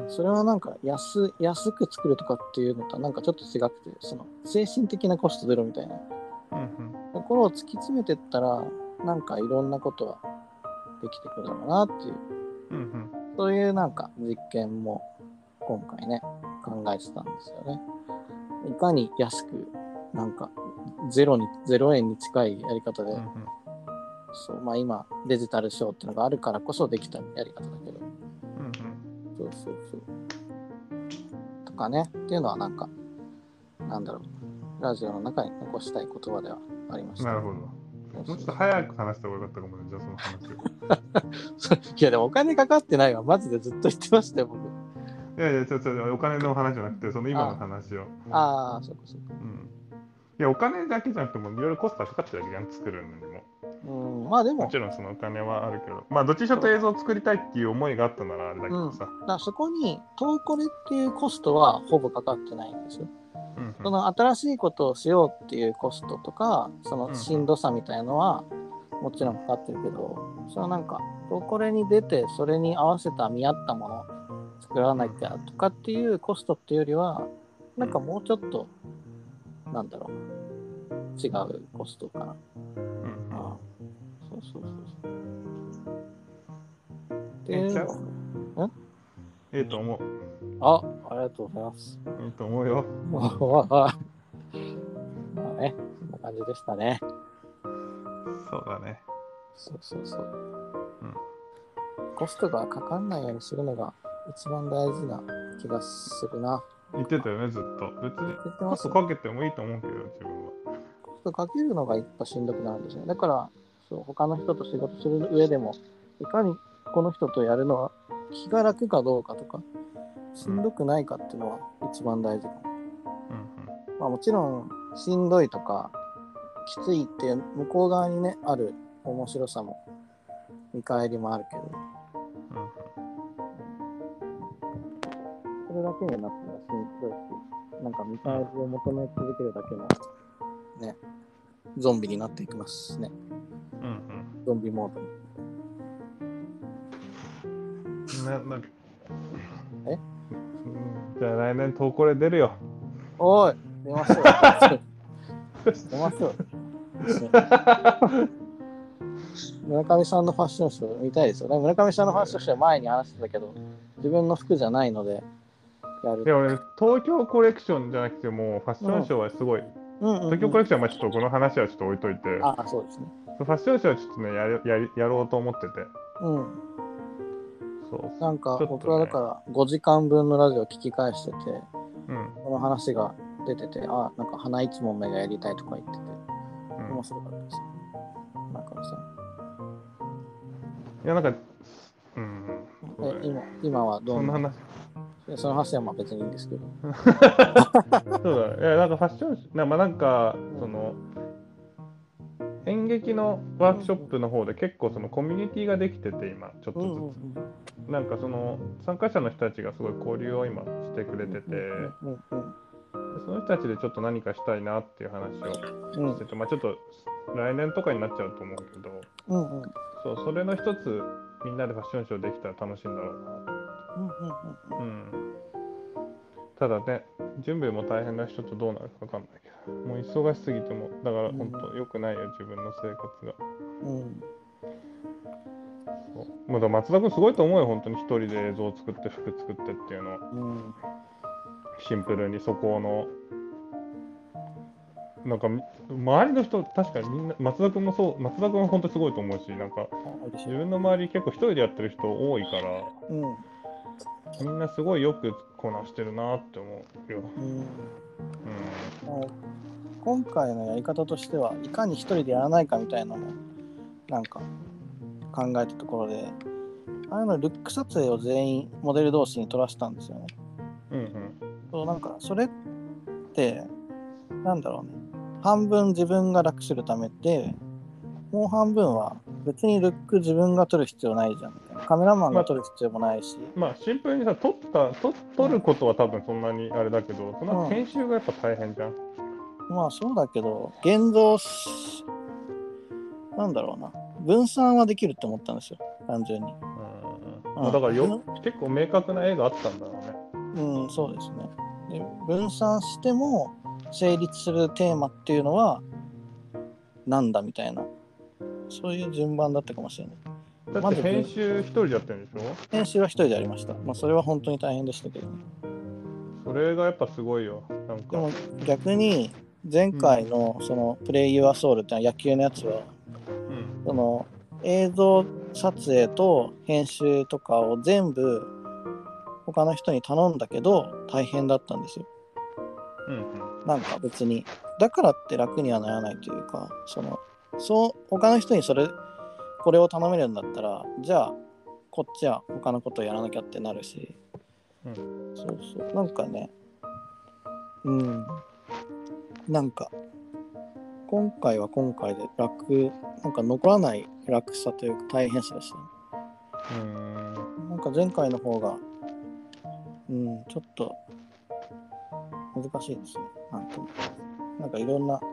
それはなんか安安く作るとかっていうのとはなんかちょっと違くて、その精神的なコストゼロみたいな。うんところを突き詰めてったら、なんかいろんなことはできてくるだろうなっていう、うんうん。そういうなんか実験も今回ね、考えてたんですよね。いかに安く、なんかゼロに、ゼロ円に近いやり方で、うんそう、まあ今デジタルショーっていうのがあるからこそできたやり方だけど、うんそうそうそう。とかね、っていうのはなんか、なんだろう、ラジオの中に残したい言葉ではありました。なるほど。もうちょっと早く話した方がよかったかもね、じゃあその話を。いや、でもお金かかってないわ。マジでずっと言ってましたよ、僕。いやいや、ちょっとお金の話じゃなくて、その今の話を。ああ、そうかそうか。うん。いや、お金だけじゃなくても、いろいろコストはかかってるわけじゃん、作るのにも。うん、まあでも、もちろんそのお金はあるけど、まあ、どっちにしろと映像を作りたいっていう思いがあったならあれだけどさ。だからそこに、トーコレっていうコストはほぼかかってないんですよ。うんうんその新しいことをしようっていうコストとか、そのしんどさみたいのは、もちろんかかってるけど、そのなんか、トーコレに出て、それに合わせた見合ったものを作らなきゃとかっていうコストっていうよりは、なんかもうちょっと、なんだろう、違うコストかな。うんああそうそうそうそう。ええ？と思う。あ、ありがとうございます。いいと思うよ。ま あまあね、そんな感じでしたね。そうだね。そうそうそう。うんコストがかかんないようにするのが一番大事な気がするな。言ってたよね、ずっと。別にコストかけてもいいと思うけど、自分は。コストかけるのが一歩しんどくなるんですね。だから、そう他の人と仕事する上でも、いかにこの人とやるのは気が楽かどうかとか、しんどくないかっていうのは一番大事かも。うんまあ、もちろんしんどいとかきついっていう向こう側にねある面白さも見返りもあるけどだけになったらしんどいしなんか見返りを求め続けるだけのねゾンビになっていきますね。うんうん。ゾンビモードに。うんななんかえ？うんじゃあ来年投稿で出るよ。おい出ましょう出ましょう村上さんのファッションショー見たいですよ。ね村上さんのファッションショーは前に話してたけど自分の服じゃないのでやるでもね、東京コレクションじゃなくても、ファッションショーはすごい。うんうんうん東京コレクションはまあちょっとこの話はちょっと置いといて、ああ、そうですね。ファッションショーはちょっとね、やりやりやろうと思ってて。うん。そう。なんか僕はだから5時間分のラジオ聞き返してて、うん。この話が出てて、あなんか花一問目がやりたいとか言ってて、うん面白かったです。中野さいや、なんか、うん。え今今はどな？そんな話。その話はまあ別にいいんですけど。そうだ。いや、なんかファッションなまあなんか、その、演劇のワークショップの方で結構そのコミュニティができてて今ちょっとずつ、うんうんうんなんかその参加者の人たちがすごい交流を今してくれてて、でうんうんその人たちでちょっと何かしたいなっていう話をうん。してて、まあちょっと来年とかになっちゃうと思うけどうんうん。うんそうそれの一つみんなでファッションショーできたら楽しいんだろうなうんうんうんただね準備も大変な人とどうなるか分かんないけどもう忙しすぎてもだから本当良くないよ自分の生活が。うん。うんそう。まだ松田君すごいと思うよ本当に。一人で映像を作って服作ってっていうのは。うん。一シンプルにそこのなんか周りの人確かにみんな松田君もそう松田君は本当にすごいと思うしなんか自分の周り結構一人でやってる人多いから。うんみんなすごいよくこなしてるなって思うよ。うん。うん。今回のやり方としてはいかに一人でやらないかみたいなのをなんか考えたところであれのルック撮影を全員モデル同士に撮らせたんですよね。うんうん。そうなんかそれってなんだろうね。半分自分が楽するためでもう半分は別にルック自分が撮る必要ないじゃんみたいなカメラマンが撮る必要もないし、まあシンプルにさ撮った撮撮ることは多分そんなにあれだけどその編集がやっぱ大変じゃん。まあそうだけど現像しなんだろうな。分散はできるって思ったんですよ。単純に。うん。まあだからよ結構明確な絵があったんだろうね。うんそうですね。で分散しても成立するテーマっていうのはなんだみたいな。そういう順番だったかもしれないだって編集一人でやってるんでしょ？編集は一人でやりました。まあそれは本当に大変でしたけど。ねそれがやっぱすごいよ。なんか。でも逆に前回のそのプレイユアソウルって野球のやつはうん。その映像撮影と編集とかを全部他の人に頼んだけど大変だったんですよ。うんうん。なんか別に。だからって楽にはならないというかそのそう他の人にそれこれを頼めるんだったらじゃあこっちは他のことをやらなきゃってなるし、うん。そうそう。なんかね。うん。なんか今回は今回で楽なんか残らない楽さというか大変さでしたね。うーん。なんか前回の方がうんちょっと難しいですね。なんとも。なんかいろんなうん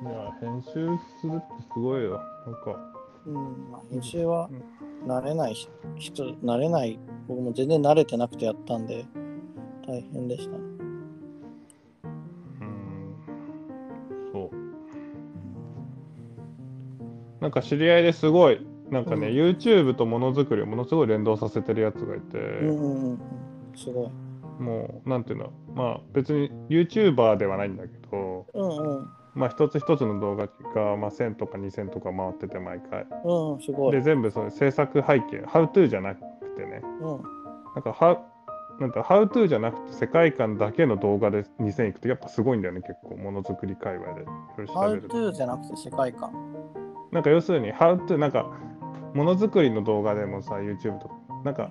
いや、編集するってすごいよ。なんか、うんまあ、編集は慣れないし人慣れない僕も全然慣れてなくてやったんで大変でした。ねうーん、そう。なんか知り合いですごい、なんかね、うん。YouTube とものづくりをものすごい連動させてるやつがいて、うんうんすごい。もう、なんていうの、まあ別に YouTuber ではないんだけど、うんうんまあ一つ一つの動画が、まあ、1000とか2000とか回ってて毎回。うんすごい。で、全部それ制作背景、How to じゃなくてね、うん。なんか、はなんか How to じゃなくて世界観だけの動画で2000いくとやっぱすごいんだよね、結構、ものづくり界隈で。いろいろ調べ How ると to じゃなくて世界観。なんか要するに、How to、なんか、ものづくりの動画でもさ、YouTube とか、なんか、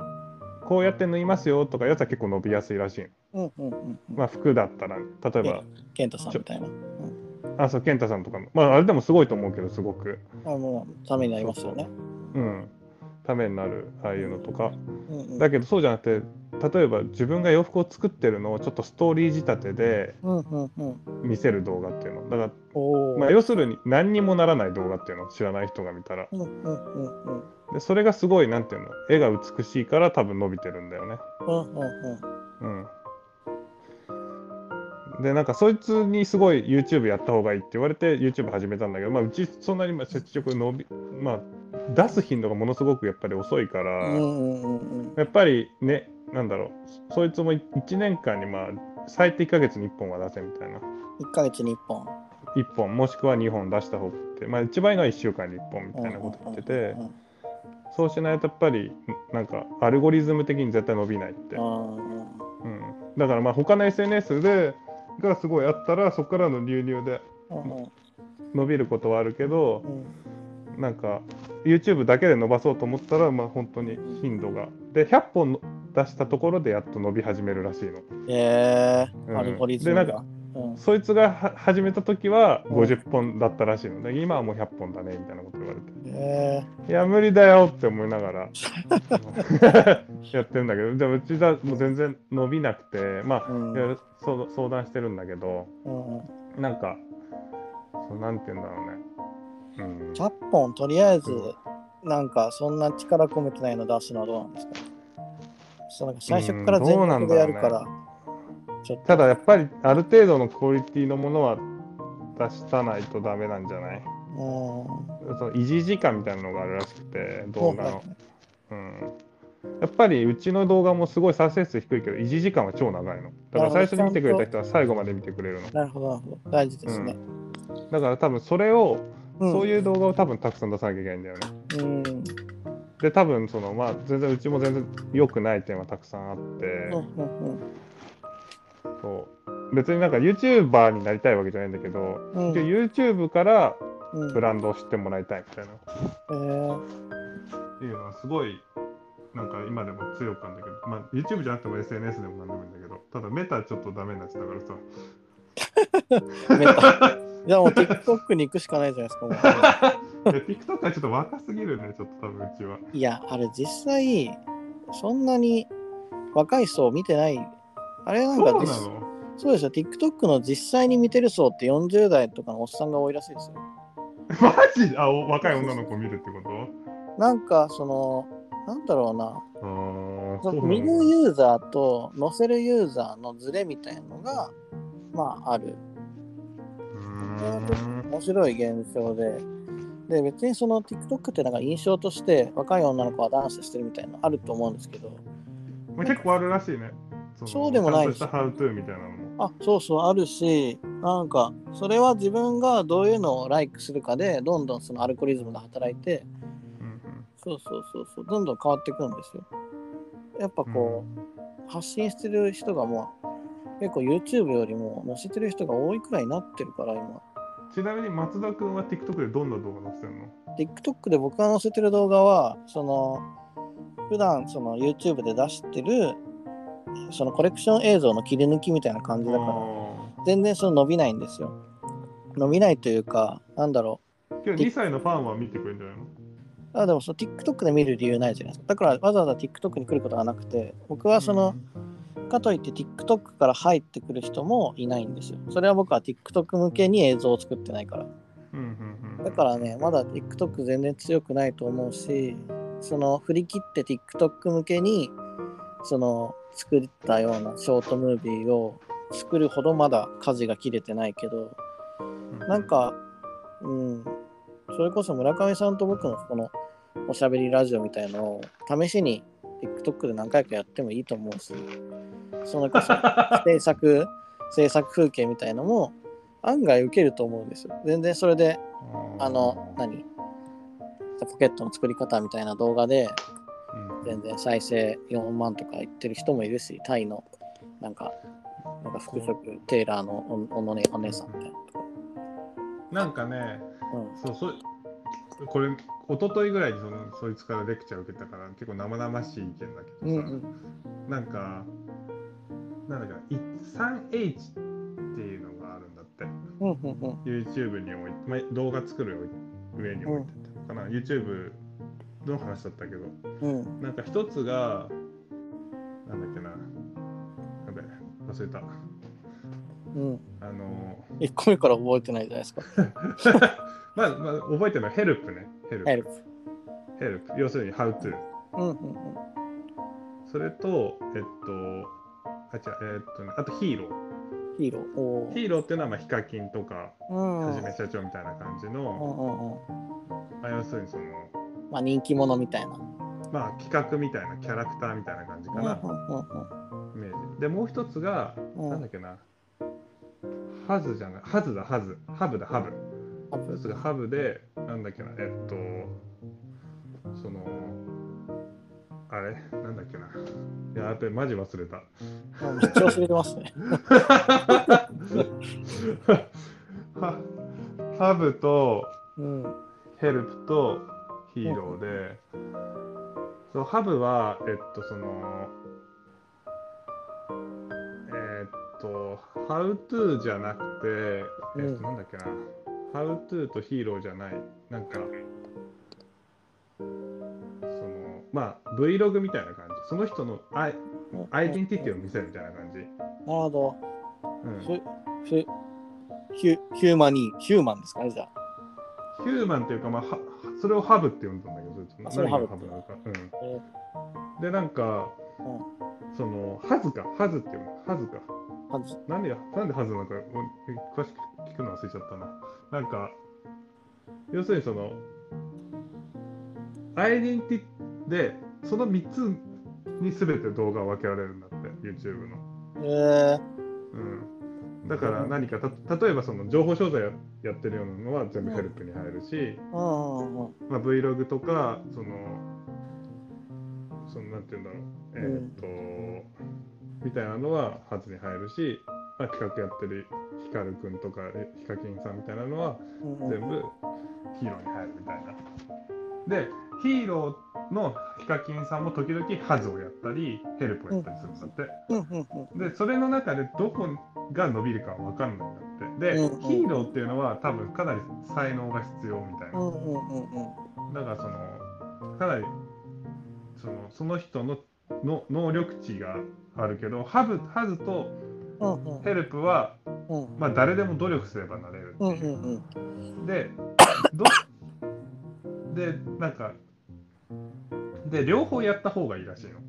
こうやって縫いますよとかやつは結構伸びやすいらしい。の。うんうんうんうん。まあ、服だったら、例えば、ケンタさんみたいなあ、そう、健太さんとかの、まあ、あれでもすごいと思うけど、すごく。あもうためになりますよねうん。ためになる、ああいうのとか。うんうんだけど、そうじゃなくて、例えば自分が洋服を作ってるのをちょっとストーリー仕立てでうんうんうん見せる動画っていうの。だから、まあ、要するに何にもならない動画っていうのを知らない人が見たら。うんうんうんうんで、それがすごい、なんていうの、絵が美しいから多分伸びてるんだよね。うんうんうんうん。で、なんかそいつにすごい YouTube やった方がいいって言われて YouTube 始めたんだけど、まあうちそんなにまあ接触伸び、まあ出す頻度がものすごくやっぱり遅いから、やっぱりね、なんだろう、そいつも1年間にまあ最低1ヶ月に1本は出せみたいな。1ヶ月に1本。1本もしくは2本出した方がいいって、まあ一番いいのは1週間に1本みたいなこと言っててそうしないとやっぱりなんかアルゴリズム的に絶対伸びないって。うんうん、だからまあ他の SNS でがすごいあったらそこからの流入で伸びることはあるけどうんなんか YouTube だけで伸ばそうと思ったらまあ本当に頻度が。で100本の出したところでやっと伸び始めるらしいの。えー、うん。アルゴリズムが。でなんかうん。そいつがは始めた時はうん。50本だったらしいの。で今はもう100本だねみたいなこと言われて。えいや無理だよって思いながら やってるんだけど。でもうちだもう全然伸びなくてまあーうん。相相談してるんだけどうんうん。なんか、そうなんて言うんだろうね。うん、100本とりあえずなんかそんな力込めてないの出すのはどうなんですか？そうなんか最初から全力でやるから、ちょっとただやっぱりある程度のクオリティのものは出したないとダメなんじゃない？うんその維持時間みたいなのがあるらしくて、動画の。うん、やっぱりうちの動画もすごい再生数低いけど、維持時間は超長いの。だから最初に見てくれた人は最後まで見てくれるの。なるほど、なるほど。大事ですね。だから多分それを、うん、そういう動画を多分たくさん出さなきゃいけないんだよね。うん。で、多分その、まあ、全然うちも全然良くない点はたくさんあって、うんうんそう別になんか YouTuber になりたいわけじゃないんだけど、うん。で YouTube からうん。ブランドを知ってもらいたいみたいな、えーっていうのはすごいなんか今でも強く感じだけど、まあ、YouTube じゃなくても SNS でもなんでもいいんだけどただメタちょっとダメになっちゃったからさメタじゃあもう TikTok に行くしかないじゃないですか。いや TikTok はちょっと若すぎるねちょっと多分うちはいや、あれ実際、そんなに若い層見てない。あれなんそうなの？そうですよ。TikTok の実際に見てる層って40代とかのおっさんが多いらしいですよ。マジ？あお若い女の子見るってこと？なんかその、なんだろうな。その見るのユーザーと載せるユーザーのズレみたいなのが、まあある。面白い現象で。で、別にその TikTok ってなんか印象として若い女の子はダンスしてるみたいなのあると思うんですけど、まあ結構あるらしいねのそうでもないちゃんとした How to みたいなのも。あ、そうそう、あるし、なんか、それは自分がどういうのをライクするかで、どんどんそのアルゴリズムが働いて、うんそうそうそうそう、どんどん変わっていくんですよ。やっぱうん。こう、発信してる人がもう、結構 YouTube よりも載せてる人が多いくらいになってるから、今。ちなみに松田君は TikTok でどんな動画載せてんの？TikTok で僕が載せてる動画は、その、普段その YouTube で出してる、そのコレクション映像の切り抜きみたいな感じだから、全然その伸びないんですよ。伸びないというか、なんだろう。今日2歳のファンは見てくれるんじゃないのあでもその TikTok で見る理由ないじゃないですか。だからわざわざ TikTok に来ることがなくて、僕はその、かといって TikTok から入ってくる人もいないんですよ。それは僕は TikTok 向けに映像を作ってないから。うんうんうんだからね、まだ TikTok 全然強くないと思うし、その振り切って TikTok 向けに、その作ったようなショートムービーを作るほどまだ舵が切れてないけど、なんか、うん、それこそ村上さんと僕のこのおしゃべりラジオみたいのを試しに TikTok で何回かやってもいいと思うし、そのこそ 制作、制作風景みたいのも案外受けると思うんですよ。全然それで、あの、何？ポケットの作り方みたいな動画でうん全然再生4万とか言ってる人もいるし、タイのなんか、なんか服飾テーラーのおおのねお姉さんみたいなとか。なんかね、うん。そうそうこれ一昨日ぐらいにそのそいつからレクチャー受けたから結構生々しい意見だけどさ、うんうん。なんかなんだっけな 3H っていうのがあるんだって。うんうんうん。YouTube に置いて、まあ、動画作る上に置いてて、かな。YouTube の話だったけど。うん。なんか一つがなんだっけな。やべ忘れた。うん。あの1個目から覚えてないじゃないですか。まあ、まあ、覚えてるのはヘルプね。ヘルプヘルプ。ヘルプ要するに How to うんうんそれとえっとあ違うえっとねあとヒーロー。うん。ヒーロー。おヒーローっていうのはまあヒカキンとかうん。はじめ社長みたいな感じの。まあ、要するにそのまあ人気者みたいな。まあ企画みたいなキャラクターみたいな感じかな、イメージでもう一つが、うんなんだっけなハズじゃないハズだハズハブだハブうん。一つがハブでなんだっけなえっとそのあれなんだっけな。いややっぱりマジ忘れた。めっちゃ忘れてますね。ハ ハブとうん。ヘルプとヒーローで、そうハブは、えっと、その、えっと、How to じゃなくて、えっと、うんなんだっけな、How to とヒーローじゃない、なんか、まあ、Vlog みたいな感じ、その人のアイアイデンティティを見せるみたいな感じ。なるほど。うんふ、ふ、ヒュヒューマニー、ヒューマンですかね、じゃあ。ヒューマンっていうか、まあ、はそれをハブって呼んだんだけど、あそれハブ何がハブなのか。うんえで、なんか、うんその、ハズか、ハズっていうの、ハズか。はずなんでや、なんでハズなのか、お詳しく聞くの忘れちゃったな。なんか、要するにその、アイデンティティで、その3つに全て動画を分けられるんだって YouTube の。えー、うん、だから何かた例えばその情報商材ややってるようなのは全部ヘルプに入るし、うん。うんうんまあ、Vlog とかそのそのなんて言うんだろう。えーっと、みたいなのはハズに入るし、まあ、企画やってるヒカルくんとかヒカキンさんみたいなのはうんうん。全部ヒーローに入るみたいな。でヒーローのヒカキンさんも時々ハズをやったりヘルプをやったりするんだって。うんうんうんでそれの中でどこが伸びるかは分かんないんだって。で、うんうんヒーローっていうのは多分かなり才能が必要みたいな。うんうんうんうんだからそのかなりそのその人のの能力値があるけどハブハズとヘルプは、うんまあ、誰でも努力すればなれるってうんいうう。んうんでどでなんかで両方やった方がいいらしいの。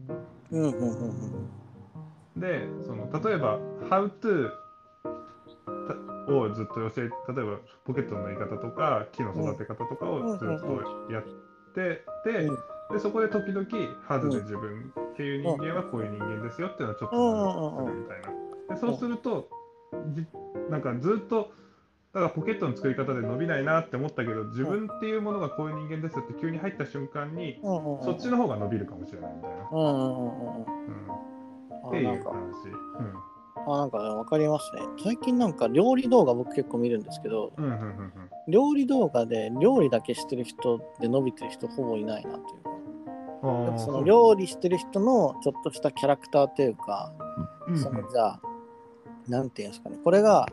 うんうんうんうんでその例えば「How to」をずっと教え例えばポケットの縫い方とか木の育て方とかをずっとやってて、うんでそこで時々ハズで自分っていう人間はこういう人間ですよっていうのをちょっと学ぶみたいな。でそうするとじなんかずっとだからポケットの作り方で伸びないなって思ったけど自分っていうものがこういう人間ですって急に入った瞬間にそっちの方が伸びるかもしれないみたいな。っていう話。あなんか。うん。あなんかわかりますね。最近なんか料理動画僕結構見るんですけど料理動画で料理だけしてる人で伸びてる人ほぼいないなというか。その料理してる人のちょっとしたキャラクターというか、うんうん。そのじゃあなんていうんですかね。これが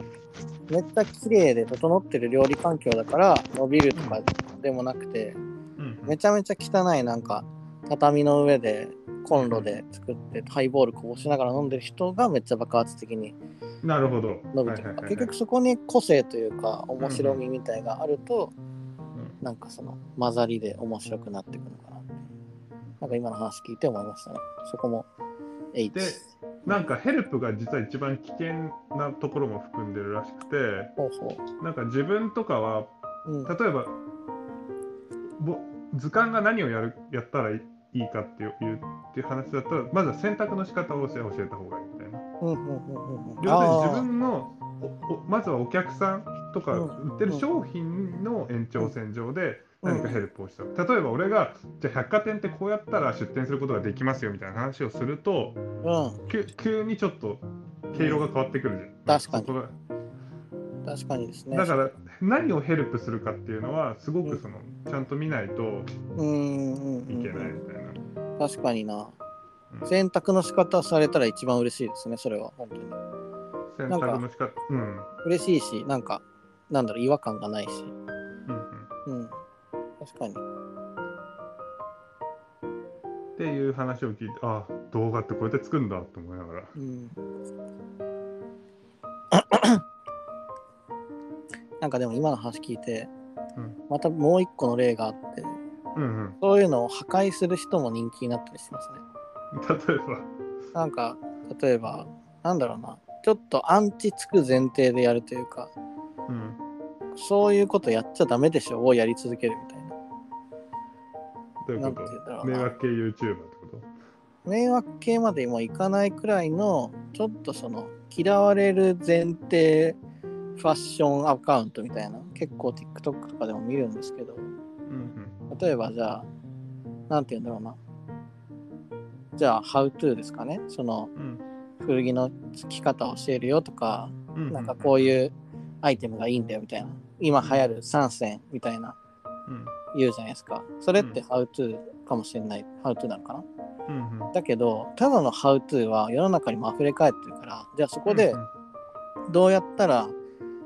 めっちゃ綺麗で整ってる料理環境だから伸びるとかでもなくてうんめちゃめちゃ汚いなんか畳の上でコンロで作ってハイボールこぼしながら飲んでる人がめっちゃ爆発的になるほど。伸びてる、結局そこに個性というか面白みみたいがあると、なんかその混ざりで面白くなっていくのかななんか今の話聞いて思いましたね。そこも H でなんかヘルプが実は一番危険なところも含んでるらしくて、ほうほなんか自分とかはう、うん、例えばぼ図鑑が何をやるやったらいいかっていうっていう話だったらまずは選択の仕方を教え教えた方がいいみたいな。うんうんうんうんうん。要するに自分のおおまずはお客さんとかうん。売ってる商品の延長線上でうん何かヘルプをした、例えば俺がじゃあ百貨店ってこうやったら出店することができますよみたいな話をするとうん。急急にちょっと毛色が変わってくるじゃん。確かに。確かにですね。だから何をヘルプするかっていうのはすごくそのちゃんと見ないとうんうんうんいけないみたいな。確かにな。うん。選択の仕方されたら一番嬉しいですねそれは。本当に。選択の仕方うん。嬉しいしなんかなんだろう違和感がないし。うんうんうん確かに。っていう話を聞いてあ動画ってこうやって作るんだって思いながら。うん。なんかでも今の話聞いて、うん。またもう一個の例があってうんうん、そういうのを破壊する人も人気になったりしますね。例えば。なんか例えばなんだろうな。ちょっとアンチつく前提でやるというかうん。そういうことやっちゃダメでしょをやり続けるみたいなどういうこと？迷惑系 YouTuber ってこと？迷惑系までもいかないくらいのちょっとその嫌われる前提ファッションアカウントみたいな結構 TikTok とかでも見るんですけど。うん例えばじゃあなんて言うんだろうな。じゃあ How to ですかね？そのうん。古着の付き方を教えるよとかうんなんかこういいうアイテムがいいんだよみたいな。今流行る3選みたいな。うん言うじゃないですか。それってうん。How to かもしれない。How to なのかな？うんうん。だけどただの How to は世の中にも溢れ返ってるからじゃあそこでどうやったら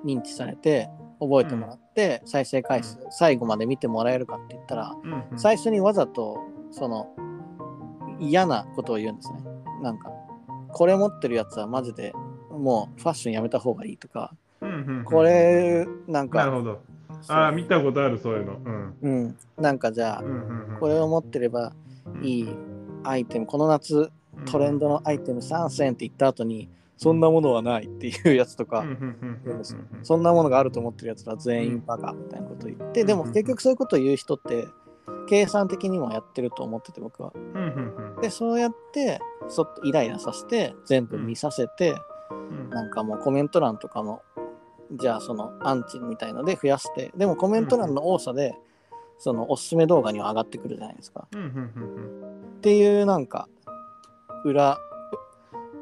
認知されて覚えてもらって再生回数最後まで見てもらえるかって言ったら最初にわざとその嫌なことを言うんですね。なんかこれ持ってるやつはマジでもうファッションやめた方がいいとかこれなんかなるほどああ見たことあるそういうの。うん。うん。なんかじゃあうんうんうんこれを持ってればいいアイテム。この夏トレンドのアイテム3選って言った後にそんなものはないっていうやつとか、そんなものがあると思ってるやつら全員バカみたいなことを言って、でも結局そういうことを言う人って計算的にもやってると思ってて僕は。うんうんうんで、そうやって、ちょっとイライラさせて、全部見させて、うん。なんかもうコメント欄とかも、じゃあそのアンチみたいので増やして、でもコメント欄の多さで、そのおすすめ動画には上がってくるじゃないですか。っていうなんか、裏、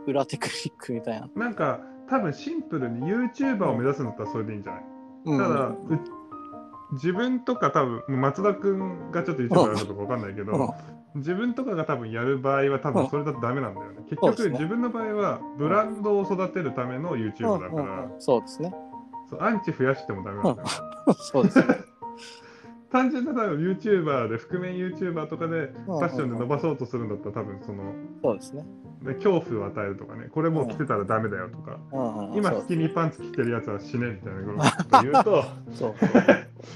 裏テクニックみたいな。うんなんか多分シンプルに YouTuber を目指すんだったらそれでいいんじゃない、うん。ただう自分とか多分松田君がちょっと YouTuber やるかどうかわかんないけど、うん。自分とかが多分やる場合は多分それだとダメなんだよね。結局自分の場合はブランドを育てるための YouTube だから、そうですね。そうアンチ増やしてもダメなんだよ。そうですね。単純な多分 YouTuber で覆面 YouTuber とかでフうんァッションで伸ばそうとするんだったら多分そのそうですね。で恐怖を与えるとかねこれもう着てたらダメだよとか、うんうんそう今スキニーパンツ着てるやつは死ねみたいなことを 言うとそう。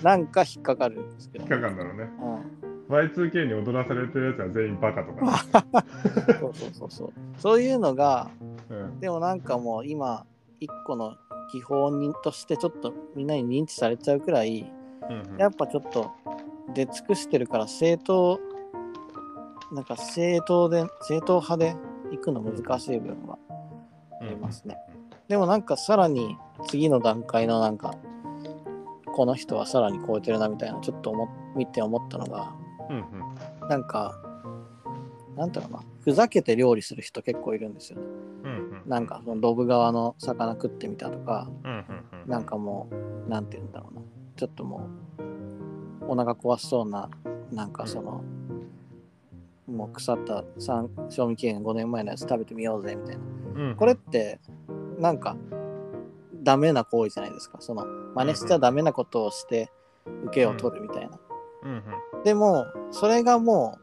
なんか引っかかるんですけど。引っかかるんだろうね。うん Y2K に踊らされてるやつは全員バカとか、ねそうそうそうそう。そういうのが、うんでもなんかもう今、一個の技法にとしてちょっとみんなに認知されちゃうくらい、うんうんやっぱちょっと出尽くしてるから正当、なんか正当で、正当派で行くの難しい部分はありますね。でもなんかさらに次の段階のなんか、この人はさらに超えてるなみたいな、ちょっと思っ見て思ったのが、うんうんなんか、なんだろうな、ふざけて料理する人結構いるんですよね。うんうんなんか、そのドブ川の魚食ってみたとか、なんかもう、なんて言うんだろうな、ちょっともう、お腹壊しそうな、なんかその、もう腐った三賞味期限5年前のやつ食べてみようぜみたいな。うんこれって、なんか、ダメな行為じゃないですか。その、真似しちゃダメなことをして、受けを取るみたいな。でも、それがもう、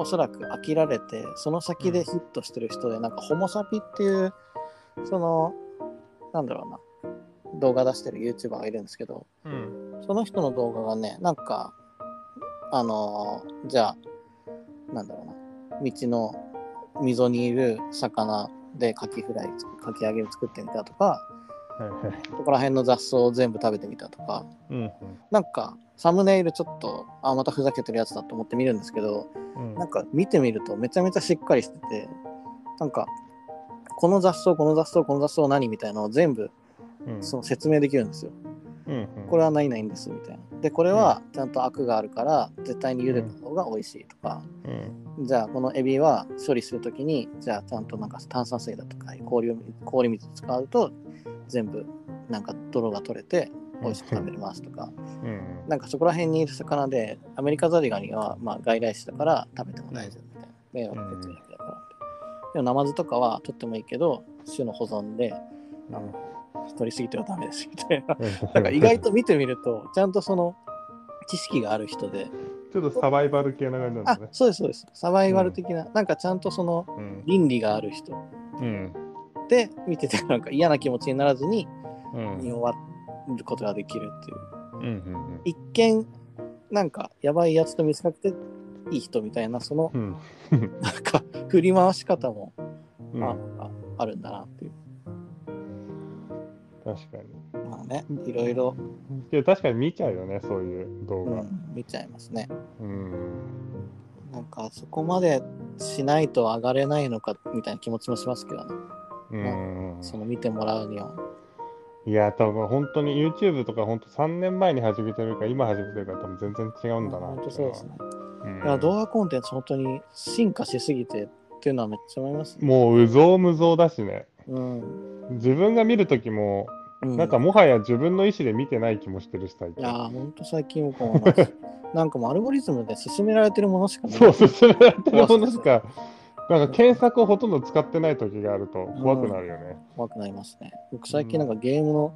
おそらく飽きられて、その先でヒットしてる人で、なんか、ホモサピっていう、その、なんだろうな、動画出してる YouTuber がいるんですけど、うん。その人の動画がね、なんか、あのーじゃあ、なんだろうな、道の溝にいる魚でカキフライ、かき揚げを作ってみたとか、はいはい。そこら辺の雑草を全部食べてみたとか、うん。なんか、サムネイルちょっと、あ、またふざけてるやつだと思って見るんですけど、うん。なんか見てみるとめちゃめちゃしっかりしてて、なんか、この雑草、この雑草、この雑草何みたいなのを全部うん。その説明できるんですよ。うんこれは何々ですみたいな。で、これはちゃんとアクがあるから、絶対に茹でた方が美味しいとか、うん。じゃあこのエビは処理するときに、じゃあちゃんとなんか炭酸水だとか氷を氷水使うと全部なんか泥が取れて美味しく食べれますとか、うんなんかそこら辺にいる魚で、アメリカザリガニはまあ外来種だから食べても大丈夫みたいな。迷惑だけだからって。でもナマズとかは取ってもいいけど、種の保存で取りすぎてはダメですみたいな。なんか意外と見てみると、ちゃんとその知識がある人で、ちょっとサバイバル系な感じなんだあね。そうです、そうです。サバイバル的な、なんかちゃんとそのうん倫理がある人うんで見てて、なんか嫌な気持ちにならずにうん見終わることができるっていう。うんうん一見、なんかやばいやつと見せかけていい人みたいな、そのうんなんか振り回し方も、うんあああるんだなっていう。確かに。まあね、いろいろ、いや確かに見ちゃうよね、そういう動画。うん、見ちゃいますね。うん。なんかそこまでしないと上がれないのかみたいな気持ちもしますけどね。うん。その見てもらうには。いや、多分本当に YouTube とか本当3年前に始めてるか今始めてるか多分全然違うんだな本当そうですね。うんいや動画コンテンツ本当に進化しすぎてっていうのはめっちゃ思いますね。もううぞうむぞうだしね。うん。自分が見るときも、うん、なんかもはや自分の意思で見てない気もしてるし、最近。いやー、本当最近僕も。なんかもうアルゴリズムで進められてるものしか。そう、進められてるものしか、なんか検索をほとんど使ってない時があると怖くなるよね。怖くなりますね。僕最近なんかゲームの、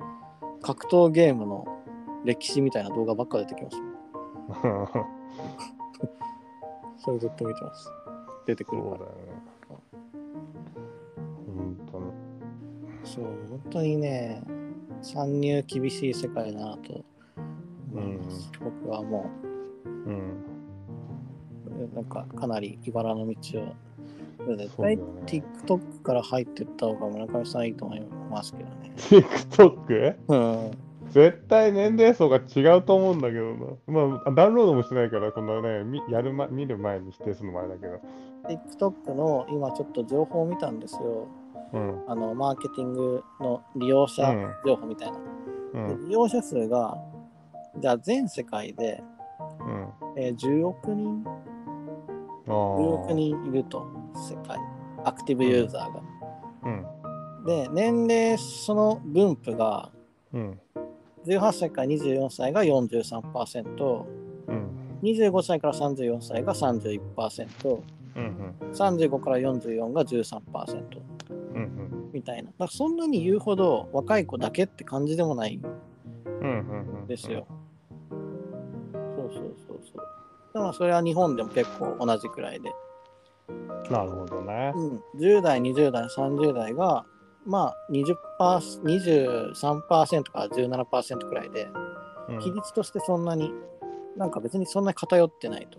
格闘ゲームの歴史みたいな動画ばっか出てきます、ね。それずっと見てます。出てくるからそうだよね。。本当に。そう、本当にね、参入厳しい世界だなと思います。僕はもうん。う、なんかかなり茨の道を、絶対 TikTok から入ってった方が村上さんいいと思いますけどね。TikTok? うん。絶対年齢層が違うと思うんだけどな。まあ、ダウンロードもしてないから、このね、みやる、ま、見る前に否定するのもあれだけど、TikTok の今ちょっと情報を見たんですよ。うん。あの、マーケティングの利用者うん情報みたいな。うん。で利用者数が、じゃあ全世界で、うん。えー10億人、あ10億あ。人いると、世界。アクティブユーザーが。うん。で、年齢、その分布が、うん。18歳から24歳が43%、うん。25歳から34歳が31%、うん。35から44が13%うん。うん。みたいな。だからそんなに言うほど若い子だけって感じでもないんうん。うん。ですよ。。そうそうそうそう。だからそれは日本でも結構同じくらいで。なるほどね。うん、10代、20代、30代が、まあ20%、23%から17%くらいで、うん比率としてそんなに、なんか別にそんなに偏ってないと。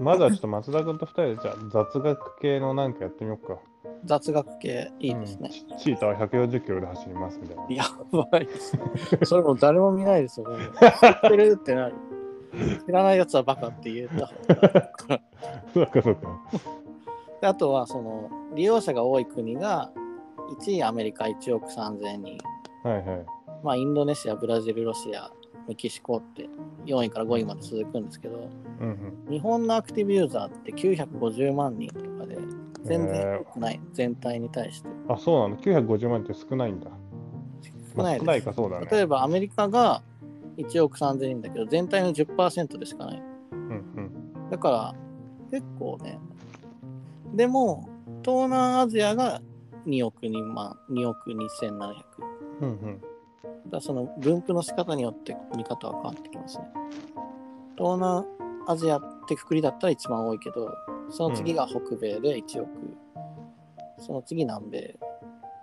まずはちょっと松田君と二人でじゃあ雑学系のなんかやってみようか。雑学系いいですね。うんチチーターは140キロで走りますみたいな。やばいですね。それも誰も見ないですよ。知ってるってなる。知らないやつはバカって言った方が。そうかそうか。であとは、その、利用者が多い国が、1位アメリカ1億3000人、はいはい。まあ、インドネシア、ブラジル、ロシア、メキシコって4位から5位まで続くんですけど、うんうん。日本のアクティブユーザーって950万人とかで、全然多くない、全体に対して。あ、そうなんだ。950万って少ないんだ。少ないです。まあ少ないかそうだね。例えばアメリカが1億3000人だけど、全体の10%でしかない。うんだから、結構ね。でも、東南アジアが2億人万、2億2700。だかうん。うんうん。らその分布の仕方によって見方は変わってきますね。東南アジアってくくりだったら一番多いけど、その次が北米で1億。その次南米。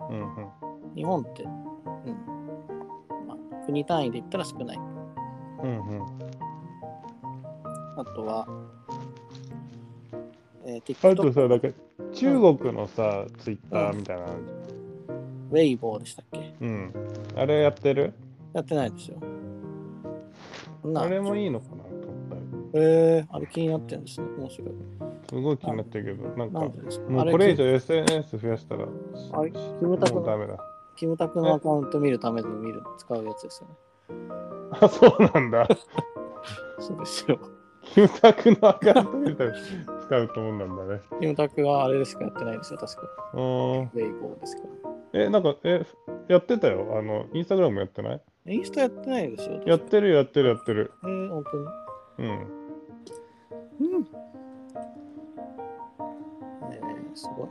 うんうん。日本って、うん。まあ、国単位で言ったら少ない。うんうん。あとは、えー、あと TikTok、さ、なんか中国のさ、ツイッターみたいなのあるじウェイボーでしたっけ？うん。あれやってる？やってないですよ。なあれもいいのかな？と思ったり。えー、あれ気になってるんですね。面白い。すごい気になってるけど、なんか、なんもうこれ以上 SNS 増やしたら、あれ、キムタクの、もうダメだ。キムタクのアカウント見るために見る、使うやつですよね。あ、そうなんだ。そうですよ。キムタクのアカウント見たら使うと思うんだね。キムタクはあれでしかやってないですよ、確か。うーん。ウェイボーですから。え、なんか、え、やってたよ。あの、インスタグラムやってない？インスタやってないですよ。やってるやってるやってる。えー、本当に。うん。うん。えー、すごい。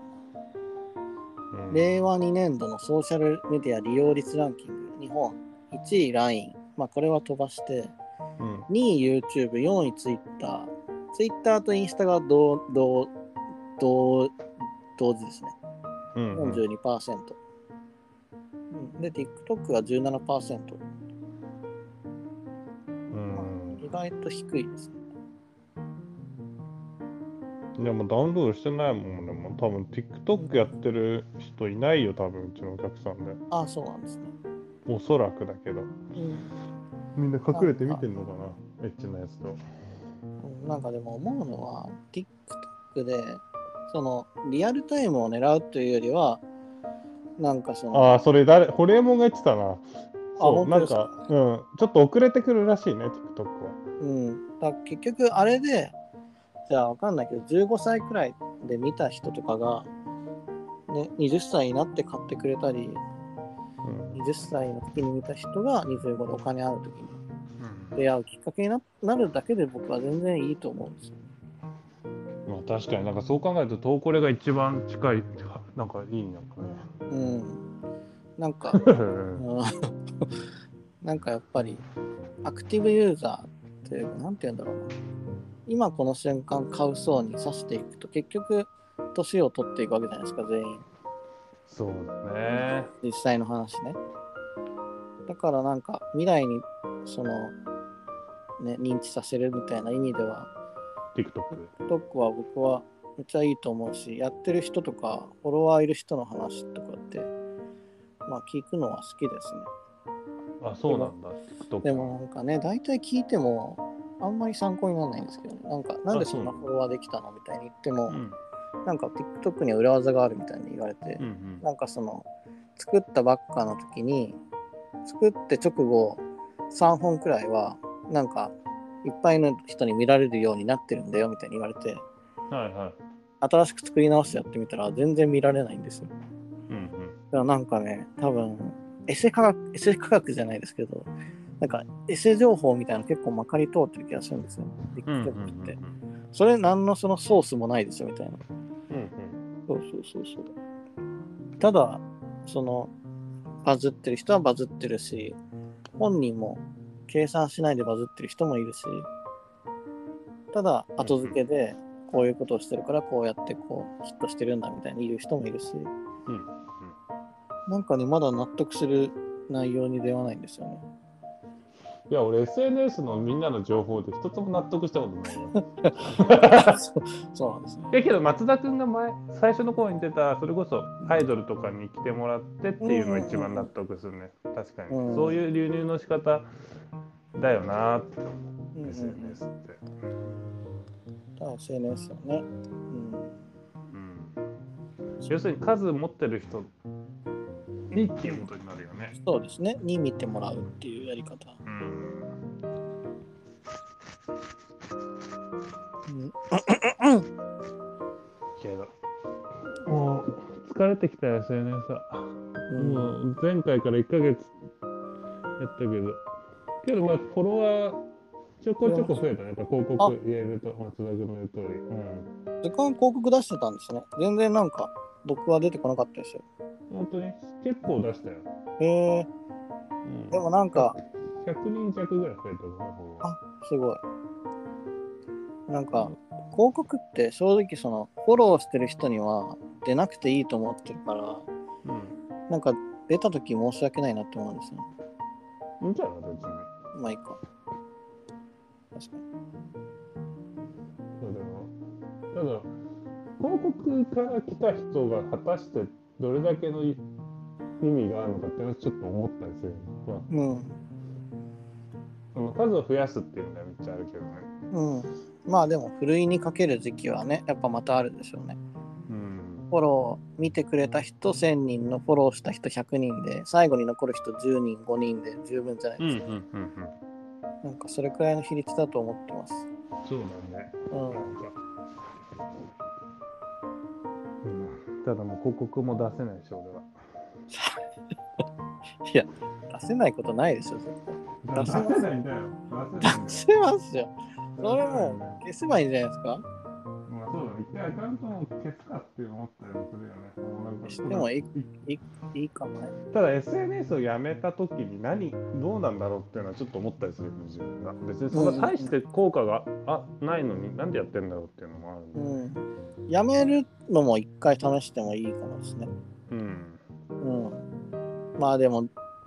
うん、令和2年度のソーシャルメディア利用率ランキング、日本1位 LINE、まあこれは飛ばして、うん。2位 YouTube、4位 Twitter、Twitter とインスタが同同同同時ですね。うん。うん。42%。うん、で、TikTok が17%。うん意外と低いですね。いや、もうダウンロードしてないもんね。もう多分 TikTok やってる人いないよ、多分うちのお客さんで。ああ、そうなんですね。おそらくだけど。うんみんな隠れて見てんのかなエッチなやつと。うんなんかでも思うのは、TikTok で、その、リアルタイムを狙うというよりは、なんかその、ああ、それ誰、ホリエモンが言ってたな。そう、なんか、うん、ちょっと遅れてくるらしいね、TikTok は。うん。だ結局、あれで、じゃあわかんないけど、15歳くらいで見た人とかが、ね、20歳になって買ってくれたり、うん。20歳の時に見た人が25でお金ある時に出会うきっかけにななるだけで僕は全然いいと思うんですよ。まあ確かになんかそう考えると、トーコレが一番近い、なんかいいなんかうん。なんか、なんかやっぱり、アクティブユーザーというか、なんて言うんだろうな。今この瞬間買う層に指していくと、結局、年を取っていくわけじゃないですか、全員。そうだね。実際の話ね。だからなんか、未来に、その、ね、認知させるみたいな意味では、TikTok で。TikTok は僕はめっちゃいいと思うし、やってる人とか、フォロワーいる人の話とかって、まあ聞くのは好きですね。あ、そうなんだ、TikTok。でもなんかね、大体聞いても、あんまり参考にならないんですけどね。なんか、なんでそんなフォロワーできたのみたいに言っても、うんなんか TikTok には裏技があるみたいに言われて、うんうんなんかその、作ったばっかの時に、作って直後、3本くらいは、なんか、いっぱいの人に見られるようになってるんだよみたいに言われて、はいはい。新しく作り直してやってみたら全然見られないんですよ。うんうんだからなんかね、多分、エセ科学、エセ科学じゃないですけど、なんか、エセ情報みたいなの結構まかり通ってる気がするんですよ。うんうん TikTok って。それ何のそのソースもないですよみたいな。うんうんそうそうそうそう。ただ、その、バズってる人はバズってるし、本人も計算しないでバズってる人もいるし、ただ、後付けで、こういうことをしてるから、こうやってこう、ヒットしてるんだみたいに言う人もいるし、うんうんなんかね、まだ納得する内容にではないんですよね。いや、俺 SNS のみんなの情報で一つも納得したことないよ。そうそうなんですね。けど松田君が前最初の頃に出たそれこそアイドルとかに来てもらってっていうのが一番納得するね。確かに、うん。そういう流入の仕方だよなって、うんうん。うん SNS って、SNS はね。うん、要するに数持ってる人にっていうことになるよね。うん、そうですね。に見てもらうっていうやり方。うん。うん。けど。もう疲れてきたよ SNS は、うん。もう前回から1ヶ月やったけど。けどまあフォロワーちょこちょこ増えたね。やっぱ広告入れると松田君の言う通り、うん。時間広告出してたんですね。全然なんか、僕は出てこなかったですよ。本当に？結構出したよ。へえうんでもなんか、100人弱ぐらい増えたかな、あすごい。なんか、広告って正直その、フォローしてる人には出なくていいと思ってるから、うん。なんか出た時申し訳ないなって思うんですよ。いいんじゃない別に。まあいいか。確かに。そうでも。ただ、広告から来た人が果たしてどれだけの意味があるのかっていうのはちょっと思ったりする。まあ、うん。その数を増やすっていうのはめっちゃあるけどね。うん。まあでも、ふるいにかける時期はね、やっぱまたあるでしょうね。うん。フォロー見てくれた人1000人のフォローした人100人で、最後に残る人10人、5人で十分じゃないうんですか。うんうんうん。なんかそれくらいの比率だと思ってます。そうだね。うんなん。か。ただもう広告も出せないでしょ、俺は。いや、出せないことないでしょ、絶対。出せないんだよ。出せますよ。それもう消せばいいんじゃないですか？まあそうだね。一回アカウントも消すかって思ったりもするよね。してもいいいいいいかもね。ただ SNS をやめた時に何どうなんだろうっていうのはちょっと思ったりする自分が別にそんな大して効果があないのになんでやってんだろうっていうのもあるんでうん。やめるのも一回試してもいいかもですね。うんうん。まあでも、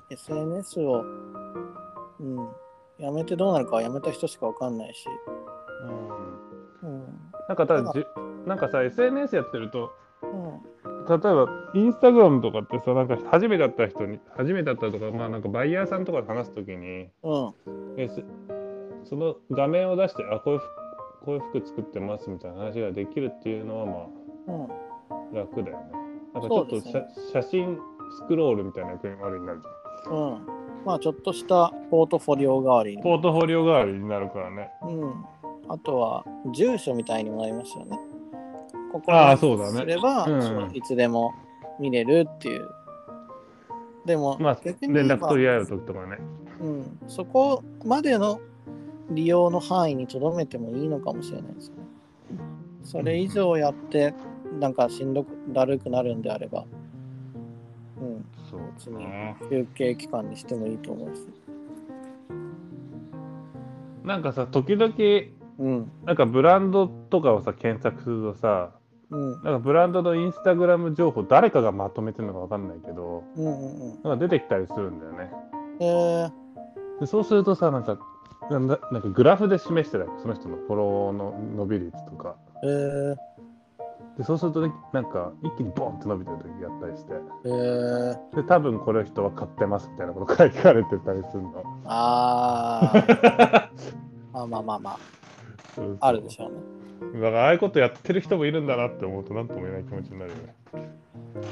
SNS を、うん。やめてどうなるかはやめた人しかわかんないし。うんうん。なんかただじなんかさ SNS やってるとうん。例えばインスタグラムとかってさなんか初めて会った人に初めて会ったとかまあなんかバイヤーさんとかと話す時にうん。えすその画面を出してあこういう服こういう服作ってますみたいな話ができるっていうのはまうん。あ楽だよねなんかちょっと写,、そうです写真スクロールみたいな役割になるじゃんうん。まあちょっとしたポートフォリオ代わりに。ポートフォリオ代わりになるからねうん。あとは、住所みたいにもなりますよね。ここにすれば、いつでも見れるっていう。でも、まあ連絡取り合える時とかねうん、そこまでの利用の範囲にとどめてもいいのかもしれないですね。それ以上やって、なんかしんどくだるくなるんであれば、うん、そう別に休憩期間にしてもいいと思うし。なんかさ時々うん、なんかブランドとかをさ検索するとさうん、なんかブランドのインスタグラム情報誰かがまとめてるのかわかんないけどうん、うん、うん。なんか出てきたりするんだよねえー、でそうするとさなんかなんだなんかグラフで示してるわけその人のフォローの伸び率とか。えー、でそうするとねなんか一気にボンって伸びてる時があったりして。えー、で多分これ人は買ってますみたいなこと書かれてたりするの。あー、あまあまあまあ、そうそう。あるでしょうね。だからああいうことやってる人もいるんだなって思うと何とも言えない気持ちになるよね。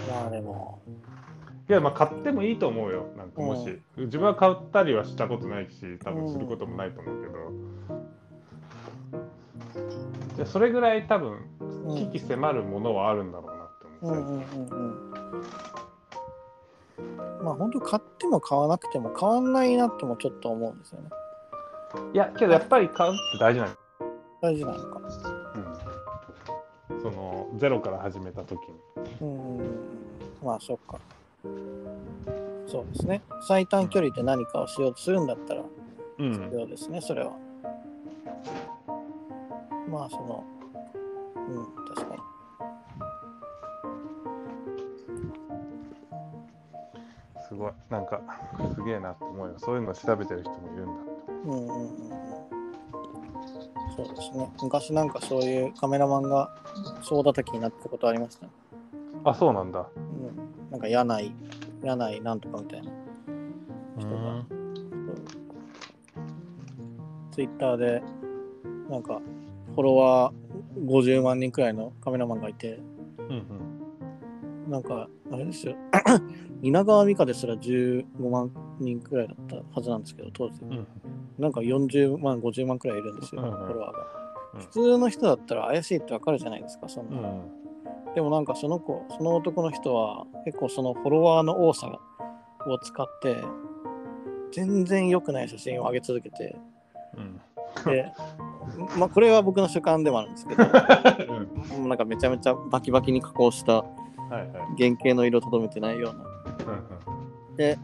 まあでも、いやまあ買ってもいいと思うよ。なんかもし、自分は買ったりはしたことないし、多分することもないと思うけど。じゃあそれぐらい多分うん危機迫るものはあるんだろうなって思って。うんうんうんうん。まあ本当買っても買わなくても変わんないなともちょっと思うんですよね。いやけどやっぱり買うって大事なの。大事なのか。うん。そのゼロから始めた時に。うんうんうん。まあそっか。そうですね。最短距離で何かをしようとするんだったらうん必要ですね、それは。まあその、うん、確かに。すごいなんかすげえなと思うよそういうの調べてる人もいるんだうんうんうんうん。そうですね。昔なんかそういうカメラマンが総叩きになったことありましたね。あそうなんだうん。なんか柳井、柳井なんとかみたいな。人がツイッターで、なんか、フォロワー50万人くらいのカメラマンがいて、うんうんなんか、あれですよ。稲川美香ですら15万人くらいだったはずなんですけど、当時。うんなんか40万、50万くらいいるんですよ、うんうんフォロワーが。普通の人だったら怪しいってわかるじゃないですか、そんな。うんでもなんかその子、その男の人は結構そのフォロワーの多さを使って、全然良くない写真を上げ続けて、うん。で、まあこれは僕の主観でもあるんですけど、うん。なんかめちゃめちゃバキバキに加工したはいはい。原型の色とどめてないような。うんで、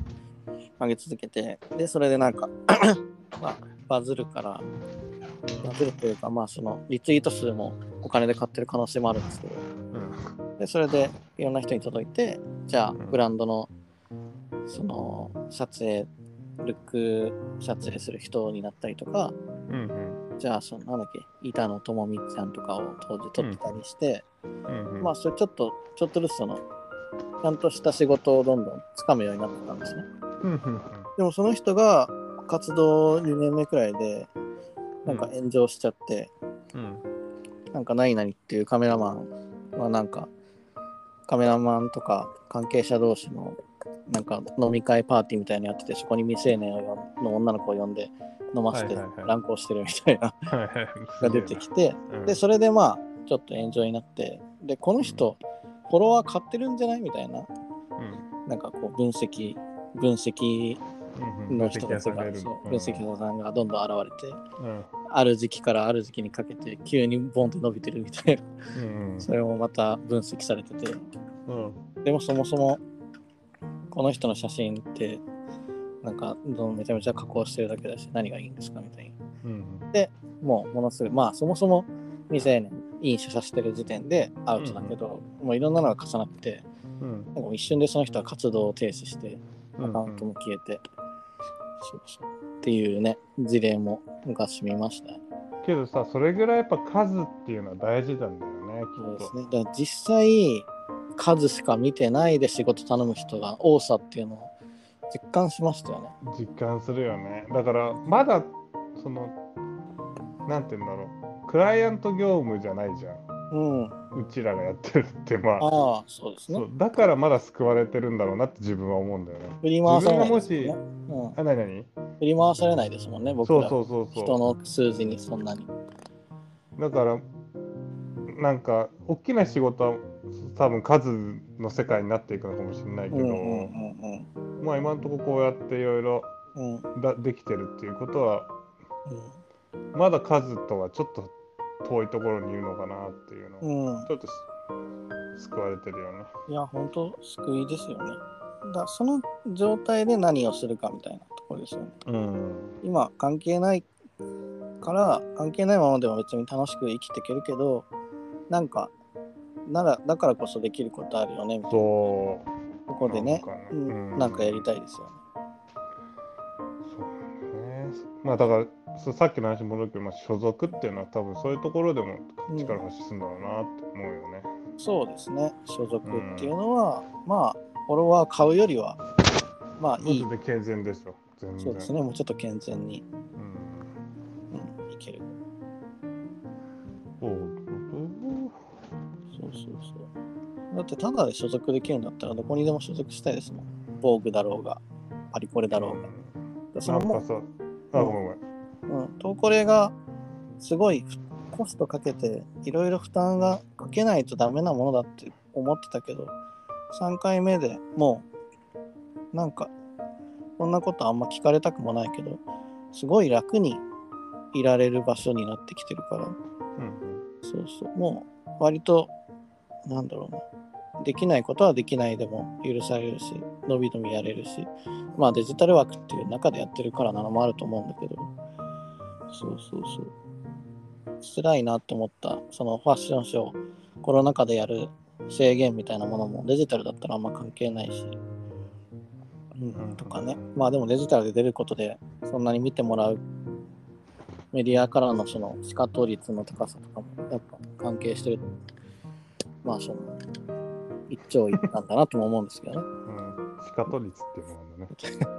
上げ続けて、で、それでなんか、まあ、バズるから、バズるというか、まあそのリツイート数もお金で買ってる可能性もあるんですけど、うんでそれでいろんな人に届いてじゃあん。ブランドのその撮影ルック撮影する人になったりとかうんじゃあそのなんだっけ板野友美ちゃんとかを当時撮ってたりして、うんうん。まあそれちょっとちょっとずつそのちゃんとした仕事をどんどんつかむようになってたんですね。うんうんでもその人が活動2年目くらいでなんか炎上しちゃって、うん。なんか何々っていうカメラマンはなんかカメラマンとか関係者同士のなんか飲み会パーティーみたいなのやっててそこに未成年の女の子を呼んで飲ませて乱行してるみたいなが出てきてうん。でそれでまあちょっと炎上になってでこの人フォロワー買ってるんじゃないみたいなうん。なんかこう分析分析うんの人たちがう分析者さんがどんどん現れてうんある時期からある時期にかけて急にボンって伸びてるみたいな。うん。それもまた分析されてて。うん。でもそもそもこの人の写真ってなんかめちゃめちゃ加工してるだけだし何がいいんですかみたいにうん。もうものすごいまあそもそも未成年いい写真してる時点でアウトだけど、もういろんなのが重なってうん。なんか一瞬でその人は活動を停止してうん。アカウントも消えて、そうそう。っていうね事例も昔見ましたね。けどさそれぐらいやっぱ数っていうのは大事なんだよねそうですね。だから実際数しか見てないで仕事頼む人が多さっていうのを実感しましたよね。実感するよね。だからまだそのなんて言うんだろう。クライアント業務じゃないじゃん。うんうちらがやってるってまあああそうですね。だからまだ救われてるんだろうなって自分は思うんだよね。振り回されないです自もんね、うん、あ何何？振り回されないですもんね僕そうらそうそう。人その数字にそんなに。うだからなんか大きな仕事は多分数の世界になっていくのかもしれないけど、うんうんうんまあ今のところこうやっていろいろうん。うんだできてるっていうことはまだ数とはちょっと遠いところにいるのかなっていうのん、うんちょっとす救われてるよね。いや本当救いですよねだその状態で何をするかみたいなところですよねうん。今関係ないから関係ないままでも別に楽しく生きていけるけどなんかならだからこそできることあるよねみたいな。ここでねなんかねうんうんなんかやりたいですよねそうね。まあだからさっきの話に戻るけど、まあ、所属っていうのは多分そういうところでも力を発揮するんだろうなって思うよね。そうですね所属っていうのは、まあフォロワー買うよりはまあいい健全ですよ。全然。そうですねもうちょっと健全に、うん。うん、生ける。そうそうそうそう。だってただで所属できるんだったらどこにでも所属したいですもん。防具だろうが、パリコレだろうが。でそのもなんかさ、あ、ごめんごめん。う、うん、トーコレがすごいコストかけていろいろ負担がかけないとダメなものだって思ってたけど、3回目でもう、なんか、こんなことあんま聞かれたくもないけど、すごい楽にいられる場所になってきてるから、うんそうそう。もう、割と、なんだろうな。できないことはできないでも許されるし、伸び伸びやれるし、まあデジタル枠っていう中でやってるからなのもあると思うんだけど、そうそうそう。辛いなって思った、そのファッションショー、コロナ禍でやる制限みたいなものもデジタルだったらあんま関係ないし、うん、とかね。まあでもデジタルで出ることで、そんなに見てもらうメディアからのその視聴率の高さとかもやっぱ関係してる。まあその一長一短だなとも思うんですけどね。うん。シカト率っていうのがあるんだね。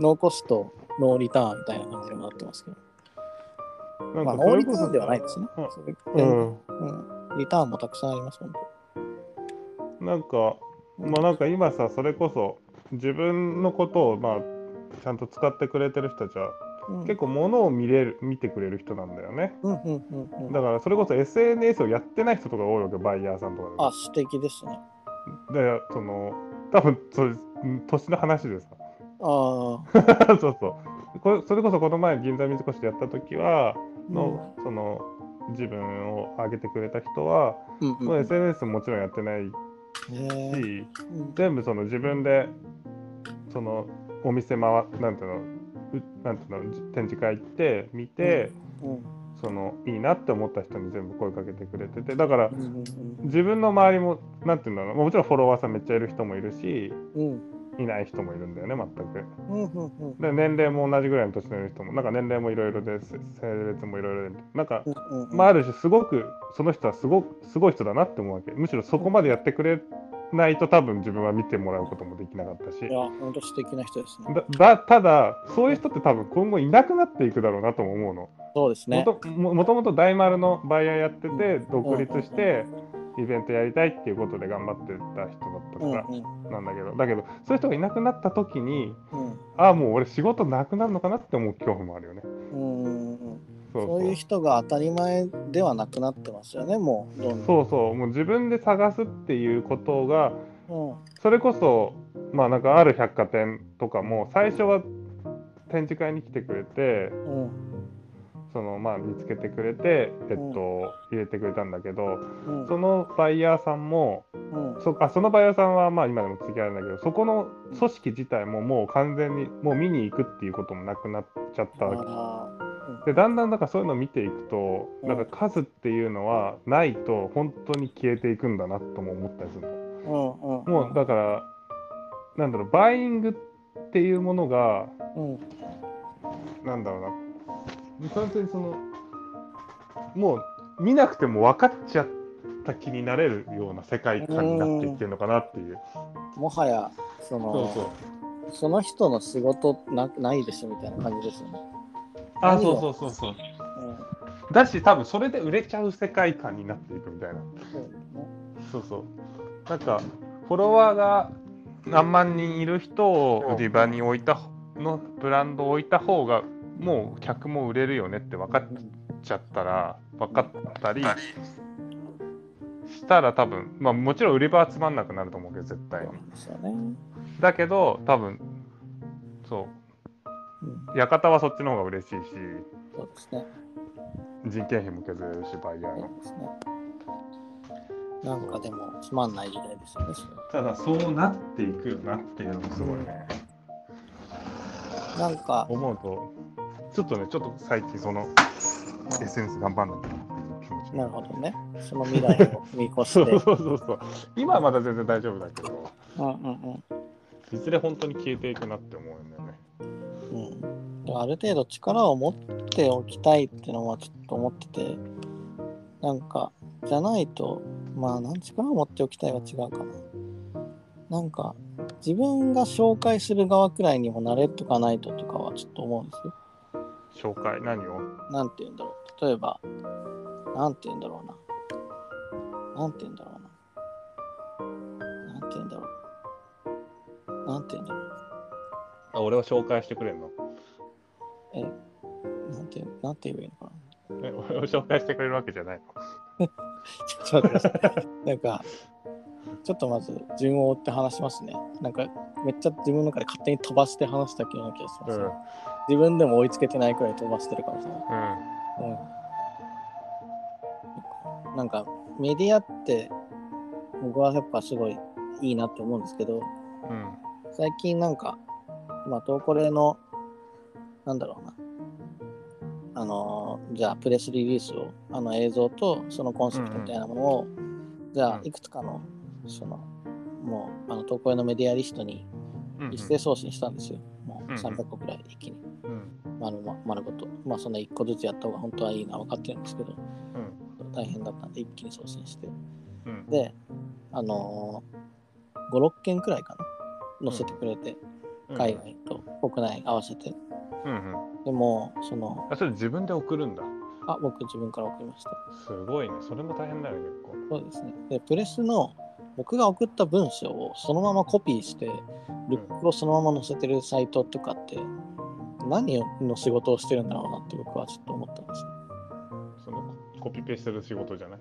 ノーコスト、ノーリターンみたいな感じになってますけど。なんまあかそれこそノーリターンではないですね。うんうん。うん、リターンもたくさんあります、本なんか、まあなんか今さ、それこそ自分のことをまあちゃんと使ってくれてる人たちは当。うん、結構物を見れる見てくれる人なんだよね。うんうんうんうん。だからそれこそ SNS をやってない人とかが多いわけ、バイヤーさんとか。あ、素敵ですね。で、その、多分それ、ん年の話でさ。ああ、そうそうこれ。それこそこの前、銀座三越でやった時は、の、その、自分を上げてくれた人は、うんうん SNS ももちろんやってないし、うん。全部その自分でそのお店回なんていうのうなんていうの展示会行って見て、うん。そのいいなって思った人に全部声かけてくれててだからうんうん。自分の周りもなんていうんだろうもちろんフォロワーさんめっちゃいる人もいるしうんいない人もいるんだよね全く。うんうんうん。で年齢も同じぐらいの年のいる人もなんか年齢もいろいろでせ性別もいろいろでなんかうんうんまあある種すごくその人はすごくすごい人だなって思うわけ。むしろそこまでやってくれないと多分自分は見てもらうこともできなかったし。いや、本当素敵な人ですね。だだただそういう人って多分今後いなくなっていくだろうなとも思うの。そうですね。もとももともと大丸のバイヤーやってて独立してイベントやりたいっていうことで頑張ってた人だったうんからなんだけど。だけどそういう人がいなくなった時にうん。ああもう俺仕事なくなるのかなって思う恐怖もあるよね。うんうんうん。そういう人が当たり前ではなくなってますよね、もう。そうそう。もう自分で探すっていうことがうん。それこそまあなんかある百貨店とかも最初は展示会に来てくれてうんそのまあ見つけてくれてえっと入れてくれたんだけどうん。そのバイヤーさんもうん。そあそのバイヤーさんはまあ今でも付き合いあるんだけどそこの組織自体ももう完全にもう見に行くっていうこともなくなっちゃった。わけあでだんだんだからそういうのを見ていくとうん。なんか数っていうのはないと本当に消えていくんだなとも思ったりするの。もうだからなんだろうバイイングっていうものがうん。なんだろうな完全にそのもう見なくても分かっちゃった気になれるような世界観になっていってるのかなっていう。もはやそそうのそうその人の仕事なないでしょみたいな感じですよね。あ、そうそうそうそう。うんだし、多分それで売れちゃう世界観になっていくみたいな。そうねそうそう。なんか、フォロワーが何万人いる人を売り場に置いたのブランドを置いた方が、もう客も売れるよねって分かっちゃったら、分かったりしたら多分、まあもちろん売り場はつまんなくなると思うけど、絶対。だけど、多分そうう、館はそっちの方が嬉しいし、ん、そうですね。人件費も削れるし、バイヤーの。そうですね。なんかでもつまんない時代ですよね。ただそうなっていくよなっていうのもすごいね、なんか、思うとちょっとねちょっと最近その SNS 頑張んなきゃなっていう気持ちなるほどね。その未来を見越して。そうそうそうそう今はまだ全然大丈夫だけどうんうんいずれ本当に消えていくなって思うんだよねうん。ある程度力を持っておきたいっていうのはちょっと思ってて、なんか、じゃないと、まあ、なん力を持っておきたいは違うかな。なんか、自分が紹介する側くらいにもなれとかないととかはちょっと思うんですよ。紹介何を？なんて言うんだろ例えば、なんて言うんだろうな。なんて言うんだろうな。なんて言うんだろう。なんて言うんだろう。あ俺を紹介してくれんの？なんて、なんて言えばいいのかな。え俺を紹介してくれるわけじゃないの？ちょっと待ってください。なんか、ちょっとまず順を追って話しますね。なんか、めっちゃ自分の中で勝手に飛ばして話した気がします、ねうん自分でも追いつけてないくらい飛ばしてるかもしれない。うんうん。なんか、メディアって、僕はやっぱすごいいいなって思うんですけど、うん最近なんか、まあ、トーコレの、なんだろうな。あのーじゃあ、プレスリリースを、あの映像とそのコンセプトみたいなものを、じゃあう、んいくつかの、その、もう、あの、トーコレのメディアリストにうん一斉送信したんですよ。もううん300個くらい一気に、うん丸ま丸ごと。まあ、そんな1個ずつやった方が本当はいいのは分かってるんですけど、うん大変だったんで、一気に送信して。うんで、あのー、5、6件くらいかな、載せてくれて、うん海外と国内合わせて。うんうんでも、その、あそれ自分で送るんだあ、僕自分から送りました。すごいねそれも大変だよ結構そうですね。で、プレスの僕が送った文章をそのままコピーして、ルックをそのまま載せてるサイトとかって、何の仕事をしてるんだろうなって僕はちょっと思ったんですよ。そのコピペしてる仕事じゃない？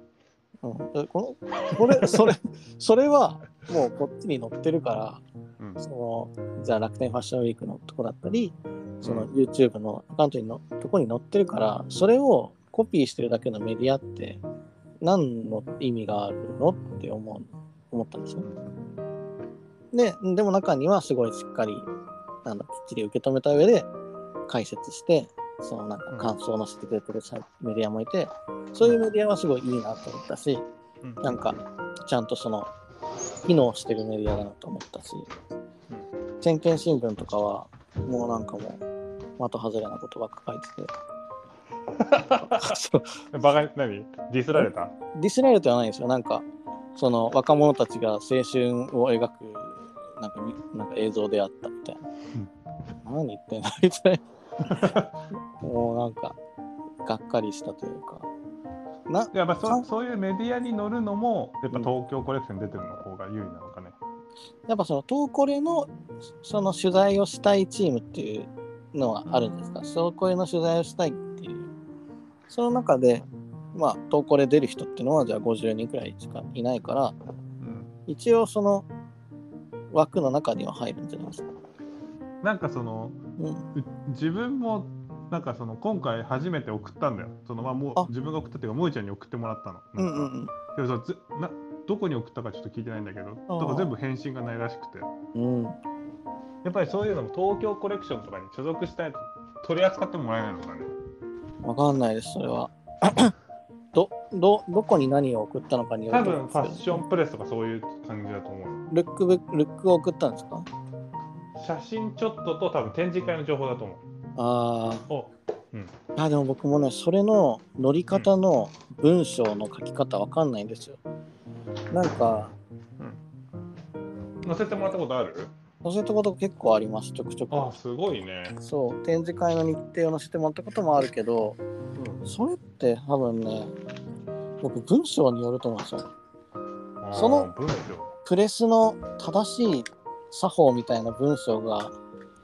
うん、でこのこれそれそれはもうこっちに載ってるからうん。そのじゃあ楽天ファッションウィークのとこだったりそのうん YouTube のアカウントにのとこに載ってるからそれをコピーしてるだけのメディアって何の意味があるのって思う思ったんですよ。ででも中にはすごいしっかりあのきっちり受け止めた上で解説してそのなんか感想を載せてくれてるメディアもいてそういうメディアはすごいいいなと思ったしうん。なんかちゃんとその機能してるメディアだなと思ったし先見新聞とかはもうなんかもう的外れなことばっか書いてて。バカに何？ディスられた？ディスられてはないんですよ。なんかその若者たちが青春を描くなんかみなんか映像であったみたいな、何言ってんの？みたいな もうなんかがっかりしたというか。なやっぱそそういうメディアに乗るのもやっぱ東京コレクションに出てるの方が有利なのかね。やっぱその東コレのその取材をしたいチームっていうのはあるんですか？東コレの取材をしたいっていう。その中でまあ東コレ出る人っていうのはじゃあ50人くらいしかいないからうん。一応その枠の中には入るんじゃないですか？なんかその自分もなんかその今回初めて送ったんだよ。そのまあもあ。う自分が送ったっていうか萌ちゃんに送ってもらったの。うんなんかうん。うんでもさずなどこに送ったかちょっと聞いてないんだけどだから全部返信がないらしくて。うん。やっぱりそういうのも東京コレクションとかに所属したいと取り扱ってもらえないのかね。わかんないです、それは。ど、ど、どこに何を送ったのかによ多ると思うん分ファッションプレスとかそういう感じだと思う。ルックブ、ルックを送ったんですか？写真ちょっとと多分展示会の情報だと思うあおあ。あ、でも僕もね、それの乗り方の文章の書き方わかんないんですよ。なんか、載せてもらったことある？載せたこと結構あります、ちょくちょあく。すごいね、そう、展示会の日程を載せてもらったこともあるけど、それって多分ね、僕文章によると思うんですよ。その文章プレスの正しい作法みたいな文章が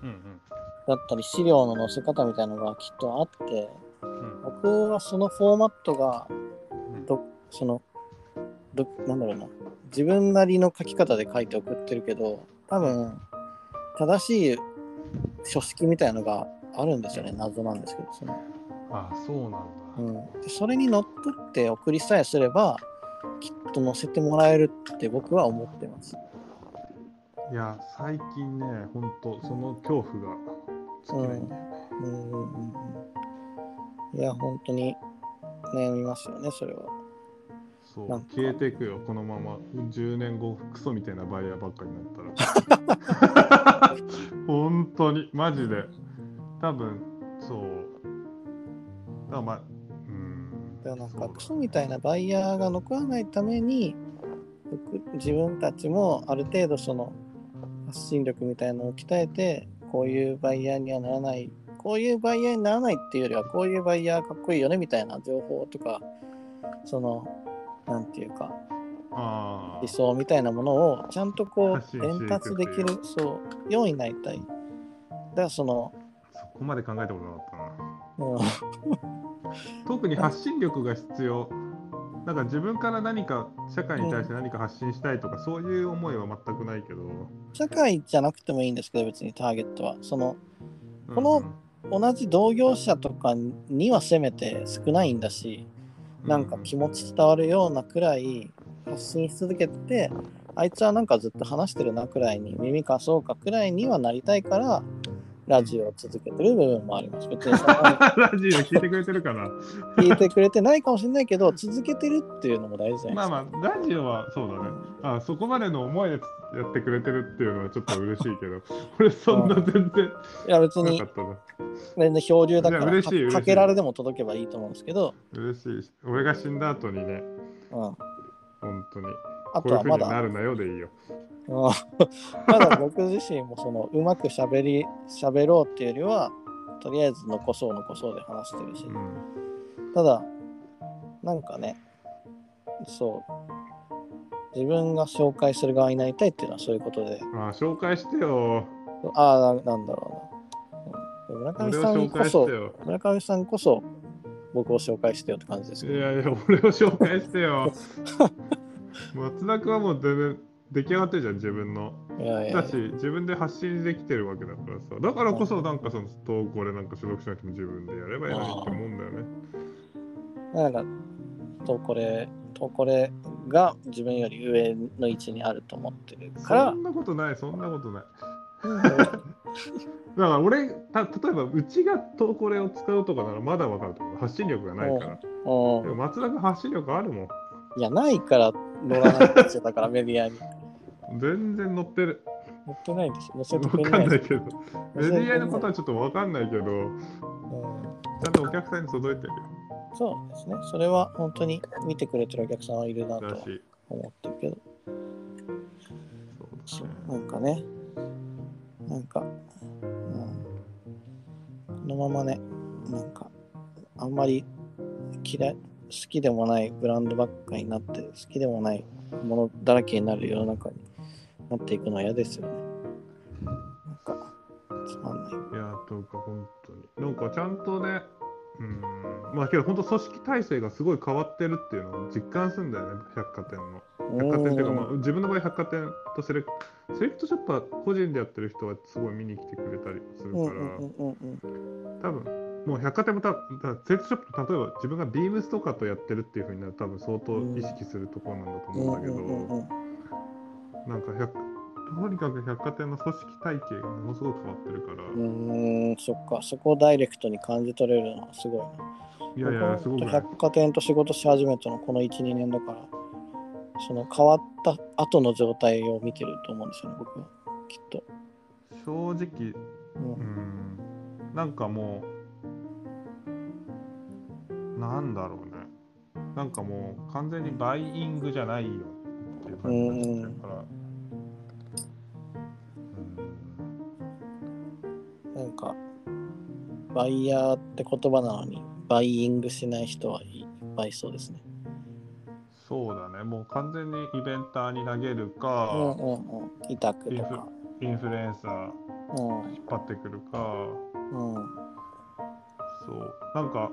うんだったり資料の載せ方みたいなのがきっとあってうん。うん僕はそのフォーマットがうん。どそのどなんだろうな。自分なりの書き方で書いて送ってるけど多分正しい書式みたいなのがあるんですよね。謎なんですけどその、あそうなんだ、うん、でそれにのっとって送りさえすればきっと載せてもらえるって僕は思ってますいや最近ねほんとその恐怖が尽きないん。だよね、うんうんうんうん。いや本当に悩みますよねそれは。そう消えていくよこのまま。10年後クソみたいなバイヤーばっかりになったら。本当に。マジで。多分そう。だからまあうん。でもなんかクソみたいなバイヤーが残らないために僕自分たちもある程度その発信力みたいなのを鍛えてこういうバイヤーにはならないこういうバイヤーにならないっていうよりはこういうバイヤーかっこいいよねみたいな情報とかそのなんていうかあ理想みたいなものをちゃんとこう伝達できるそうようになりたいだからその、あ、そこまで考えたことなかったな。うん、特に発信力が必要。なんか自分から何か社会に対して何か発信したいとか、そういう思いは全くないけど。社会じゃなくてもいいんですけど別にターゲットは。そのうんこの同じ同業者とかにはせめて少ないんだしなんか気持ち伝わるようなくらい発信し続けててあいつはなんかずっと話してるなくらいに耳かそうかくらいにはなりたいからラジオを続けてる部分もあります別にその ラジオ聞いてくれてるかな聞いてくれてないかもしれないけど続けてるっていうのも大事じゃまないですかあまあ、ラジオはそうだね。あそこまでの思いでやってくれてるっていうのはちょっと嬉しいけど、俺そんな全然いや別になかったな。全然漂流だから嬉しいかけられでも届けばいいと思うんですけど、嬉しいし。俺が死んだ後にね、うん、本当に。あことういうふうはまだになるなよでいいよ。うん まだ僕自身もそのうまくしゃべり喋ろうっていうよりはとりあえず残そう残そうで話してるし、うん。ただなんかねそう自分が紹介する側になりたいっていうのはそういうことであ紹介してよ。ああななんだろうな、うん村上さん紹こそ。村上さんこそ僕を紹介してよって感じですけどいやいや、俺を紹介してよ。松田君はもう全然出来上がってるじゃん、自分の。だし、自分で発信できてるわけだからさ。だからこそ、なんかその投稿でなんか所属しなくても自分でやればいいのにって思うんだよね。なんかとこれとこれが自分より上の位置にあると思ってるからそんなことない、そんなことない。う んだから俺、た例えばうちが投稿レを使うとかならまだわかると思う。発信力がないから。でも松田君発信力あるもん。いや、ないから乗らないんですよ。だからメディアに。全然乗ってる。乗ってないでしょ。乗せてわくれかんないないですけど。メディアのことはちょっとわかんないけど、ちうんゃんとお客さんに届いてるよ。そうですね。それは本当に見てくれてるお客さんはいるなと思ってるけど。そうね。なんかね、なんか、うん、このままね、なんか、あんまり嫌い、好きでもないブランドばっかりになって、好きでもないものだらけになる世の中になっていくのは嫌ですよね。なんか、つまんない。いや、とか本当に。なんかちゃんとね、うん、まあけど本当組織体制がすごい変わってるっていうのを実感するんだよね、百貨店の。百貨店っていうか、まあ、自分の場合百貨店とセレクセレクトショップは個人でやってる人はすごい見に来てくれたりするから、うんうんうんうんうん多分もう百貨店もただセレクトショップ例えば自分がビームスとかとやってるっていうふうになると多分相当意識するところなんだと思うんだけど、なんか百とにかく百貨店の組織体系がものすごく変わってるから、うーん、そっか、そこをダイレクトに感じ取れるのはすごいな。いやいやすごい百貨店と仕事し始めたのこの1、2年だから、その変わった後の状態を見てると思うんですよね、僕は。きっと。正直うんうんなんかもうなんだろうねなんかもう完全にバイイングじゃないよっていう感じになっちゃってるから。なんか、バイヤーって言葉なのに、バイイングしない人はいっぱいいそうですね。そうだね。もう完全にイベンターに投げるうんか、うんうん。委託とか。インフルエンサーうん。引っ張ってくるか。うん。そう。なんか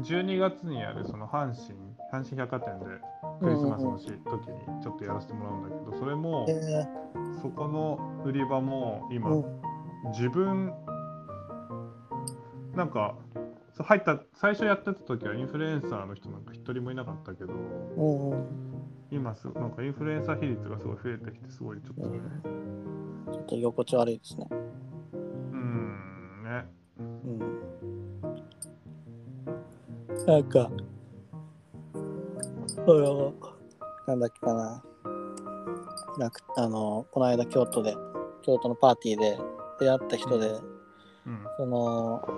12月にやるその阪神阪神百貨店でクリスマスのし、時にちょっとやらせてもらうんだけどそれも、えそこの売り場も今、自分なんかそう入った最初やってた時はインフルエンサーの人なんか一人もいなかったけど今すなんかインフルエンサー比率がすごい増えてきてすごいちょっと。ねちょっと居心地悪いですね。うんね。うん。なんか、あの、なんだっけかな。なんかあの、この間京都で、京都のパーティーで出会った人で、うん。その、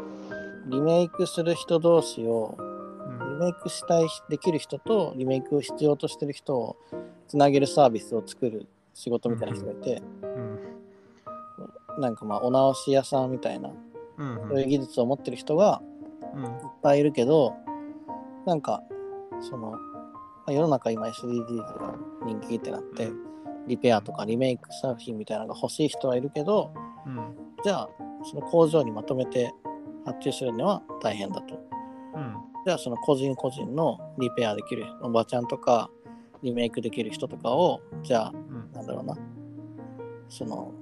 リメイクする人同士を、うん。リメイクしたい、できる人とリメイクを必要としてる人をつなげるサービスを作る仕事みたいな人がいて、うん。なんかまあ、お直し屋さんみたいなうん。そういう技術を持ってる人がうん。いっぱいいるけど、なんか、その、まあ世の中今 SDGs が人気ってなって、リペアとかリメイク作品みたいなのが欲しい人はいるけど、うん。じゃあ、その工場にまとめて発注するには大変だと。うん。じゃあ、その個人個人のリペアできるおばちゃんとか、リメイクできる人とかを、じゃあ、うん。なんだろうな、その、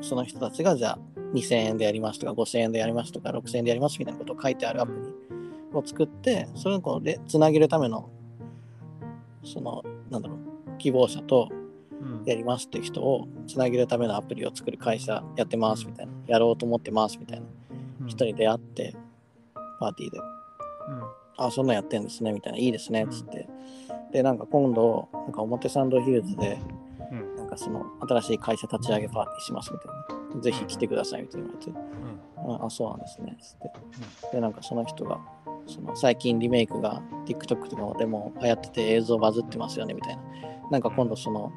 その人たちが、じゃあ、2000円でやりますとか、5000円でやりますとか、6000円でやりますみたいなことを書いてあるアプリを作って、それをこうでつなげるための、その、なんだろう、希望者とうん。やりますっていう人をつなげるためのアプリを作る会社やってますみたいな、やろうと思ってますみたいなうん。人に出会って、パーティーで、あ、そんなんやってんですねみたいな、いいですねっつって。で、なんか今度、なんか表参道ヒルズで、うん。なんかその新しい会社立ち上げパーティーしますみたいな。ぜひ来てくださいみたいな言われて、ああ、そうなんですね。つって。で、なんかその人が、その最近リメイクが TikTok とかでも流行ってて映像バズってますよねみたいな。なんか今度その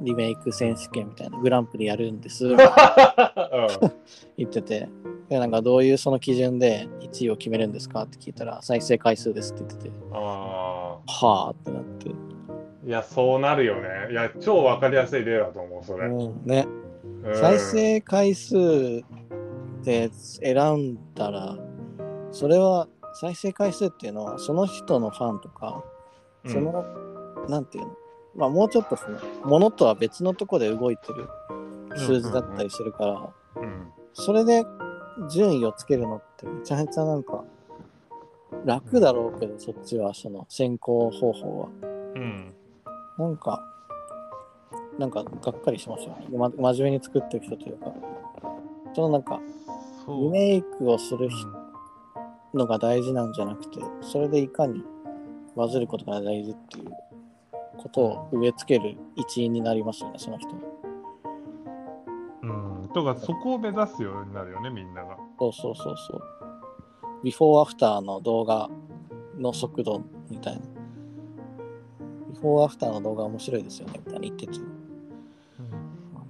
リメイク選手権みたいなグランプリやるんです 言ってて、でなんかどういうその基準で1位を決めるんですかって聞いたら再生回数ですって言ってて、あはあってなって、あいやそうなるよね。いや超わかりやすい例だと思うそれ、うん、ね、うん。再生回数で選んだら、それは再生回数っていうのはその人のファンとか、その、なんていうの、まあもうちょっとその、ものとは別のとこで動いてる数字だったりするから、うん。それで順位をつけるのってめちゃめちゃなんか楽だろうけど、そっちはその選考方法は。うん。なんか、なんかがっかりしましたよね。ま、真面目に作ってる人というか、そのなんか、リメイクをする人のが大事なんじゃなくて、それでいかにバズることが大事っていうことを植え付ける一因になりますよね、その人は。うん、とかそこを目指すようになるよねみんながそうそうそうそう。ビフォーアフターの動画の速度みたいな。ビフォーアフターの動画面白いですよね、みたいな言ってて、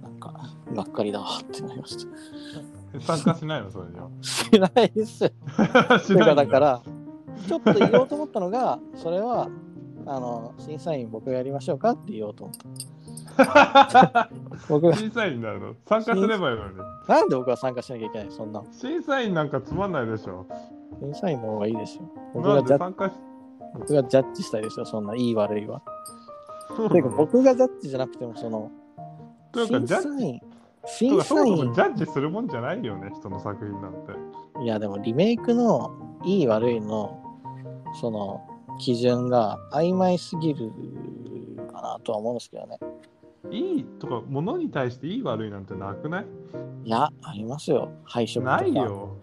なんか、がっかりだわってなりました。参加しないのそれじゃ知らないです しないんだ。から、ちょっと言おうと思ったのが、それは、あの、審査員僕がやりましょうかって言おうと思った。僕が、審査員になるの？参加すればいいのに。なんで僕が参加しなきゃいけないそんな。審査員なんかつまんないでしょ。審査員の方がいいですよ。僕がジャッで参加し僕がジャッジしたいですよ、そんないい悪いは。そうてか僕がジャッジじゃなくても、その、というか審査員、と審査員ジ、ャッジするもんじゃないよね人の作品なんていやでもリメイクのいい悪いの、その、基準が曖昧すぎるかなとは思うんですけどね。いいとか物に対していい悪いなんてなくない？いや、ありますよ。配色とか。ないよ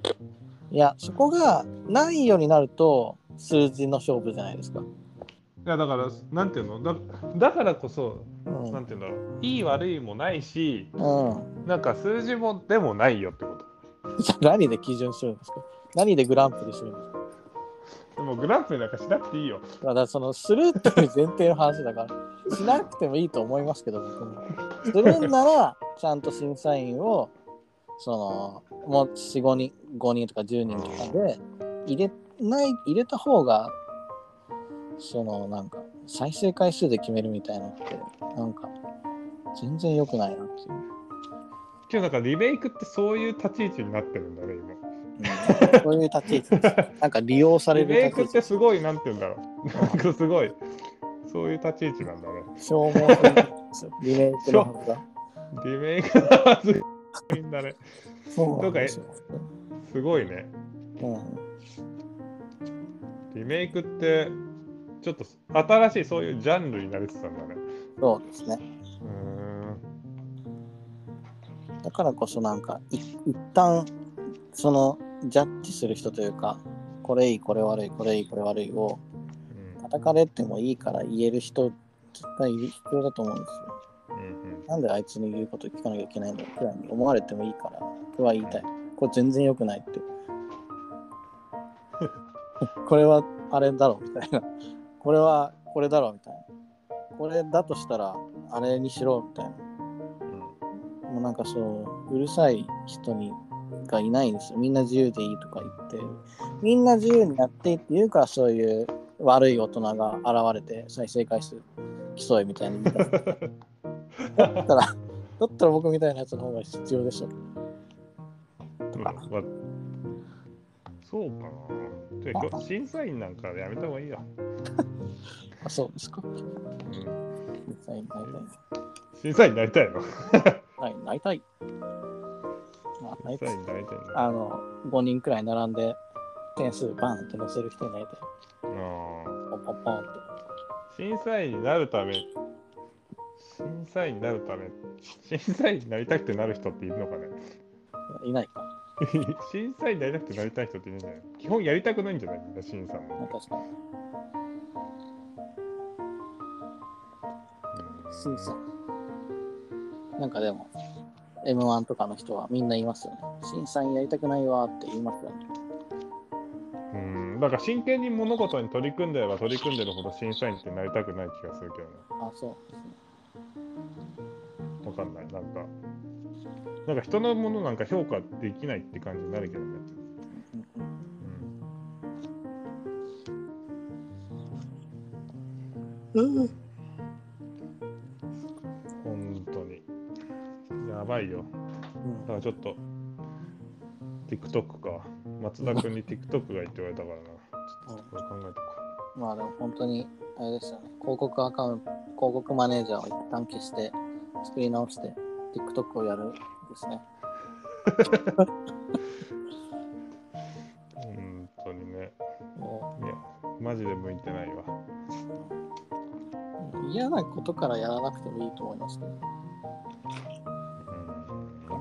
いや、そこがないようになると、数字の勝負じゃないですか。いやだからなんていうの？だだからこそうん。なんていうんだろう。いい悪いもないしうん。なんか数字もでもないよってこと。じゃあ何で基準するんですか何でグランプリするんですかでもグランプリなんかしなくていいよ。だからそのするっていう前提の話だからしなくてもいいと思いますけど僕も。するんならちゃんと審査員をそのもう45人5人とか10人とかで入れない入れた方がそのなんか再生回数で決めるみたいなのってなんか全然良くないなっていう。今日なんかリメイクってそういう立ち位置になってるんだね今うんそういう立ち位置です。なんか利用されリメイクってすごいなんていうんだろうなんかすごいそういう立ち位置なんだね消耗するんですよ。リメイクのはずが。リメイクのはずがいいんだねそうなんですよ。すごいねうんリメイクってちょっと新しいそういうジャンルになりつつあるんだねそうですね。だからこそなんかい一旦そのジャッジする人というかこれいいこれ悪いこれいいこれ悪いをうん叩かれてもいいから言える人絶対いる必要だと思うんですよ。うんなんであいつの言うこと聞かなきゃいけないんだくらいに思われてもいいから僕は言いたい。これ全然良くないって。これはあれだろみたいな。これはこれだろみたいな。これだとしたらあれにしろみたいな。うんもうなんかそう、うるさい人にがいないんですよ。みんな自由でいいとか言って。みんな自由にやっていいって言うから、そういう悪い大人が現れて再生回数競いみたいに言い出す。だったら、だったら僕みたいなやつの方が必要でしょ。うんまそうかな。審査員なんかやめた方がいいや。あ、そうですか。うん、審査員になり審査員になりたいの？たい。ななりたい。まあ、なりたい審査員になりたいの？あの、5人くらい並んで点数バンって載せる人になりたい。あーポンポンポンって。審査員になるため、審査員になるため、審査員になりたくてなる人っているのかね？いないか。審査員になりたくてなりたい人っているんじゃない基本やりたくないんじゃない？みんな審査も。まあ確かに。うん審査。なんかでも、M1 とかの人はみんな言いますよね。審査員やりたくないわって言いますよね。うん、だから真剣に物事に取り組んでれば取り組んでるほど審査員ってなりたくない気がするけどね。あ、そうですね。わかんない。なんか、なんか人のものなんか評価できないって感じになるけどね。うんうんやばいよ。だからちょっと、TikTok か。松田君に TikTok がいいって言われたからな。ちょっとこれ考えとこまあでも本当に、あれですよね。広告アカウント、広告マネージャーを一旦消して、作り直して、TikTok をやるんですね。う。本当にね。もいや、マジで向いてないわ。う嫌なことからやらなくてもいいと思いますけど。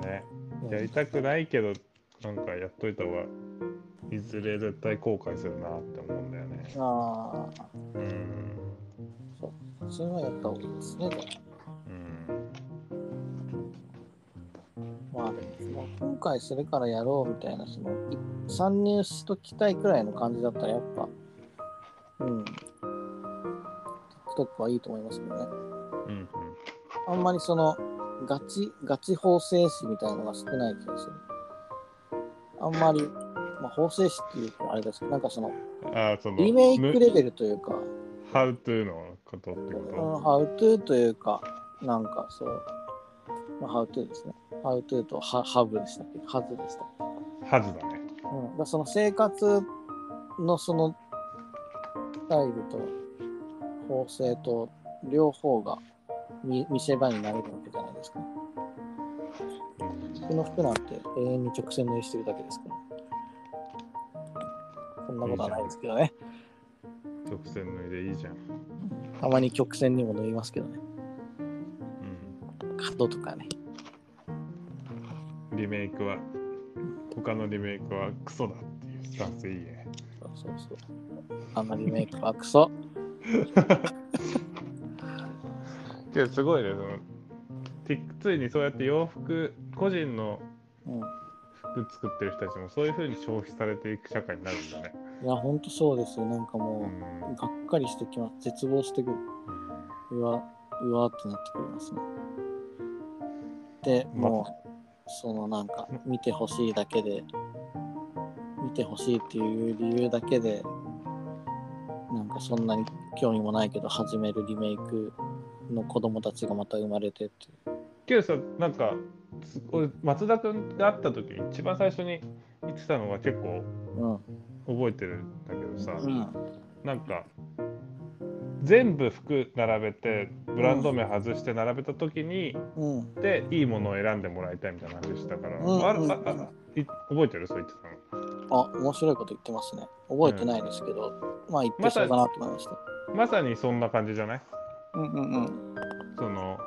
うん。ね。やりたくないけど、なんかやっといた方が、いずれ絶対後悔するなって思うんだよね。ああ、うん。それはやった方がいいですね。うん。まあでもその今回それからやろうみたいなそのい参入しときたいくらいの感じだったらやっぱうん TikTok はいいと思いますけどねうん。あんまりそのガチガチ法制史みたいなのが少ない気がする。あんまり、まあ、法制史っていうとあれですけどなんかそのああ、その、リメイクレル。ベルというか、How to のことってうん、こ How to というかなんかそう、まあ、How to ですね。How to と Have でしたっけ？Has でしたっけ？とはずだね。うん、だその生活のそのスタイルと法制と両方が見見せ場になれるわけじゃないですか。服の服なんて永遠に直線縫いしてるだけですから。そんなことはないですけどね。直線縫いでいいじゃん。たまに曲線にも縫いますけどね。うん。角とかね。リメイクは、他のリメイクはクソだっていうスタンスいいね。そうそうそう。あんまりメイクはクソ。けどすごいね、その、ついにそうやって洋服、個人のうん。服作ってる人たちもそういう風に消費されていく社会になるんだね。いや、ほんとそうですよ。なんかうもん。う、がっかりしてきます。絶望してくる。うわ、うわってなってくりますね。で、まもう、そのなんか、見てほしいだけで、見てほしいっていう理由だけで、なんかそんなに興味もないけど、始めるリメイクの子供たちがまた生まれてっていう。けどさ、なんか、す俺松田君が会った時に一番最初に言ってたのが結構うん。覚えてるんだけどさ、うん。なんか全部服並べてブランド名外して並べた時に、うん。でいいものを選んでもらいたいみたいな話したから、うんうんああ覚えてる？そう言ってたのあ、面白いこと言ってますね。覚えてないですけど、まあ言ってそうだなと思いました。まさにそんな感じじゃない？うんうんうん。その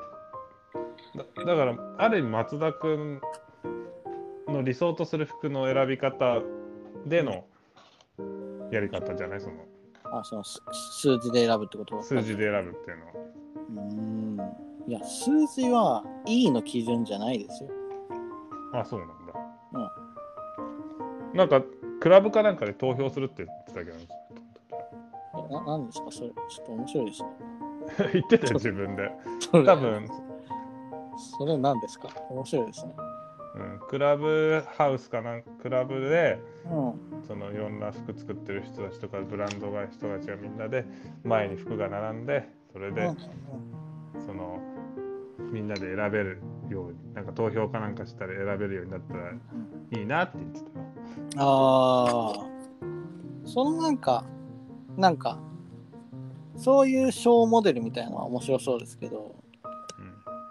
だだからある意味松田君の理想とする服の選び方でのやり方じゃない？そのあ、そのす数字で選ぶってこと？数字で選ぶっていうのは。うーんいや、数字は E の基準じゃないですよ。あ、そうなんだ。なんか、クラブかなんかで投票するって言ってたけど、ななんですか？それ、ちょっと面白いですね。言ってたよ、自分で。多分、それ何ですか？面白いですね。うん、ククラブハウスかな？んクラブでうん。そのいろんな服作ってる人たちとかブランドが人たちがみんなで前に服が並んでそれでうんそのみんなで選べるようになんか投票かなんかしたら選べるようになったらいいなって言ってたよ。ああ。そのなんか、なんか、そういうショーモデルみたいなのは面白そうですけど、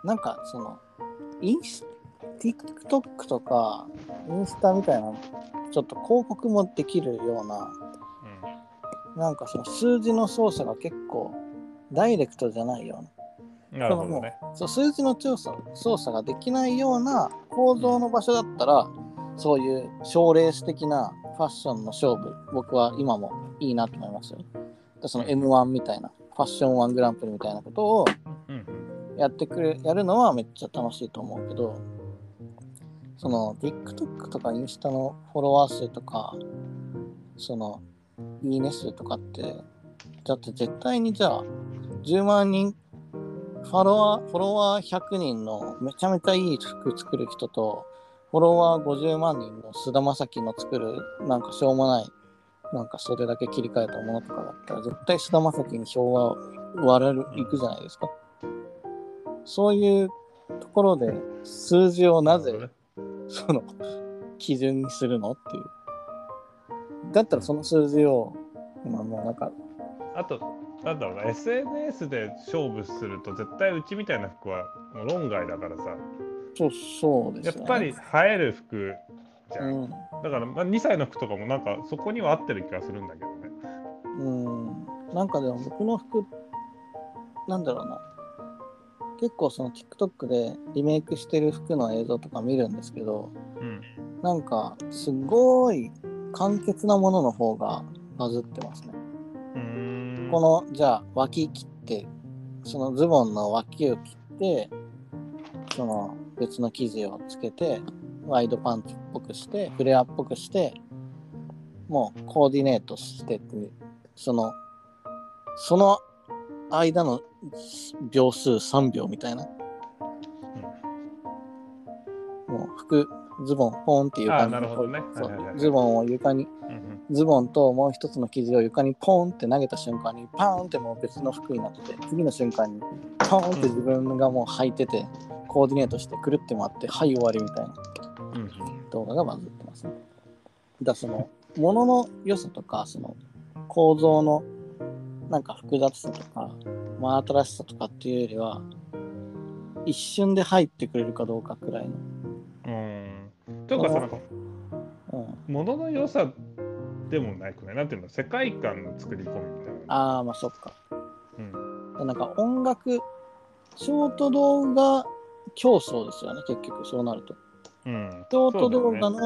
なんかその、インス、TikTok とか、インスタみたいな、ちょっと広告もできるような、なんかその数字の操作が結構ダイレクトじゃないような。うん、なるほどね。そう数字の調査操作ができないような構造の場所だったら、そういう賞レース的なファッションの勝負、僕は今もいいなと思いますよ。でその M1 みたいな、ファッション1グランプリみたいなことをうんうんやってくれ、やるのはめっちゃ楽しいと思うけど、その TikTok とかインスタのフォロワー数とか、そのいいね数とかって、だって絶対にじゃあ10万人フォロワー、フォロワー100人のめちゃめちゃいい服作る人と、フォロワー50万人の菅田将暉の作るなんかしょうもない、なんかそれだけ切り替えたものとかだったら、絶対菅田将暉に票は割れる、いくじゃないですか。そういうところで数字をなぜその基準にするのっていう。だったらその数字を、まあもうなんか、あと、なんだろうな、SNS で勝負すると、絶対うちみたいな服はもう論外だからさ、そうそうですよね。やっぱり映える服じゃん。うん。だから、まあ、2歳の服とかもなんかそこには合ってる気がするんだけどね。うん、なんかでも僕の服、なんだろうな。結構その TikTok でリメイクしてる服の映像とか見るんですけど、うん。なんかすごい簡潔なものの方がバズってますね。この、じゃあ脇切って、そのズボンの脇を切って、その別の生地をつけて、ワイドパンツっぽくして、フレアっぽくして、もうコーディネートしてって、その、その間の秒数3秒みたいな。もう服、ズボン、ポンって床あになるほどねはいはズボンを床にうんうんズボンともう一つの生地を床にポンって投げた瞬間にパーンってもう別の服になって次の瞬間にポーンって自分がもう履いててコーディネートしてくるって回ってはい終わりみたいな動画がバズってますね。だその物の良さとかその構造のなんか複雑さとか真新しさとかっていうよりは一瞬で入ってくれるかどうかくらいの。うん。というかさ、なんか、うん、物の良さでもないくないなんていうの、世界観の作り込みみたいな。ああまあそっか。うん。なんか音楽、ショート動画競争ですよね、結局そうなると。うん。ショート動画の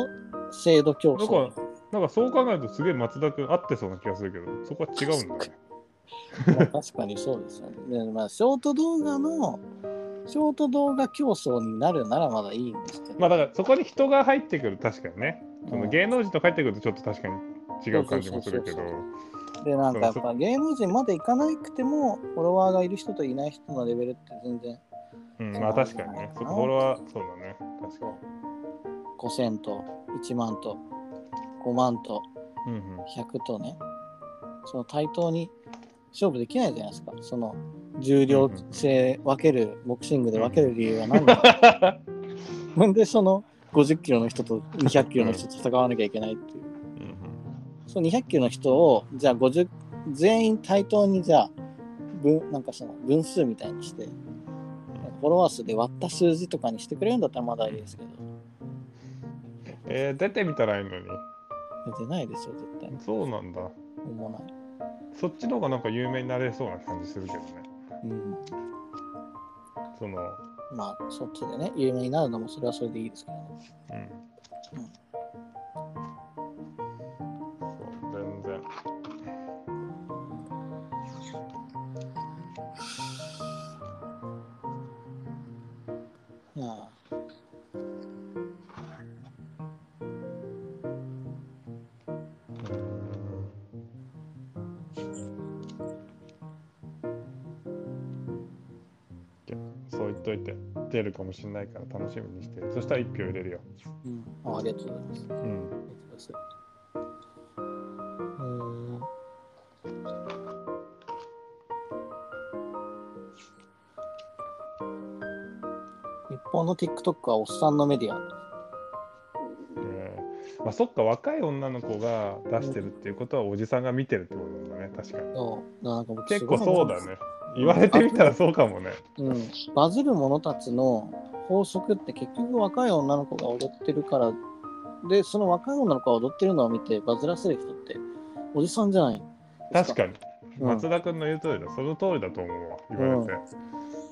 精度競争。か、なんかそう考えるとすげえ松田君合ってそうな気がするけど、そこは違うんだね。まあ確かにそうですよね。でまあ、ショート動画の、ショート動画競争になるならまだいいんですけど。まあだからそこに人が入ってくる、確かにね。そうんの芸能人と入ってくるとちょっと確かに違う感じもするけど。で、なんかやっぱ芸能人まで行かなくても、フォロワーがいる人といない人のレベルって全然うん、まあ確かにね。そこフォロワー、そうだね。確かに。5000と1万と5万とうんうん。100とね、その対等に勝負できないじゃないですか。その重量性分ける、ボクシングで分ける理由は何だ、なんでその50キロの人と200キロの人と戦わなきゃいけないっていう。その200キロの人を、じゃあ50、全員対等にじゃあ、分、なんかその分数みたいにして、フォロワー数で割った数字とかにしてくれるんだったらまだいいですけど、えー出てみたらいいのに。出てないですよ、絶対に。そうなんだ。思わない。そっちの方がなんか有名になれそうな感じするけどね。うん。その、まあ、そっちでね、有名になるのもそれはそれでいいですけどね。うん。うんかもしれないから楽しみにしてる。そしたら1票入れるよ。うん。あありがとうございます。うん。見てくだ。さい。うーん。日本の TikTok はおっさんのメディア。えーまあ、そっか、若い女の子が出してるっていうことは、おじさんが見てるってことなんだ。ね、確かに。そうん結構そうだ。ね。言われてみたらそうかもね。うん、バズる者たちの法則って結局若い女の子が踊ってるからでその若い女の子が踊ってるのを見てバズらせる人っておじさんじゃない確かに。うん松田君の言う通りだ。その通りだと思うわ、言われて。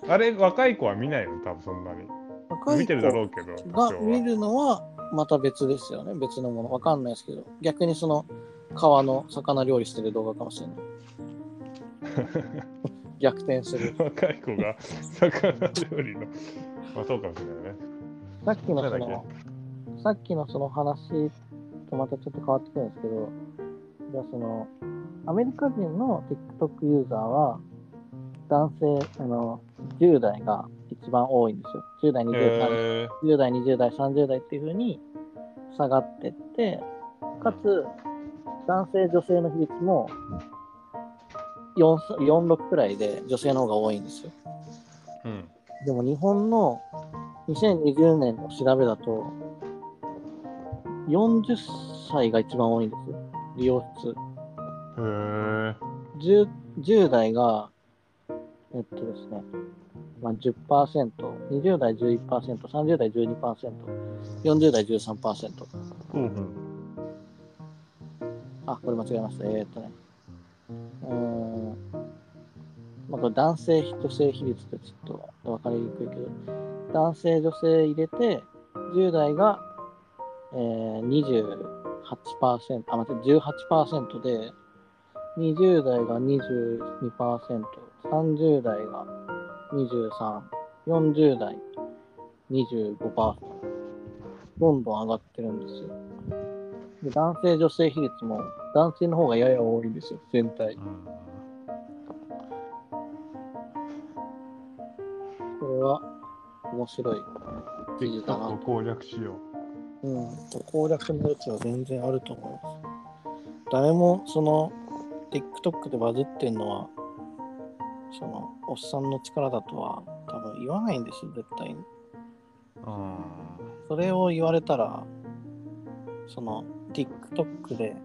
あれ、若い子は見ないの、多分そんなに。若い見てるだろ子うけど、が。見るのはまた別ですよね別のものわかんないですけど逆にその川の魚料理してる動画かもしれない逆転する 若い子が魚料理の。まあそうかもしれないね。さっきのそのさっきのその話とまたちょっと変わってくるんですけど、じゃあその、アメリカ人の TikTok ユーザーは、男性、あの、10代が一番多いんですよ。10代、20代、へ10代、20代、30代っていう風に下がってって、かつ、男性、女性の比率も4、46くらいで女性の方が多いんですよ。ーうん。でも日本の2020年の調べだと、40歳が一番多いんですよ、利用数。へえ。10, 10代が、えっとですね、まあ、10%、20代11%、30代12%、40代13%。うんうん。あ、これ間違えました。えーっとね。うん。まあ、これ男性、女性比率ってちょっと分かりにくいけど、男性、女性入れて、10代が、えー、28%、あ、待って、18%で、20代が22%、30代が23、40代25%。どんどん上がってるんですよ。で男性、女性比率も男性の方がやや多いんですよ、全体。これは面白い記事だなを攻略しようん、攻略の余地は全然あると思います。誰もその TikTok でバズってんのは、そのおっさんの力だとは多分言わないんですよ、絶対に。う。うん。それを言われたら、その TikTok で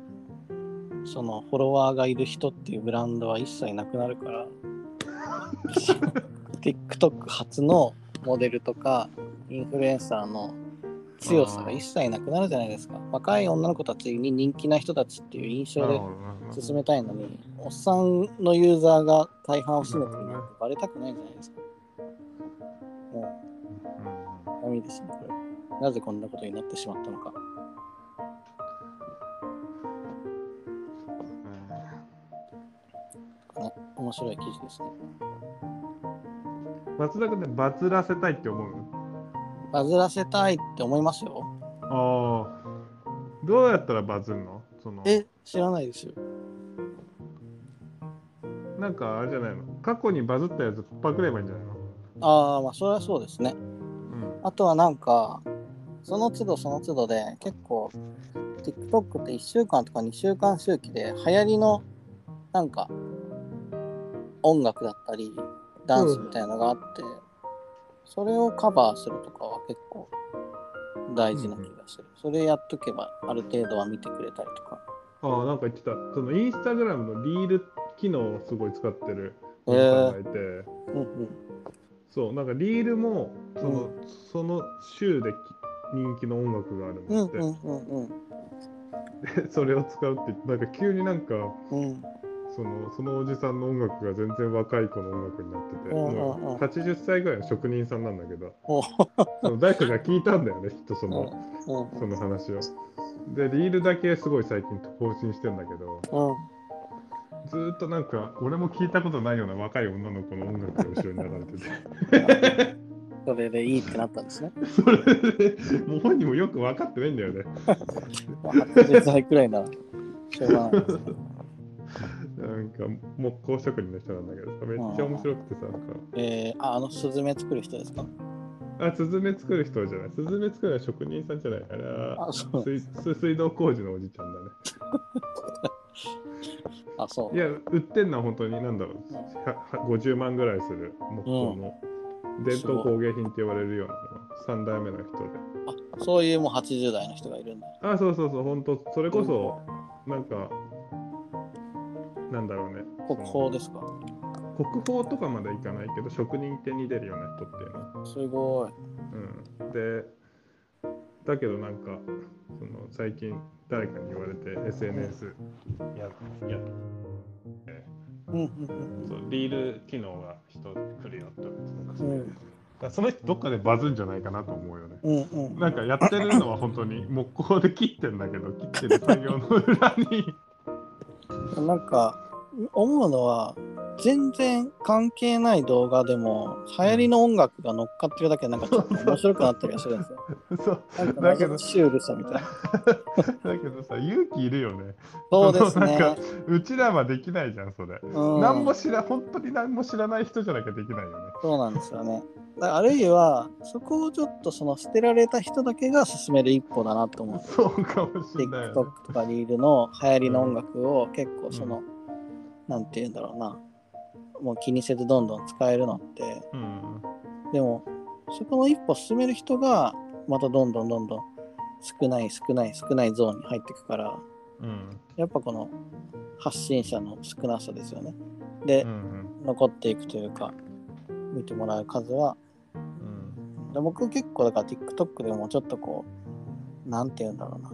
そのフォロワーがいる人っていうブランドは一切なくなるから、TikTok 初のモデルとかインフルエンサーの強さが一切なくなるじゃないですか。若い女の子たちに人気な人たちっていう印象で進めたいのに、おっさんのユーザーが大半を占めてるなんてバレたくないじゃないですか。もう、ダメですね、これ。なぜこんなことになってしまったのか。面白い記事ですね。松田君でバズらせたいって思う？バズらせたいって思いますよ。ああ。どうやったらバズるの？そのえ、知らないですよ。なんかあれじゃないの？過去にバズったやつパクればいいんじゃないの？ああ、まあ、それはそうですね。うん。あとはなんか、その都度その都度で結構 TikTok って1週間とか2週間周期で流行りのなんか音楽だったりダンスみたいなのがあって、それをカバーするとかは結構大事な気がする。それやっとけばある程度は見てくれたりとか。ああ、なんか言ってた。そのインスタグラムのリール機能をすごい使ってるへおじさんがえいて、うんうん。そう、なんかリールもその,、うその週でき人気の音楽があるんうんだって、うんうんうんで それを使うって言って、なんか急になんかうん。そのそのおじさんの音楽が全然若い子の音楽になってて、もう80歳ぐらいの職人さんなんだけど、お その誰かが聞いたんだよね、きっとそうんの、うんその話を。で、リールだけすごい最近更新してんだけど、うん。ずーっとなんか、俺も聞いたことないような若い女の子の音楽が後ろに流れてて、それでいいってなったんですね。それで、もう本人もよく分かってないんだよね。まあ、80歳くらいならしょうがない。なんか、木工職人の人なんだけどさ、めっちゃ面白くてさ、なんか、えー、あ、あのスズメ作る人ですか？あ、スズメ作る人じゃない。スズメ作るのは職人さんじゃないから、あ、そう。水水水道工事のおじちゃんだね。あ、そう。いや、売ってんのは本当になんだろう、はは50万ぐらいする木工の伝統工芸品って言われるような3代目の人で。あ、そういうもう80代の人がいるんだ。あ、そうそうそう、本当、それこそ、なんか、なんだろうね。国宝ですか？国宝とかまでいかないけど、職人手に出るような人っていうの。すごい。うん、で、だけどなんか、その最近誰かに言われて SNS ややっうんうんそうリール機能が人来るよって言われてそれうんだからその人どっかでバズんじゃないかなと思うよね。うんうんなんかやってるのは本当に木工で切ってんだけど切ってる作業の裏にうん。なんか思うのは全然関係ない動画でも流行りの音楽が乗っかってるだけでなんかちょっと面白くなったりはするんですよ。そうだけどシュールさみたいな。だけどさ勇気いるよね。そうですね。なんかうちらはできないじゃんそれ。うん、何も知ら本当に何も知らない人じゃなきゃできないよね。そうなんですよね。あるいはそこをちょっとその捨てられた人だけが進める一歩だなと思う。そうかもしれないよね。TikTok とかリールの流行りの音楽を結構その、なんて言うんだろうな。もう気にせずどんどん使えるのって。うん。でもそこの一歩進める人がまたどんどんどんどん少ない少ない少ないゾーンに入っていくからうん。やっぱこの発信者の少なさですよね。でう、ん残っていくというか見てもらう数はうんで僕結構だから TikTok でもちょっとこうなんて言うんだろうな。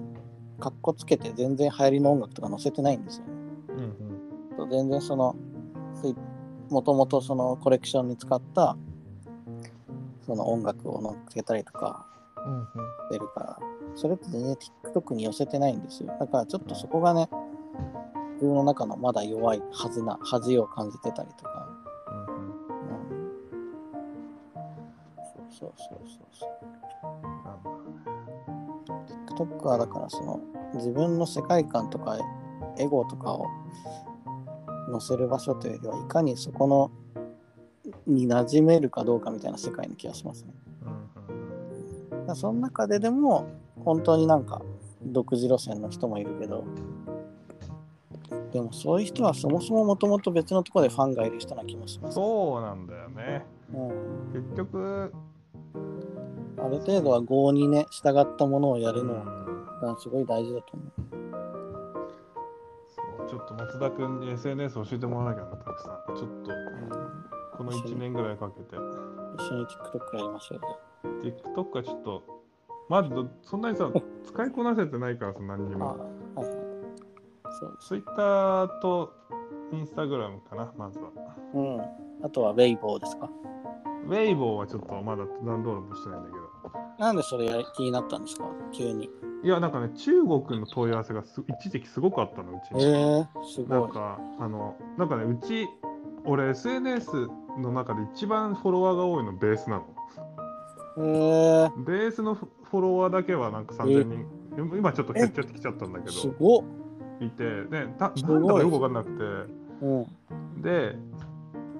かっこつけて全然流行りの音楽とか載せてないんですよね。うんと全然そのもともとそのコレクションに使ったその音楽を乗っけたりとかうんしてるから。それって全然 TikTok に寄せてないんですよ。だからちょっとそこがね自分の中のまだ弱いはずな恥を感じてたりとか、そうそうそうそう TikTok はだからその自分の世界観とかエゴとかを載せる場所というよりはいかにそこのに馴染めるかどうかみたいな世界な気がしますね。だからその中ででも本当になんか独自路線の人もいるけどでもそういう人はそもそももともと別のところでファンがいる人な気もします、そうなんだよね。うん、結局、ある程度は業にね従ったものをやるのうんがすごい大事だと思う。そうちょっと松田君に SNS 教えてもらわなきゃな、たくさん。ちょっとこの1年ぐらいかけて。一緒に TikTok やりましょうよ。TikTok はちょっと、まずそんなにさ、使いこなせてないからさ、何にあ、も。はいはい。そうです。Twitter と Instagram かな、まずは。うん。あとは Weibo ですか？ウェイボーはちょっとまだダウンロードもしてないんだけど。なんでそれやり気になったんですか？急に。いや、なんかね、中国の問い合わせがす一時期すごかったの、うちえに。ー、すごい。なんか、あの、なんかね、うち、俺 SNS の中で一番フォロワーが多いのベースなの。えー、ベースのフフォロワーだけはなんか3000人、今ちょっと減っちゃってきちゃったんだけど、すごっ。いて、で、たなんだかよくわかんなくうん。て、で、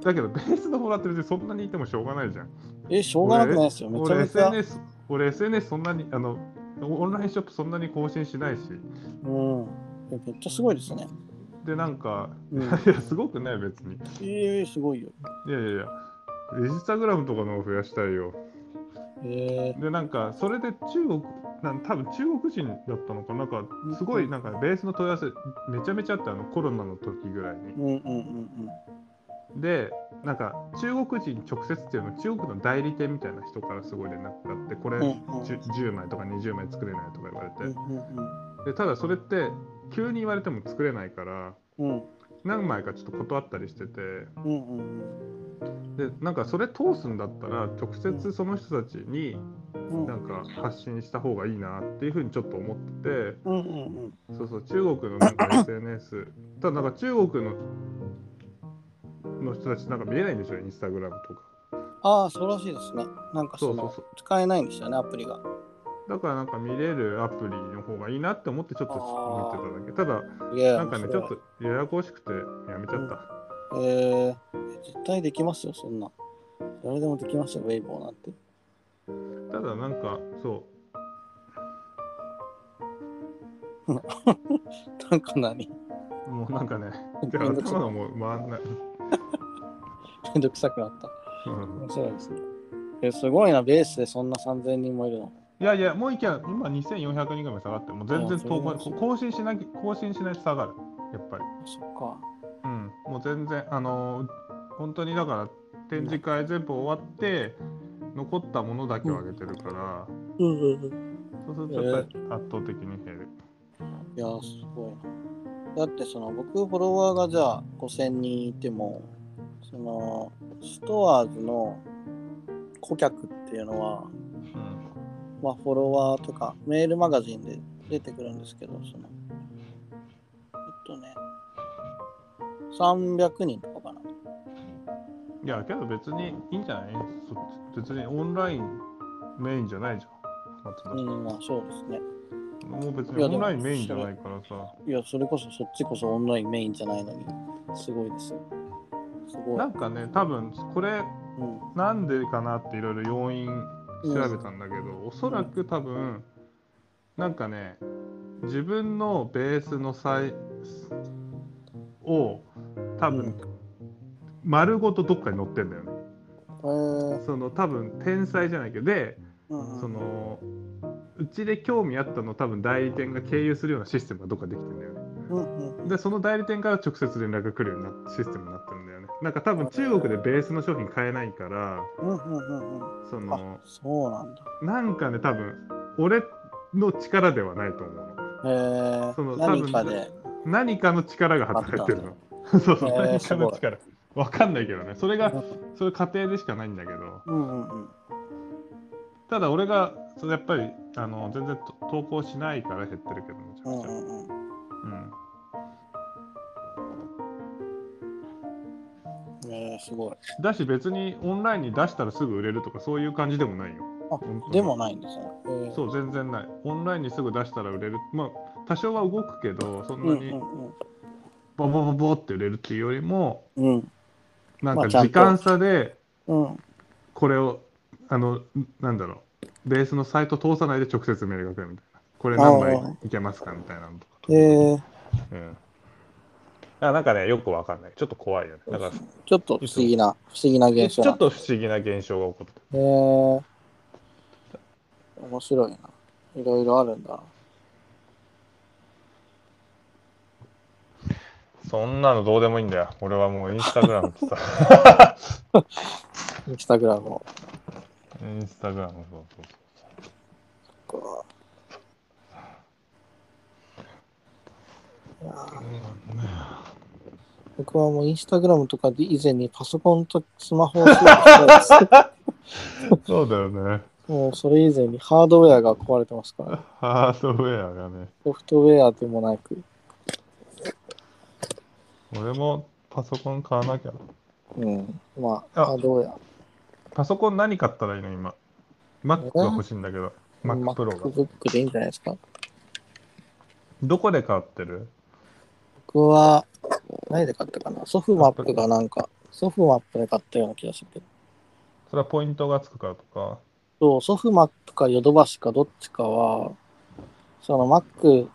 だけどベースのフォロワーって別にそんなにいてもしょうがないじゃん。え、しょうがなくないですよ。めちゃ俺めちゃ。SNS、俺 SNS そんなに、あの、オンラインショップそんなに更新しないし、うん。えめっちゃすごいですね。で、なんか、うん いや、すごくない、別に。えー、すごいよ。いやいやいや、インスタグラムとかのを増やしたいよ。えで、なんか、それで中国、なん多分中国人だったのかな、なんか、すごい、なんか、ベースの問い合わせ、めちゃめちゃあって、あの、コロナの時ぐらいにー、。うんうんうんで、なんか、中国人直接っていうのは、中国の代理店みたいな人からすごい連絡があって、これ、うんうん。10, 10枚とか20枚作れないとか言われて、でただそれって、急に言われても作れないから。何枚かちょっと断ったりしてて。で、なんかそれ通すんだったら、直接その人たちに、うん。なんか発信した方がいいなっていうふうにちょっと思ってて、そうそう、中国のなんか SNS、ただなんか中国のの人たちなんか見れないんでしょ、インスタグラムとか。ああ、そうらしいですね。なんかそうのそそうそう。使えないんですよね、アプリが。だからなんか見れるアプリの方がいいなって思ってちょっと見てただけ。ただ、なんかね、ちょっとややこしくてやめちゃった。えー、絶対できますよ、そんな。誰でもできますよ、ウェイボーなんて。ただなんか、そ なんか何？う、もうなんかね、頭がもう回んない。めんどくさくなった。うん面白いですね。え、すごいな、ベースでそんな3000人もいるの。いやいや、もう一件、今2400人ぐらい下がって、もう全然あそう投稿なんですね更新しなき更新しないと下がる、やっぱり。そっか。うん、もう全然、あのー本当にだから、展示会全部終わって、残ったものだけを上げてるから、うんうんうん。そうするとやっぱり圧倒的に減る。いや、すごいな。だってその僕フォロワーがじゃあ5000人いても、そのストアーズの顧客っていうのは、うんまあフォロワーとかメールマガジンで出てくるんですけど、その、えっとね、300人とかかな。いや、けど別にいいんじゃない？そ別にオンラインメインじゃないじゃん。うん、まあそうですね。もう別にオンラインメインじゃないからさ。いや、それこそそっちこそオンラインメインじゃないのに、すごいですよ。すごい。なんかね、多分これうん、なんでかなっていろいろ要因調べたんだけど、おそらく多分なんかね自分のベースのサイを多分、うん丸ごとどっかに載ってんだよね。えーその多分天才じゃないけどでうんうんそのうちで興味あったの多分代理店が経由するようなシステムがどっかできてんだよね。うんうんでその代理店から直接連絡が来るようなシステムになってるんだよね。なんか多分中国でベースの商品買えないからうんうんうんうんそあのそうなんだ。なんかね多分俺の力ではないと思うの。へえその何かで。何かの力が働いてるの。そうそう、何かの力。わかんないけどね。それがうん、それ過程でしかないんだけど。うんうんうん。ただ俺が、それやっぱり、あの、全然と投稿しないから減ってるけど、めちゃくちゃ。うんうんうん。うん。えー、すごい。だし別にオンラインに出したらすぐ売れるとかそういう感じでもないよ。あでもないんですね。えーそう、全然ない。オンラインにすぐ出したら売れる。まあ、多少は動くけど、そんなにんボボボボって売れるっていうよりも、うん。うんなんか時間差で、うん。これをあのなんだろうベースのサイト通さないで直接メールが来るみたいな。これ何枚いけますかみたいなのとか、えー、うん、あなんかねよくわかんない。ちょっと怖いよね。だからちょっと不思議な、不思議な現象。ちょっな。と不思議な現象が起こって。えー、面白いな。いろいろあるんだ。な。そんなのどうでもいいんだよ。俺はもうインスタグラムってさ。インスタグラムを。インスタグラムそうそうこういやー僕はもうインスタグラムとかで以前にパソコンとスマホを。そうだよね。もうそれ以前にハードウェアが壊れてますから、ハードウェアがね。ソフトウェアでもなく、俺もパソコン買わなきゃ。うん、まあ、あハードウェア。パソコン何買ったらいいの？今。Mac が欲しいんだけど Mac Pro が MacBook でいいんじゃないですか？どこで買ってる？僕は、何で買ったかな？ソフマップがなんか、ソフマップで買ったような気がするけど。それはポイントがつくからとか？そう、ソフマップかヨドバシかどっちかは、その Mac、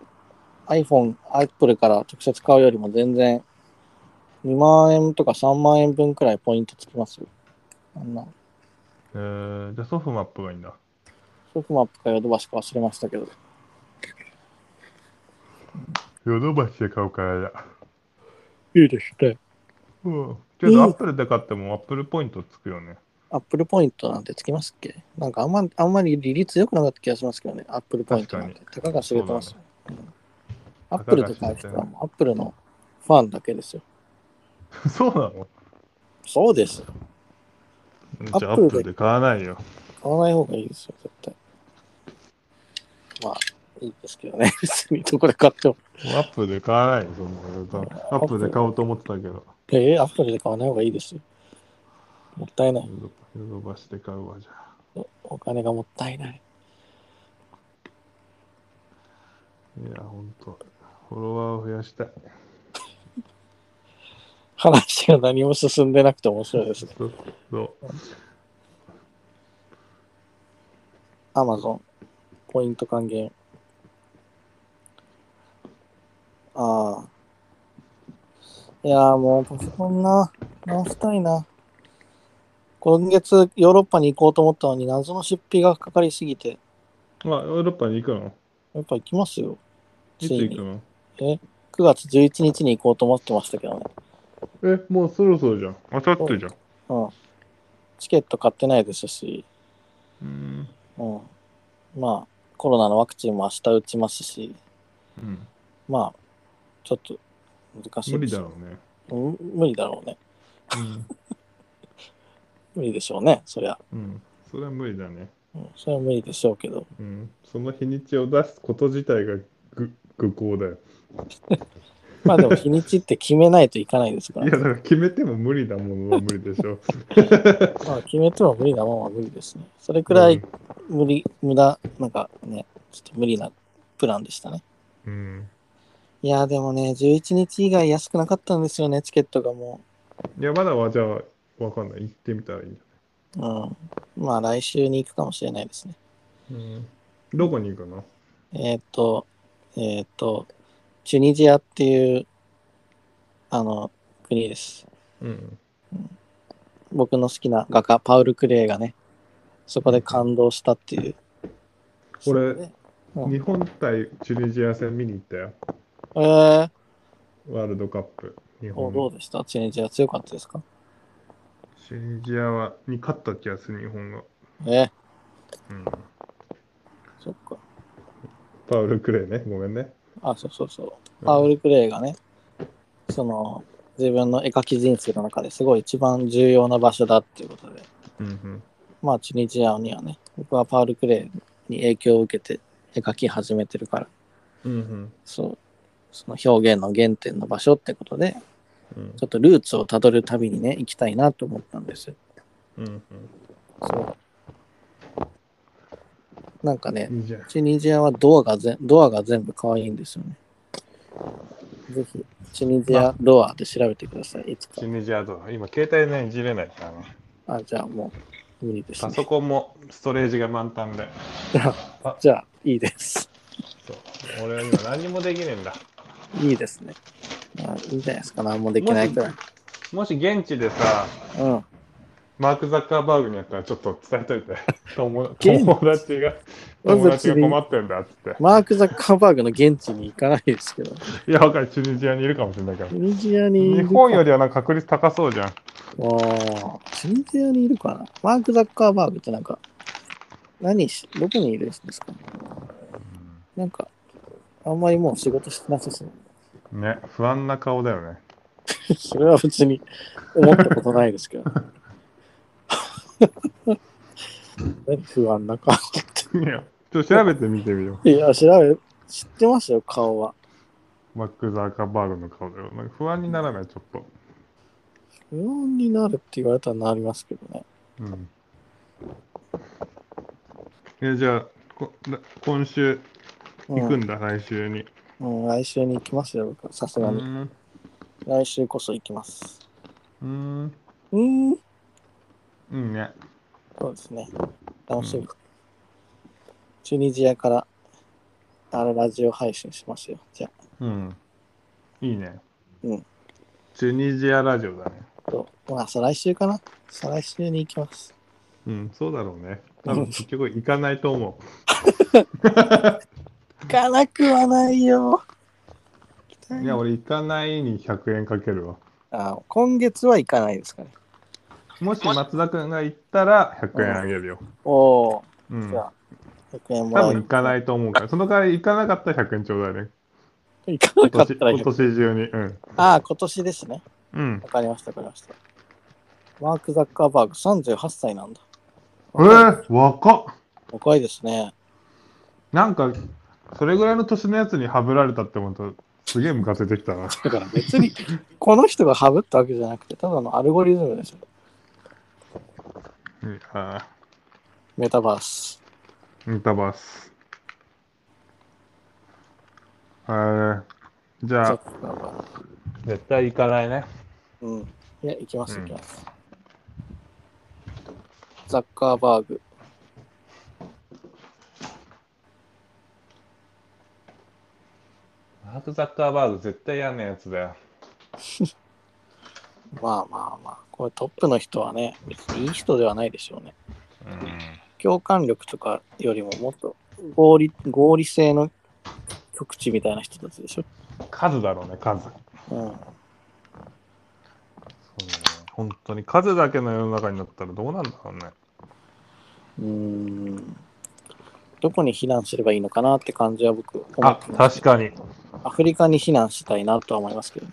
iPhone、Apple から直接買うよりも全然2万円とか3万円分くらいポイントつきますよ。あんなえー、じゃあソフマップがいいんだ。ソフマップかヨドバシか忘れましたけど。ヨドバシで買うからや。いいですね。うん。けど、アップルで買ってもアップルポイントつくよね。アップルポイントなんてつきますっけ？なんかあんまあんまり利率良くなかった気がしますけどね、アップルポイントなんて。たかが知れてますよ。アップルとか人はアップルのファンだけですよ。そうなの？そうですよ。じゃあアップルで買わないよ。買わない方がいいですよ、絶対。まあ、いいですけどね。別にどこで買っても。アップルで買わないよ、そんな。アップルで買おうと思ってたけど。えー、アップルで買わない方がいいですよ。もったいない。ヨドバシで買うわ、じゃあ。お金がもったいない。いや、ほんと。フォロワーを増やしたい。話が何も進んでなくて面白いですね。そうそう。Amazon ポイント還元。ああ。いやーもうパソコンな、直したいな。今月ヨーロッパに行こうと思ったのに謎の出費がかかりすぎて、あ、ヨーロッパに行くの？やっぱ行きますよ。いつ行くの？え ?9 月11日に行こうと思ってましたけどね。え、もうそろそろじゃん。あさってじゃん。うん。チケット買ってないですし、うん。うん。まあ、コロナのワクチンも明日打ちますし、うん。まあ、ちょっと難しい無です理だろうね。うん無理だろうね。うん。無理でしょうね、そりゃ。うん。それは無理だね。うん、それは無理でしょうけど。うん。その日にちを出すこと自体がぐ愚行だよ。まあでも日にちって決めないといかないですかいや、ら、だから決めても無理なものは無理でしょ。まあ決めても無理なもんは無理ですね。それくらい無理、無駄、なんかね、ちょっと無理なプランでしたね。うん。いやーでもね、11日以外安くなかったんですよね、チケットがもいや、まだはじゃあ、わかんない。行ってみたらいいんじう。うん。まあ来週に行くかもしれないですね。ゃないうん。どこに行くの？えーっと、えーっと、チュニジアっていう、あの、国です。うん。僕の好きな画家、パウル・クレイがね、そこで感動したっていう。これそでうん日本対チュニジア戦見に行ったよ。えー、ワールドカップ。日お本。どうでした？チュニジア強かったですか？チュニジアはに勝った気がする、日本が。えー、うん。そっか。パウル・クレイね。ごめんね。あ、そうそうそう。パウル・クレイがね、その、自分の絵描き人生の中ですごい一番重要な場所だっていうことで、うんうん。まあ、チュニジアにはね、僕はパウル・クレイに影響を受けて絵描き始めてるから、うんうん。そう、その表現の原点の場所ってことで、うんちょっとルーツをたどる旅にね、行きたいなと思ったんですよ。うんそう。なんかね。チュニジアはドアがぜドアが全部可愛いんですよね。ぜひ、チュニジアドアで調べてください。いつかチュ。ニジアと、今、携帯ね、いじれないからな。あ、じゃあもう、無理ですね。パソコンもストレージが満タンで。じゃあ、じゃあいいです。そう。俺は今何にもできねえんだ。いいですね。まあ、いいんじゃないですか。何もできないくらい。もし現地でさ、うん。マーク・ザッカーバーグにやったらちょっと伝えといて。友達が、友達が困ってんだっつって。マーク・ザッカーバーグの現地に行かないですけど。いや、わかる。チュニジアにいるかもしれないからチ。ュニジアにい日るか本よりはなんか確率高そうじゃん。ああ、チュニジアにいるかな。マーク・ザッカーバーグってなんか、何し、どこにいるんですか？なんか、あんまりもう仕事してなさそう。ね、不安な顔だよね。それは別に思ったことないですけど。何 不安な顔。いや、ちょっと調べてみてみよ いや、調べ、知ってますよ、顔は。う。マック・ザーカーバーグの顔だよ。なんか不安にならない、ちょっと。不安になるって言われたらなりますけどね。うん。え、じゃあ、こな今週行くんだ、来週に。うん、来週に行きますよ、僕はさすうがに。ん。来週こそ行きます。うん。うーん、うんね。そうですね。楽しみ。チュニジアから、あれ、ラジオ配信しますよ。じゃあ、うん。いいね。うん。チュニジアラジオだね。とまあ、再来週かな再来週に行きます。うん、そうだろうね。多分結局行かないと思行かなくはないよ。う。いや、俺行かないに100円かけるわ。あ今月は行かないですかね。もし松田君が行ったら100円あげるよ。おおうん。じゃあ、100円も多らえる。分行かないと思うから。その代わり行かなかったら100円ちょうだいね。行か今年なかったら今100年中に。うん。ああ、今年ですね。うん。わかりました、わかりました。マーク・ザッカーバーグ38歳なんだ。えー、若っ若いですね。なんか、それぐらいの年のやつにハブられたって思うと、すげえムカついてきたな。だから別に、この人がハブったわけじゃなくて、ただのアルゴリズムですよ。メタバース。メタバース。えー、じゃあ、絶対行かないね。うん。いや、行きます、行きます。うん、ザッカーバーグ。マーク・ザッカーバーグ絶対やんなやつだよ。まあまあまあ、これトップの人はね、別にいい人ではないでしょうね。う共感力とかよりももっと合理合理性の極致みたいな人たちでしょ。ん。数だろうね、数。うん。そうね本当に数だけの世の中になったらどうなんだろうね。うーん。どこに避難すればいいのかなって感じは僕思あって、ます。確かに。アフリカに避難したいなとは思いますけど。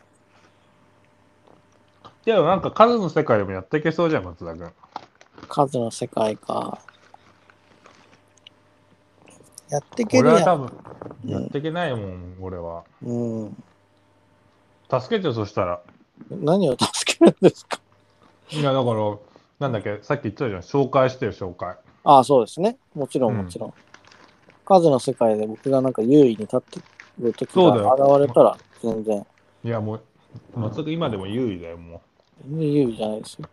でもなんか数の世界でもやっていけそうじゃん、松田君。数の世界か。やっていける。俺は多分、うんやっていけないもん、俺は。うん。助けてよ、そしたら。何を助けるんですか？いや、だから、なんだっけ、さっき言ってたじゃん、紹介してよ、紹介。ああ、そうですね。もちろん、うんもちろん。数の世界で僕がなんか優位に立ってる時そうだよが現れたら、全然、いや、もう、松田君今でも優位だよ、も全然優位じゃないですよ。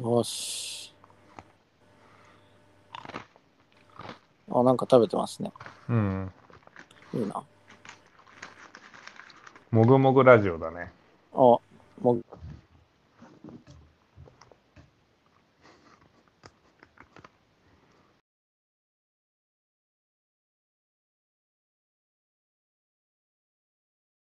よし。あ、なんか食べてますね。う。うん。いいな。もぐもぐラジオだね。あ、もう、